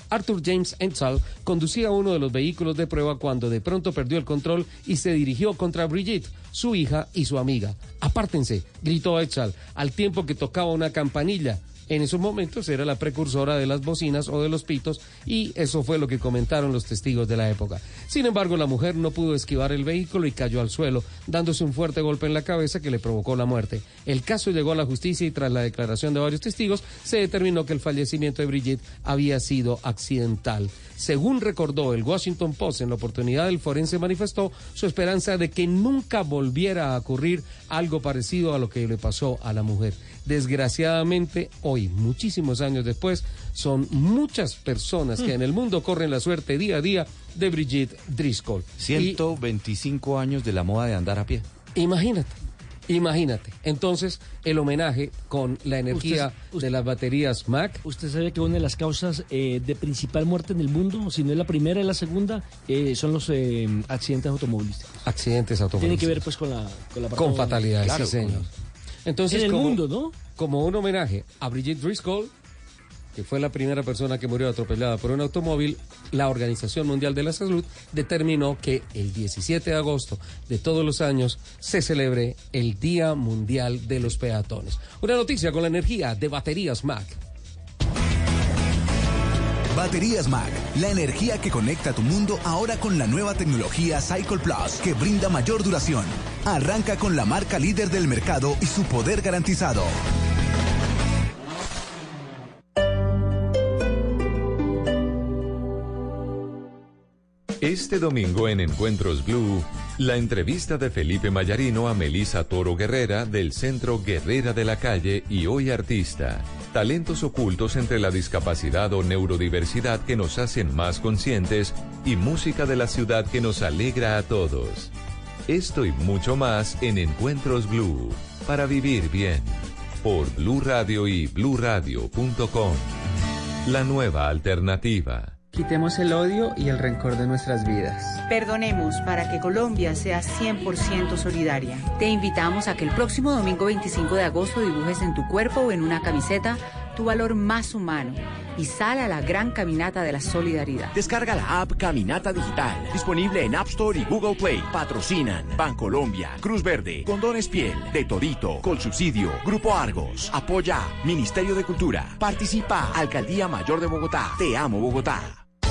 Arthur James Ensal conducía uno de los vehículos de prueba cuando de pronto perdió el control y se dirigió contra Brigitte, su hija y su amiga. Apártense, gritó Ensal, al tiempo que tocaba una campanilla. En esos momentos era la precursora de las bocinas o de los pitos y eso fue lo que comentaron los testigos de la época. Sin embargo, la mujer no pudo esquivar el vehículo y cayó al suelo, dándose un fuerte golpe en la cabeza que le provocó la muerte. El caso llegó a la justicia y tras la declaración de varios testigos se determinó que el fallecimiento de Brigitte había sido accidental. Según recordó el Washington Post en la oportunidad, el forense manifestó su esperanza de que nunca volviera a ocurrir algo parecido a lo que le pasó a la mujer. Desgraciadamente, hoy, muchísimos años después, son muchas personas que en el mundo corren la suerte día a día de Brigitte Driscoll. 125 años de la moda de andar a pie. Imagínate. Imagínate. Entonces, el homenaje con la energía de las baterías Mac. ¿Usted sabe que una de las causas eh, de principal muerte en el mundo, si no es la primera, es la segunda, eh, son los eh, accidentes automovilísticos? Accidentes automovilísticos. Tiene que ver pues con la con, la con fatalidades, Claro, sí, señor. con- Entonces, en el como- mundo, ¿no? Como un homenaje a Brigitte Driscoll, que fue la primera persona que murió atropellada por un automóvil, la Organización Mundial de la Salud determinó que el 17 de agosto de todos los años se celebre el Día Mundial de los Peatones. Una noticia con la energía de baterías Mac. Baterías Mac, la energía que conecta tu mundo ahora con la nueva tecnología Cycle Plus que brinda mayor duración. Arranca con la marca líder del mercado y su poder garantizado. Este domingo en Encuentros Blue, la entrevista de Felipe Mayarino a Melisa Toro Guerrera del Centro Guerrera de la Calle y hoy artista. Talentos ocultos entre la discapacidad o neurodiversidad que nos hacen más conscientes y música de la ciudad que nos alegra a todos. Esto y mucho más en Encuentros Blue, para vivir bien, por Blue Radio y bluradio.com. La nueva alternativa. Quitemos el odio y el rencor de nuestras vidas. Perdonemos para que Colombia sea 100% solidaria. Te invitamos a que el próximo domingo 25 de agosto dibujes en tu cuerpo o en una camiseta tu valor más humano y sal a la gran caminata de la solidaridad. Descarga la app Caminata Digital, disponible en App Store y Google Play. Patrocinan Bancolombia, Cruz Verde, Condones Piel, De Torito, Colsubsidio, Grupo Argos. Apoya Ministerio de Cultura. Participa Alcaldía Mayor de Bogotá. Te amo Bogotá.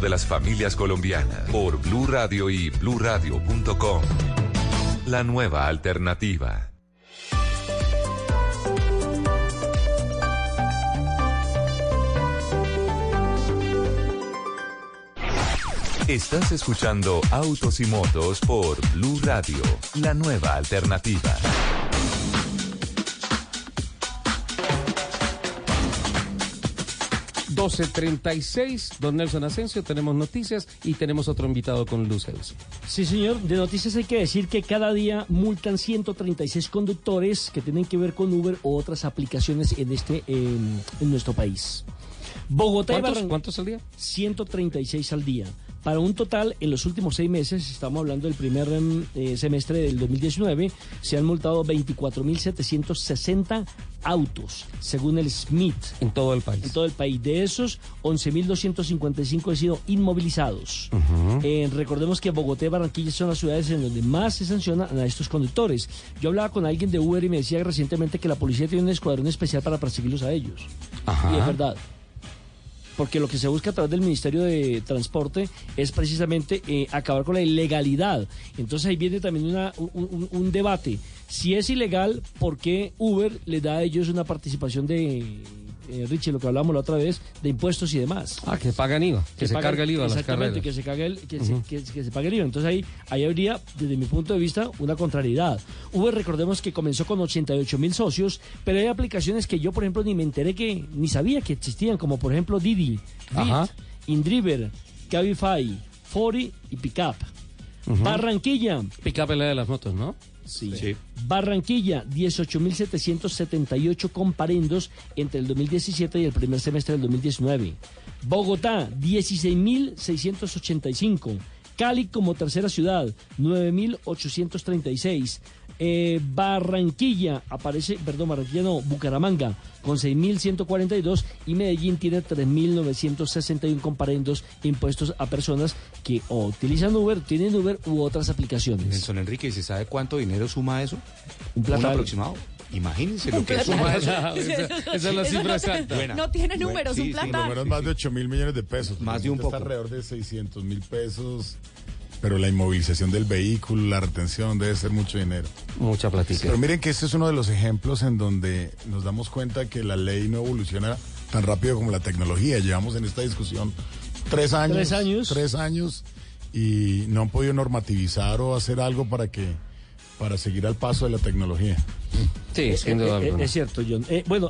de las familias colombianas por Blue Radio y bluradio.com. La nueva alternativa. Estás escuchando Autos y Motos por Blue Radio, la nueva alternativa. Seis, don Nelson Asensio, tenemos noticias y tenemos otro invitado con luces. Sí, señor. De noticias hay que decir que cada día multan 136 conductores que tienen que ver con Uber o otras aplicaciones en este en, en nuestro país. Bogotá y ¿Cuántos- Barran- cuántos al día? 136 al día. Para un total, en los últimos seis meses, estamos hablando del primer em, eh, semestre del 2019, se han multado 24.760 autos, según el SMIT. En todo el país. En todo el país. De esos, 11.255 han sido inmovilizados. Eh, recordemos que Bogotá y Barranquilla son las ciudades en donde más se sancionan a estos conductores. Yo hablaba con alguien de Uber y me decía recientemente que la policía tiene un escuadrón especial para perseguirlos a ellos. Ajá. Y es verdad. Porque lo que se busca a través del Ministerio de Transporte es precisamente eh, acabar con la ilegalidad. Entonces ahí viene también una- un, debate. Si es ilegal, ¿por qué Uber le da a ellos una participación de, eh, Richie, lo que hablábamos la otra vez, de impuestos y demás? Ah, que pagan IVA, que, se pagan- carga el IVA a las Exactamente, carreras. que se, el, que, se, que- que se pague el IVA. Entonces ahí, ahí habría, desde mi punto de vista, una contrariedad. Uber, recordemos que comenzó con 88 mil socios, pero hay aplicaciones que yo, por ejemplo, ni me enteré que, ni sabía que existían, como por ejemplo Didi. Bit, Indriver, Cabify, Fori y Pickup. Ujú. Barranquilla. Pickup es la de las motos, ¿no? Sí. Barranquilla, 18.778 comparendos entre el 2017 y el primer semestre del 2019. Bogotá, 16.685. Cali como tercera ciudad, 9.836. Eh, Barranquilla aparece, perdón, Barranquilla no, Bucaramanga con 6.142 y Medellín tiene 3.961 comparendos impuestos a personas que o utilizan Uber, tienen Uber u otras aplicaciones. Nelson Enrique, ¿y se sabe cuánto dinero suma eso? Un platal. aproximado. Imagínense lo que suma eso. [laughs] Esa- esa [laughs] es la cifra no- exacta. Buena. No tiene números, Sí, un sí, lo menos más de 8 mil millones de pesos. Más de un Está poco. alrededor de 600 mil pesos. Pero la inmovilización del vehículo, la retención, debe ser mucho dinero. Mucha platica. Pero miren que este es uno de los ejemplos en donde nos damos cuenta que la ley no evoluciona tan rápido como la tecnología. Llevamos en esta discusión tres años. Tres años. Tres años y no han podido normativizar o hacer algo para que para seguir al paso de la tecnología. Sí, sin Eh, duda eh. Es cierto, John. Eh, bueno,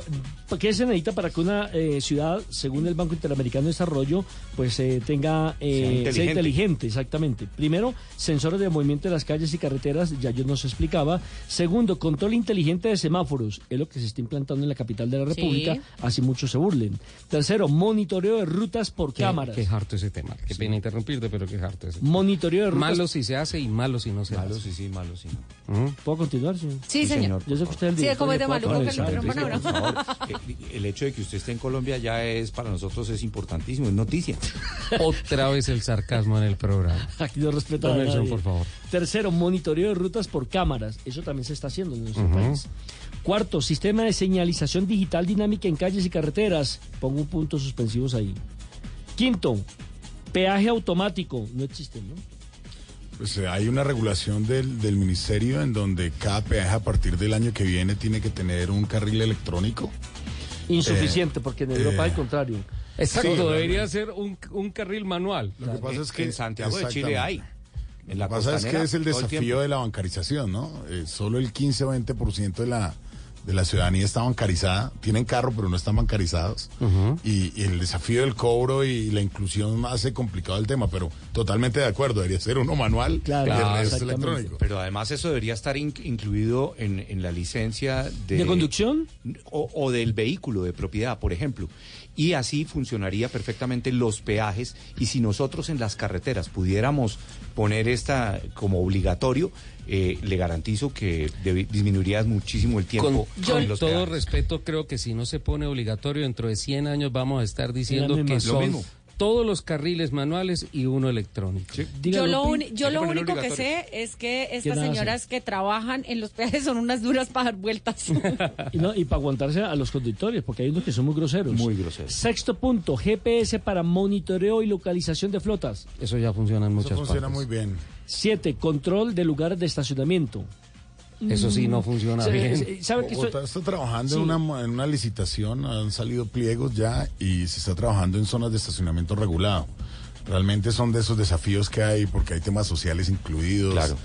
¿qué se necesita para que una eh, ciudad, según el Banco Interamericano de Desarrollo, pues eh, tenga eh, Sea sea inteligente. exactamente? Primero, sensores de movimiento de las calles y carreteras, ya yo nos explicaba. Segundo, control inteligente de semáforos, es lo que se está implantando en la capital de la Sí. República, así muchos se burlen. Tercero, monitoreo de rutas por Qué- cámaras. Qué harto ese tema. Qué pena interrumpirte, pero qué harto ese tema. Monitoreo de rutas. Malo si se hace y malo si no se Malo hace. sí, sí, malo sí. Ujú. ¿Puedo continuar, señor? Sí, señor. Yo sé que usted es el Sí, director como es de y puedo maluco que lo aprovechar. interrumpan a Por uno. favor, el hecho de que usted esté en Colombia ya es para nosotros es importantísimo, es noticia. Otra vez el sarcasmo en el programa. [laughs] Aquí no respeta a Nelson, nadie. por favor. Tercero, monitoreo de rutas por cámaras. Eso también se está haciendo en nuestro Ujú. país. Cuarto, sistema de señalización digital dinámica en calles y carreteras. Pongo un punto suspensivos ahí. Quinto, peaje automático. No existe, ¿no? Pues eh, hay una regulación del, del ministerio en donde cada peaje a partir del año que viene tiene que tener un carril electrónico. Insuficiente, Eh, porque en Europa eh, al contrario. Exacto, Sí, debería ser un, un carril manual. Lo que pasa es que en Santiago de Chile hay. En la Lo que pasa es que es el desafío de la bancarización, ¿no? Eh, solo el 15 o 20% de la, de la ciudadanía está bancarizada. Tienen carro, pero no están bancarizados. y, y el desafío del cobro y la inclusión hace complicado el tema, pero totalmente de acuerdo. Debería ser uno manual Claro, y el resto exactamente. electrónico. Pero además eso debería estar in- incluido en, en la licencia de... ¿De conducción? O, o del vehículo de propiedad, por ejemplo. Y así funcionaría perfectamente los peajes. Y si nosotros en las carreteras pudiéramos poner esta como obligatorio, eh, le garantizo que debi- disminuiría muchísimo el tiempo Con, todo peajes. respeto, creo que si no se pone obligatorio, dentro de 100 años vamos a estar diciendo que Lo son mismo. todos los carriles manuales y uno electrónico. Diga, Yo lo, uni- yo lo único que sé es que ¿Qué estas señoras que trabajan en los [laughs] peajes son unas duras para dar vueltas. [laughs] Y, no, y para aguantarse a los conductores, porque hay unos que son muy groseros. Muy groseros. Sexto punto, GPS para monitoreo y localización de flotas. Eso ya funciona en Eso muchas funciona partes. muy bien. Siete, control de lugares de estacionamiento. Eso sí no funciona Se- bien. ¿Sabe que esto- Bogotá está trabajando Sí. en, una, en una licitación, han salido pliegos ya y se está trabajando en zonas de estacionamiento regulado. Realmente son de esos desafíos que hay porque hay temas sociales incluidos. Claro.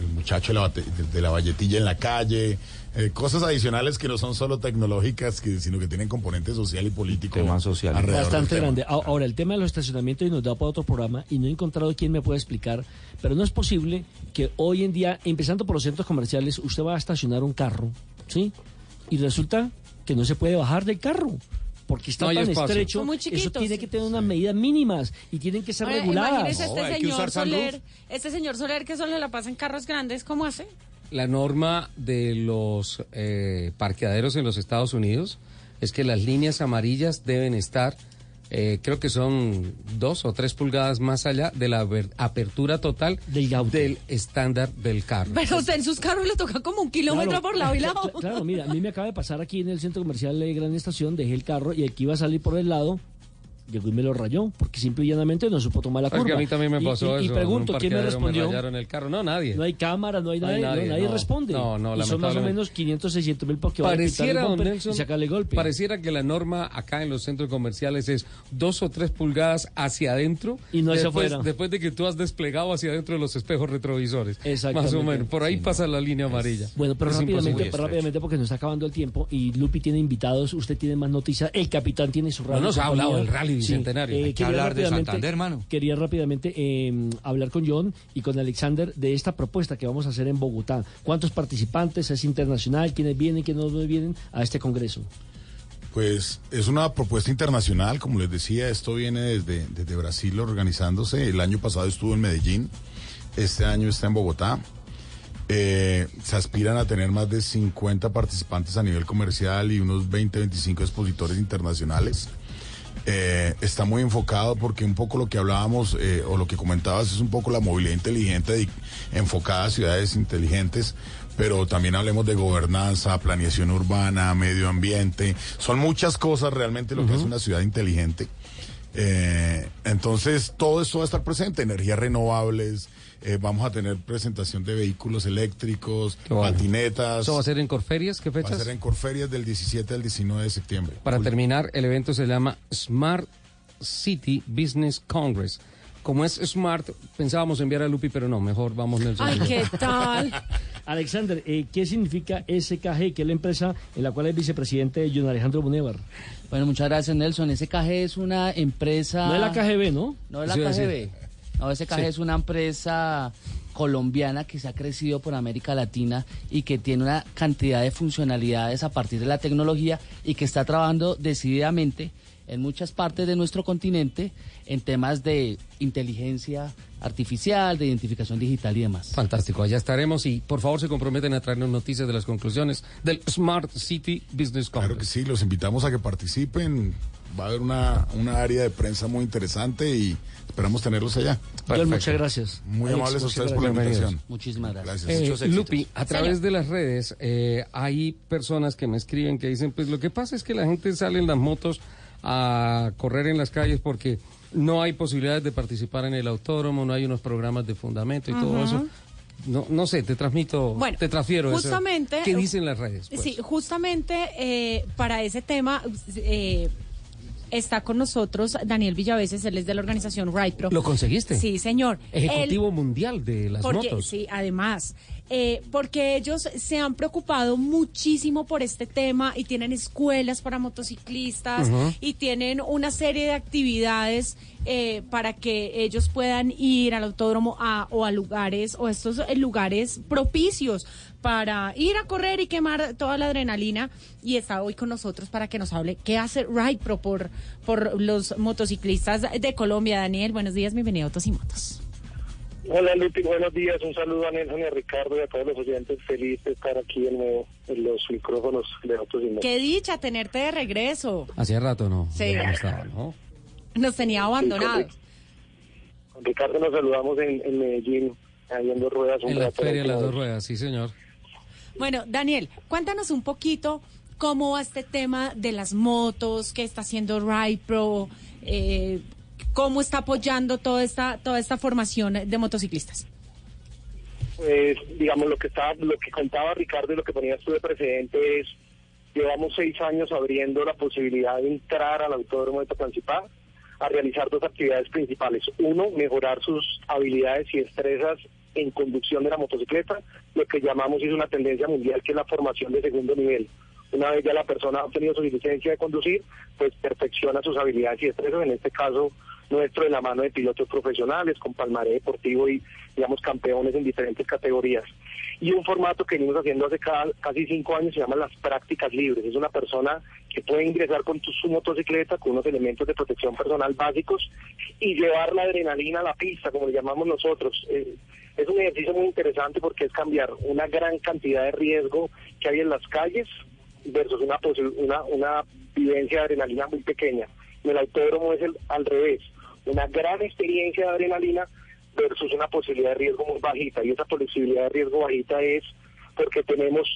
El muchacho de la, bate- de, de la valletilla en la calle, eh, cosas adicionales que no son solo tecnológicas, que, sino que tienen componente social y político. Tema social. Bastante tema. grande. Ahora, el tema de los estacionamientos y nos da para otro programa y no he encontrado quién me pueda explicar, pero no es posible que hoy en día, empezando por los centros comerciales, usted va a estacionar un carro, ¿sí? Y resulta que no se puede bajar del carro. Porque está No tan espacio. estrecho, Son muy eso chiquitos. tiene que tener unas medidas mínimas y tienen que ser Ahora, reguladas. imagínese este señor Soler, este señor Soler que solo la pasa en carros grandes, ¿cómo hace? La norma de los eh, parqueaderos en los Estados Unidos es que las líneas amarillas deben estar, eh, creo que son dos o tres pulgadas más allá de la apertura total del estándar del carro. Pero usted en sus carros le toca como un kilómetro Claro, por lado y lado. [laughs] cla- Claro, mira, a mí me acaba de pasar aquí en el centro comercial de Gran Estación, dejé el carro y el que iba a salir por el lado, llegó y me lo rayó, porque simple y llanamente no supo tomar la Es que curva. a mí también me Y- pasó y, y eso. pregunto, en un ¿quién me respondió? rayaron el carro. No, nadie. No hay cámara, no hay No hay nadie, no, nadie, nadie no. responde. No, no, y son más o menos 500, 600 mil porque van a Pareciera, bumper Nelson, y sacarle golpe. pareciera que la norma acá en los centros comerciales es dos o tres pulgadas hacia adentro Y no hacia después, afuera. después de que tú has desplegado hacia adentro de los espejos retrovisores. Exactamente. Más o menos. Por ahí pasa la línea amarilla. Bueno, pero Es rápidamente, rápidamente porque nos está acabando el tiempo y Lupi tiene invitados, usted tiene más noticias, el capitán tiene su No radio. nos ha hablado del rally Sí, bicentenario. Hay que quería hablar de rápidamente- Santander, hermano. Quería rápidamente eh, hablar con John y con Alexander de esta propuesta que vamos a hacer en Bogotá. ¿Cuántos participantes? ¿Es internacional? ¿Quiénes vienen? ¿Quiénes no vienen a este congreso? Pues es una propuesta internacional, como les decía, esto viene desde, desde Brasil organizándose. El año pasado estuvo en Medellín, este año está en Bogotá. Eh, se aspiran a tener más de 50 participantes a nivel comercial y unos 20, 25 expositores internacionales. Eh, está muy enfocado porque un poco lo que hablábamos eh, o lo que comentabas es un poco la movilidad inteligente enfocada a ciudades inteligentes, pero también hablemos de gobernanza, planeación urbana, medio ambiente. Son muchas cosas realmente lo que es una ciudad inteligente. Eh, entonces, todo esto va a estar presente, energías renovables, eh, vamos a tener presentación de vehículos eléctricos, bueno. patinetas. ¿Eso va a ser en Corferias? ¿Qué Va a fechas? ser en Corferias del 17 al 19 de septiembre. Para terminar, el evento se llama Smart City Business Congress. Como es Smart, pensábamos enviar a Lupi, pero no, mejor vamos Nelson. Ay, ¿qué [laughs] tal? Alexander, eh, ¿qué significa SKG, que es la empresa en la cual es vicepresidente John Alejandro Bunevar? Bueno, muchas gracias, Nelson. SKG es una empresa. No es la KGB, ¿no? No es la KGB. No, SKG Sí. es una empresa colombiana que se ha crecido por América Latina y que tiene una cantidad de funcionalidades a partir de la tecnología y que está trabajando decididamente en muchas partes de nuestro continente en temas de inteligencia artificial, de identificación digital y demás. Fantástico, allá estaremos y por favor se comprometen a traernos noticias de las conclusiones del Smart City Business Congress. Claro que sí, los invitamos a que participen. Va a haber una, una área de prensa muy interesante y esperamos tenerlos allá. Muchas gracias. Muy Alex, amables a ustedes por la gracias. invitación. Muchísimas gracias. Eh, Muchos éxitos. Lupi, a través de las redes eh, hay personas que me escriben que dicen, pues lo que pasa es que la gente sale en las motos a correr en las calles porque no hay posibilidades de participar en el autódromo, no hay unos programas de fundamento y todo eso. No, no sé, te transmito, Bueno, te transfiero eso. justamente- ¿Qué dicen las redes? pues? Sí, justamente eh, para ese tema eh, está con nosotros Daniel Villaveses, él es de la organización RidePro. ¿Lo conseguiste? Sí, señor. Ejecutivo mundial de las porque, motos. Sí, además, eh, porque ellos se han preocupado muchísimo por este tema y tienen escuelas para motociclistas y tienen una serie de actividades eh, para que ellos puedan ir al autódromo a- o a lugares o estos lugares propicios para ir a correr y quemar toda la adrenalina y está hoy con nosotros para que nos hable qué hace RidePro por, por los motociclistas de Colombia. Daniel, buenos días, bienvenido a Autos y Motos. Hola Lupi, buenos días. Un saludo a Nelson y a Ricardo y a todos los oyentes. Feliz de estar aquí en, nuevo en los micrófonos de Autos y Motos. Qué dicha tenerte de regreso. Hacía rato no. Sí. no estaba, ¿no? Nos tenía abandonados. Con Ricardo nos saludamos en, en Medellín, ahí en dos ruedas. Un En la feria de las dos ruedas, sí señor. Bueno, Daniel, cuéntanos un poquito cómo va este tema de las motos, qué está haciendo Ride Pro, eh, cómo está apoyando toda esta, toda esta formación de motociclistas. Pues, digamos, lo que estaba, lo que contaba Ricardo y lo que ponías tú de precedente es, llevamos seis años abriendo la posibilidad de entrar al autódromo de Tocancipá a realizar dos actividades principales. Uno, mejorar sus habilidades y destrezas en conducción de la motocicleta, lo que llamamos es una tendencia mundial, que es la formación de segundo nivel. Una vez ya la persona ha obtenido su licencia de conducir, pues perfecciona sus habilidades y destrezas, en este caso nuestro de la mano de pilotos profesionales con palmaré deportivo y digamos campeones en diferentes categorías. y un formato que venimos haciendo hace ca- casi cinco años se llama las prácticas libres. Es una persona que puede ingresar con su motocicleta con unos elementos de protección personal básicos y llevar la adrenalina a la pista, como le llamamos nosotros. Eh, es un ejercicio muy interesante porque es cambiar una gran cantidad de riesgo que hay en las calles versus una, una, una vivencia de adrenalina muy pequeña. En el autódromo es el, al revés, una gran experiencia de adrenalina versus una posibilidad de riesgo muy bajita. Y esa posibilidad de riesgo bajita es porque tenemos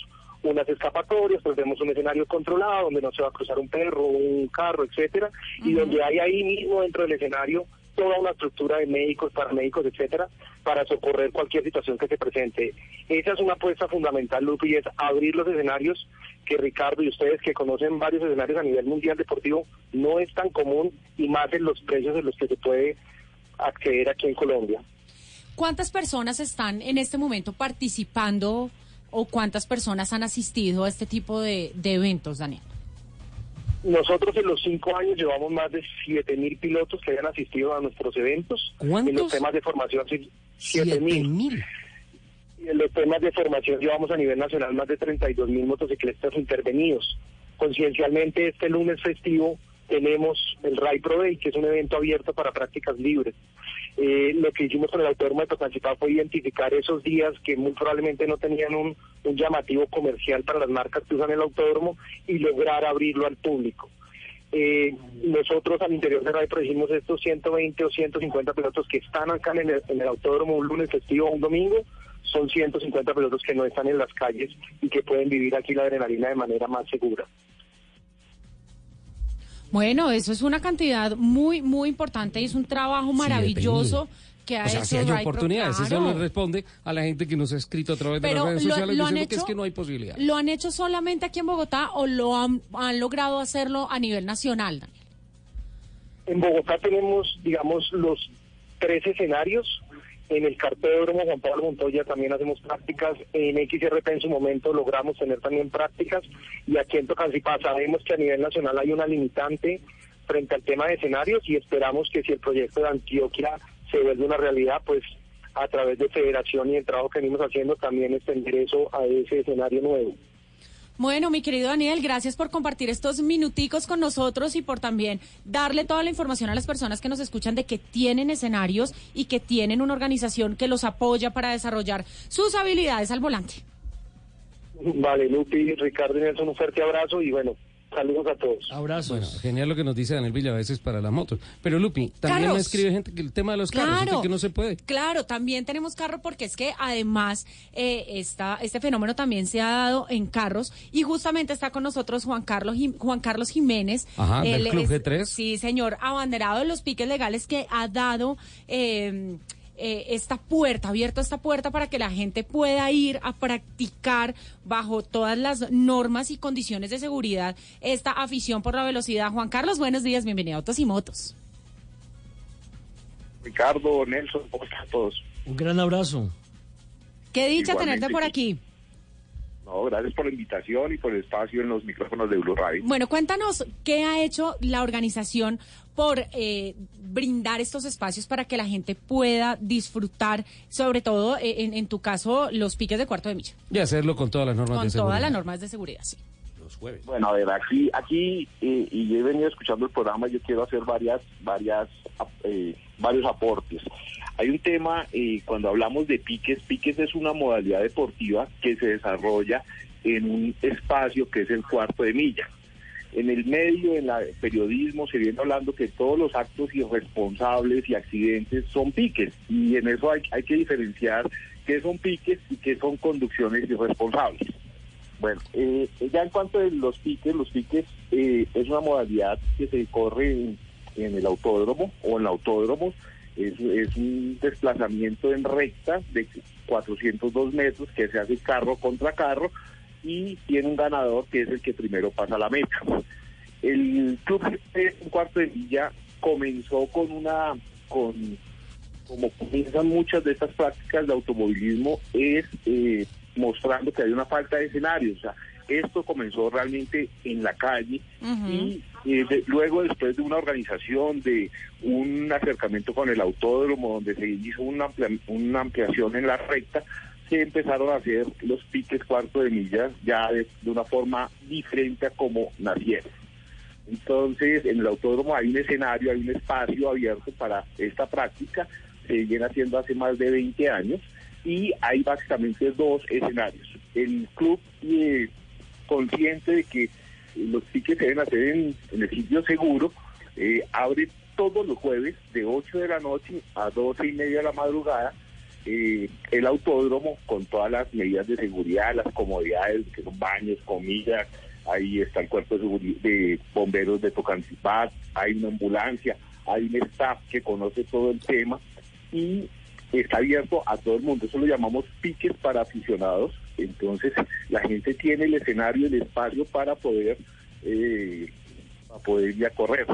unas escapatorias, pues tenemos un escenario controlado donde no se va a cruzar un perro, un carro, etcétera, y donde hay ahí mismo dentro del escenario toda una estructura de médicos, paramédicos, etcétera, para socorrer cualquier situación que se presente. Esa es una apuesta fundamental, Lupi, es abrir los escenarios que Ricardo y ustedes que conocen varios escenarios a nivel mundial deportivo no es tan común y más en los precios en los que se puede acceder aquí en Colombia. ¿Cuántas personas están en este momento participando o cuántas personas han asistido a este tipo de, de eventos, Daniel? Nosotros en los cinco años llevamos más de 7 mil pilotos que hayan asistido a nuestros eventos. En los ¿Cuántos? temas de formación, sí, 7 Siete mil. mil. Y en los temas de formación llevamos a nivel nacional más de 32 mil motociclistas intervenidos. Conciencialmente este lunes festivo tenemos el Ray Pro Day, que es un evento abierto para prácticas libres. Eh, lo que hicimos con el autódromo de Tocancipá fue identificar esos días que muy probablemente no tenían un, llamativo comercial para las marcas que usan el autódromo y lograr abrirlo al público. Eh, nosotros al interior de Ray Pro hicimos estos 120 o 150 pilotos que están acá en el, en el autódromo un lunes festivo o un domingo, son 150 pilotos que no están en las calles y que pueden vivir aquí la adrenalina de manera más segura. Bueno, eso es una cantidad muy, muy importante y es un trabajo maravilloso que ha O sea, hecho si hay Ray Pro, oportunidades, eso le responde a la gente que nos ha escrito a través de Pero las redes lo- sociales lo han diciendo que es hecho- que no hay posibilidad. ¿Lo han hecho solamente aquí en Bogotá o lo han, han logrado hacerlo a nivel nacional, Daniel? En Bogotá tenemos, digamos, los tres escenarios. En el cartódromo Juan Pablo Montoya también hacemos prácticas. En XRP en su momento logramos tener también prácticas. Y aquí en Tocancipá sabemos que a nivel nacional hay una limitante frente al tema de escenarios y esperamos que si el proyecto de Antioquia se vuelve una realidad, pues a través de federación y el trabajo que venimos haciendo también extender eso a ese escenario nuevo. Bueno, mi querido Daniel, gracias por compartir estos minuticos con nosotros y por también darle toda la información a las personas que nos escuchan de que tienen escenarios y que tienen una organización que los apoya para desarrollar sus habilidades al volante. Vale, Lupi, Ricardo y Nelson, un fuerte abrazo y bueno, saludos a todos. Abrazos. Bueno, genial lo que nos dice Daniel Villa a veces para las motos. Pero Lupi, también Carros. me escribe gente que el tema de los carros Claro. es que no se puede. Claro, también tenemos carro porque es que además eh, esta, este fenómeno también se ha dado en carros y justamente está con nosotros Juan Carlos Juan Carlos Jiménez. Ajá, del Club es- G3. Sí, señor, abanderado de los piques legales que ha dado eh, eh, esta puerta, abierto esta puerta para que la gente pueda ir a practicar bajo todas las normas y condiciones de seguridad esta afición por la velocidad. Juan Carlos, buenos días, bienvenido a Autos y Motos. Ricardo, Nelson, ¿cómo están todos? Un gran abrazo. Qué dicha Igualmente, tenerte por aquí. No, gracias por la invitación y por el espacio en los micrófonos de Blue Radio. Bueno, cuéntanos qué ha hecho la organización por eh, brindar estos espacios para que la gente pueda disfrutar, sobre todo eh, en, en tu caso, los piques de cuarto de milla, Y hacerlo con todas las normas con de seguridad. todas las normas de seguridad, sí. Los jueves. Bueno, a ver, aquí, aquí eh, y yo he venido escuchando el programa, yo quiero hacer varias, varias, eh, varios aportes. Hay un tema, eh, cuando hablamos de piques, piques es una modalidad deportiva que se desarrolla en un espacio que es el cuarto de milla. En el medio, en el periodismo, se viene hablando que todos los actos irresponsables y accidentes son piques, y en eso hay, hay que diferenciar qué son piques y qué son conducciones irresponsables. Bueno, eh, ya en cuanto a los piques, los piques eh, es una modalidad que se corre en, en el autódromo o en autódromos. Es, es un desplazamiento en recta de 402 metros que se hace carro contra carro y tiene un ganador que es el que primero pasa la meta. El club GP en cuarto de milla comenzó con una, con como comienzan muchas de estas prácticas de automovilismo, es eh, mostrando que hay una falta de escenario. O sea, esto comenzó realmente en la calle y eh, de- luego después de una organización, de un acercamiento con el autódromo, donde se hizo una, amplia- una ampliación en la recta, se empezaron a hacer los piques cuarto de milla ya de, de una forma diferente a como nacieron. Entonces, en el autódromo hay un escenario, hay un espacio abierto para esta práctica, se viene haciendo hace más de 20 años y hay básicamente dos escenarios. El club eh, consciente de que los piques se deben hacer en, el sitio seguro, eh, abre todos los jueves de 8 de la noche a 12 y media de la madrugada eh, el autódromo con todas las medidas de seguridad, las comodidades, que son baños, comida, ahí está el cuerpo de, de bomberos de Tocancipá, hay una ambulancia, hay un staff que conoce todo el tema y está abierto a todo el mundo. Eso lo llamamos piques para aficionados. Entonces la gente tiene el escenario, el espacio para poder, eh, para poder ir a correr.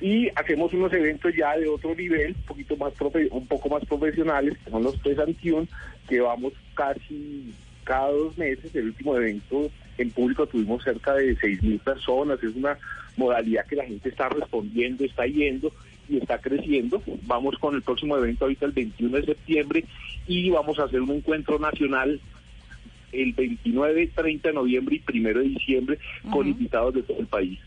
Y hacemos unos eventos ya de otro nivel, un poquito más profe- un poco más profesionales, que son los Pesantión, que vamos casi cada dos meses. El último evento en público tuvimos cerca de 6.000 personas. Es una modalidad que la gente está respondiendo, está yendo y está creciendo. Vamos con el próximo evento ahorita el 21 de septiembre y vamos a hacer un encuentro nacional el 29, 30 de noviembre y 1 de diciembre con invitados de todo el país.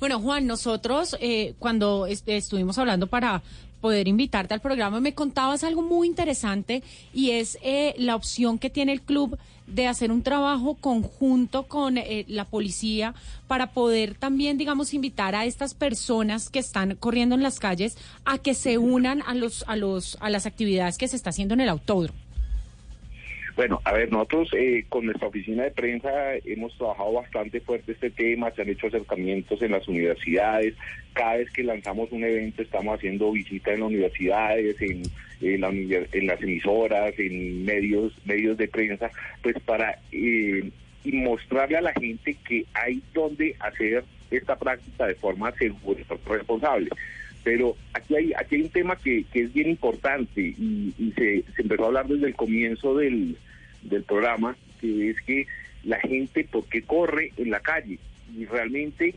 Bueno, Juan, nosotros eh, cuando est- estuvimos hablando para poder invitarte al programa, me contabas algo muy interesante y es eh, la opción que tiene el club de hacer un trabajo conjunto con eh, la policía para poder también, digamos, invitar a estas personas que están corriendo en las calles a que se unan a los a los a las actividades que se está haciendo en el autódromo. Bueno, a ver, nosotros eh, con nuestra oficina de prensa hemos trabajado bastante fuerte este tema, se han hecho acercamientos en las universidades, cada vez que lanzamos un evento estamos haciendo visitas en las universidades, en, la en las emisoras, en medios, medios de prensa, pues para eh, mostrarle a la gente que hay donde hacer esta práctica de forma segura y responsable. Pero aquí hay, aquí hay un tema que, que es bien importante y, y se, empezó a hablar desde el comienzo del, del programa, que es que la gente, ¿por qué corre en la calle? Y realmente,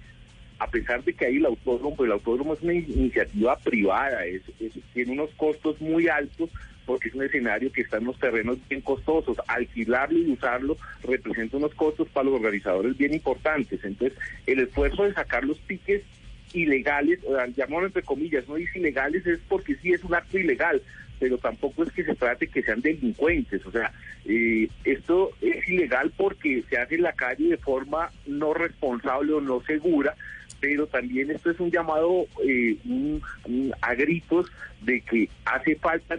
a pesar de que hay el autódromo, pues el autódromo es una in- iniciativa privada, es, es- tiene unos costos muy altos porque es un escenario que está en unos terrenos bien costosos. Alquilarlo y usarlo representa unos costos para los organizadores bien importantes. Entonces, el esfuerzo de sacar los piques ilegales, o llamémoslo entre comillas, no dice ilegales, es porque sí es un acto ilegal, pero tampoco es que se trate que sean delincuentes, o sea, eh, esto es ilegal porque se hace en la calle de forma no responsable o no segura, pero también esto es un llamado eh, un- a gritos de que hace falta,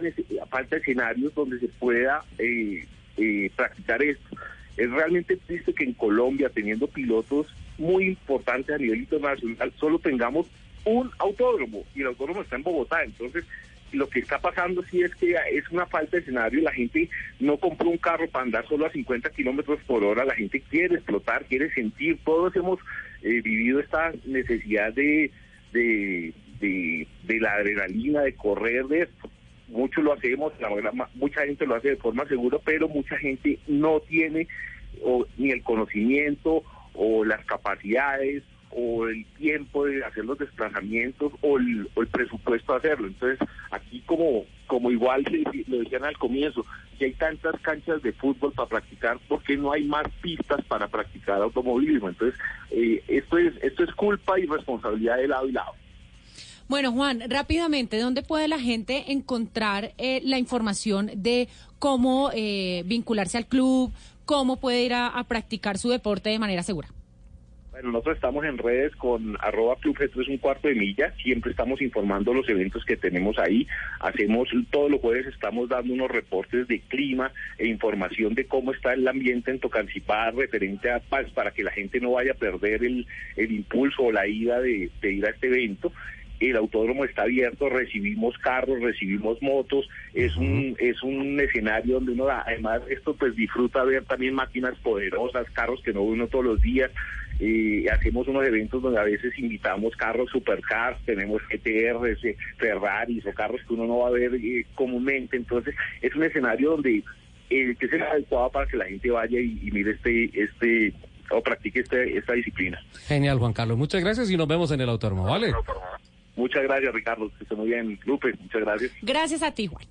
falta escenarios donde se pueda eh, eh, practicar esto. Es realmente triste que en Colombia, teniendo pilotos muy importantes a nivel internacional, solo tengamos un autódromo y el autódromo está en Bogotá. Entonces, lo que está pasando sí es que es una falta de escenario. La gente no compró un carro para andar solo a 50 kilómetros por hora. La gente quiere explotar, quiere sentir. Todos hemos eh, vivido esta necesidad de, de, de, de la adrenalina, de correr de esto. Muchos lo hacemos, la verdad, mucha gente lo hace de forma segura, pero mucha gente no tiene o, ni el conocimiento o las capacidades o el tiempo de hacer los desplazamientos o el, o el presupuesto de hacerlo. Entonces, aquí como, como igual lo decían al comienzo, si hay tantas canchas de fútbol para practicar, ¿por qué no hay más pistas para practicar automovilismo? Entonces, eh, esto es esto es culpa y responsabilidad de lado y lado. Bueno, Juan, rápidamente, ¿dónde puede la gente encontrar eh, la información de cómo eh, vincularse al club, cómo puede ir a, practicar su deporte de manera segura? Bueno, nosotros estamos en redes con arroba club G3 un cuarto de milla, siempre estamos informando los eventos que tenemos ahí, hacemos todos los jueves, estamos dando unos reportes de clima e información de cómo está el ambiente en Tocancipá referente a paz para que la gente no vaya a perder el, el impulso o la ida de ir a este evento. El autódromo está abierto, recibimos carros, recibimos motos, es un es un escenario donde uno además esto pues disfruta ver también máquinas poderosas, carros que no ve uno todos los días, eh, hacemos unos eventos donde a veces invitamos carros supercars, tenemos GTRs, eh, Ferraris o carros que uno no va a ver eh, comúnmente, entonces es un escenario donde eh, que es el adecuado para que la gente vaya y, y mire este este o practique este, esta disciplina. Genial, Juan Carlos. Muchas gracias y nos vemos en el autódromo, ¿vale? Muchas gracias, Ricardo. Que esté muy bien, Lupe. Muchas gracias. Gracias a ti, Juan.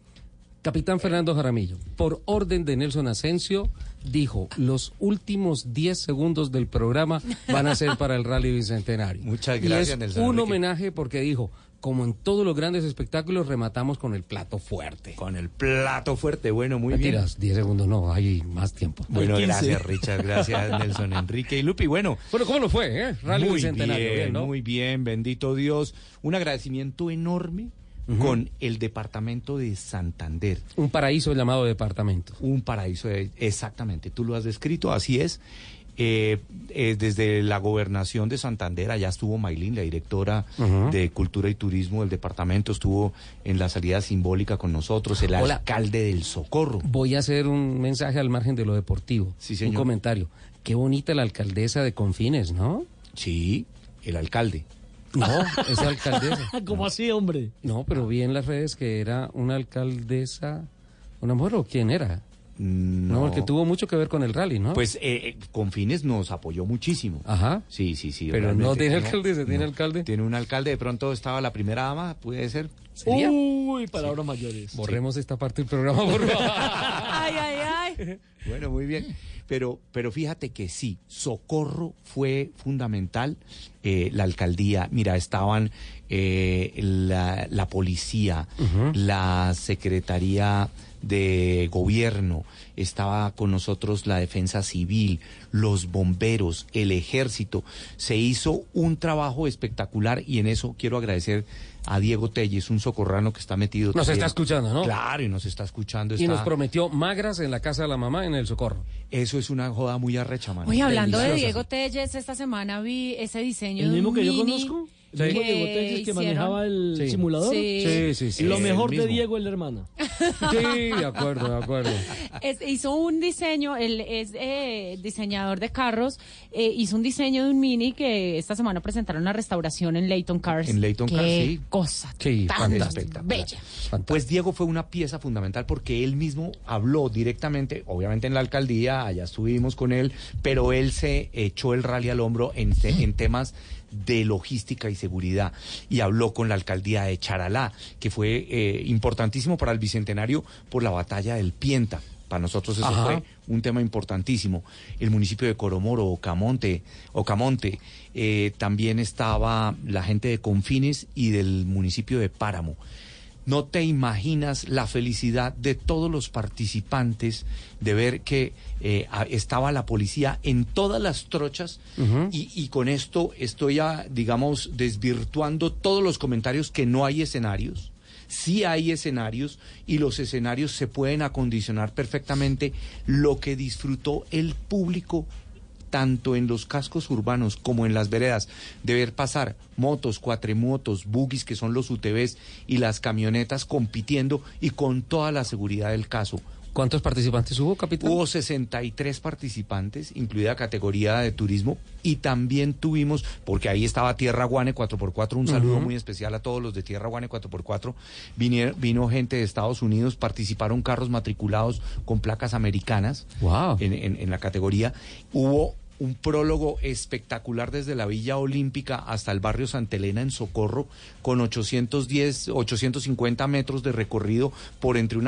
Capitán Fernando Jaramillo, por orden de Nelson Asensio, dijo, los últimos 10 segundos del programa van a ser para el Rally Bicentenario. [laughs] Muchas Y gracias, es Nelson un Enrique. homenaje porque dijo, como en todos los grandes espectáculos, rematamos con el plato fuerte. Con el plato fuerte, bueno, muy bien. Mentiras, 10 segundos no, hay más tiempo. Bueno, Hay 15. gracias Richard, gracias [laughs] Nelson Enrique y Lupi. Bueno, Bueno, ¿cómo lo fue, eh? Rally muy Bicentenario, bien, bien, ¿no? muy bien, bendito Dios. Un agradecimiento enorme con el departamento de Santander. Un paraíso llamado departamento. Un paraíso, de- exactamente, tú lo has descrito, así es. Eh, eh, desde la gobernación de Santander, allá estuvo Maylin, la directora de Cultura y Turismo del departamento, estuvo en la salida simbólica con nosotros, el Hola. alcalde del Socorro. Voy a hacer un mensaje al margen de lo deportivo. Sí, Un señor. comentario. Qué bonita la alcaldesa de Confines, ¿no? Sí, el alcalde. No, [laughs] esa alcaldesa. ¿Cómo así, hombre? No, pero vi en las redes que era una alcaldesa, una mujer o quién era. No, porque tuvo mucho que ver con el rally, ¿no? Pues eh, eh, Confines nos apoyó muchísimo. Ajá. Sí, sí, sí. Pero no tiene alcaldesa, ¿tiene alcalde? Tiene un alcalde, de pronto estaba la primera dama, puede ser. ¿Sería? Uy, palabras mayores. Borremos esta parte del programa, por favor. [laughs] Ay, ay, ay. Bueno, muy bien. Pero, pero fíjate que sí, Socorro fue fundamental. eh, la alcaldía, mira, estaban eh, la, la policía, la secretaría de gobierno, estaba con nosotros la defensa civil, los bomberos, el ejército. Se hizo un trabajo espectacular y en eso quiero agradecer a Diego Telles, un socorrano que está metido. Nos también. está escuchando, ¿no? Claro, y nos está escuchando. Y nos prometió magras en la casa de la mamá en el Socorro. Eso es una joda muy arrecha, mano. Oye, hablando de Diego Telles, esta semana vi ese diseño ¿El de mismo que yo conozco? ¿El mismo Diego que hicieron. manejaba el Sí. simulador? Sí. Sí, sí, sí. Lo mejor de. Diego, el hermano. Sí, de acuerdo, de acuerdo. Es- hizo un diseño, él es eh, diseñador de carros, eh, hizo un diseño de un mini que esta semana presentaron la restauración en Leighton Cars. En Leighton Cars, sí. cosa Sí, tan fantástico. espectacular. bella. Pues Diego fue una pieza fundamental porque él mismo habló directamente, obviamente en la alcaldía, allá estuvimos con él, pero él se echó el rally al hombro en, te- en temas de logística y seguridad y habló con la alcaldía de Charalá, que fue eh, importantísimo para el Bicentenario por la batalla del Pienta. Para nosotros eso Ajá. fue un tema importantísimo. El municipio de Coromoro, Ocamonte, Ocamonte, eh, también estaba la gente de Confines y del municipio de Páramo. No te imaginas la felicidad de todos los participantes de ver que eh, estaba la policía en todas las trochas y, y con esto estoy, ya, digamos, desvirtuando todos los comentarios que no hay escenarios. Sí hay escenarios y los escenarios se pueden acondicionar perfectamente lo que disfrutó el público tanto en los cascos urbanos como en las veredas, de ver pasar motos, cuatrimotos, buggies que son los UTVs y las camionetas compitiendo y con toda la seguridad del caso. ¿Cuántos participantes hubo, capitán? Hubo 63 participantes, incluida categoría de turismo, y también tuvimos, porque ahí estaba Tierra Guane 4x4, un saludo muy especial a todos los de Tierra Guane 4x4. Vinier- vino gente de Estados Unidos, participaron carros matriculados con placas americanas Wow. en, en- en la categoría. Hubo un prólogo espectacular desde la Villa Olímpica hasta el barrio Santa Elena en Socorro, con 810, 850 metros de recorrido por entre una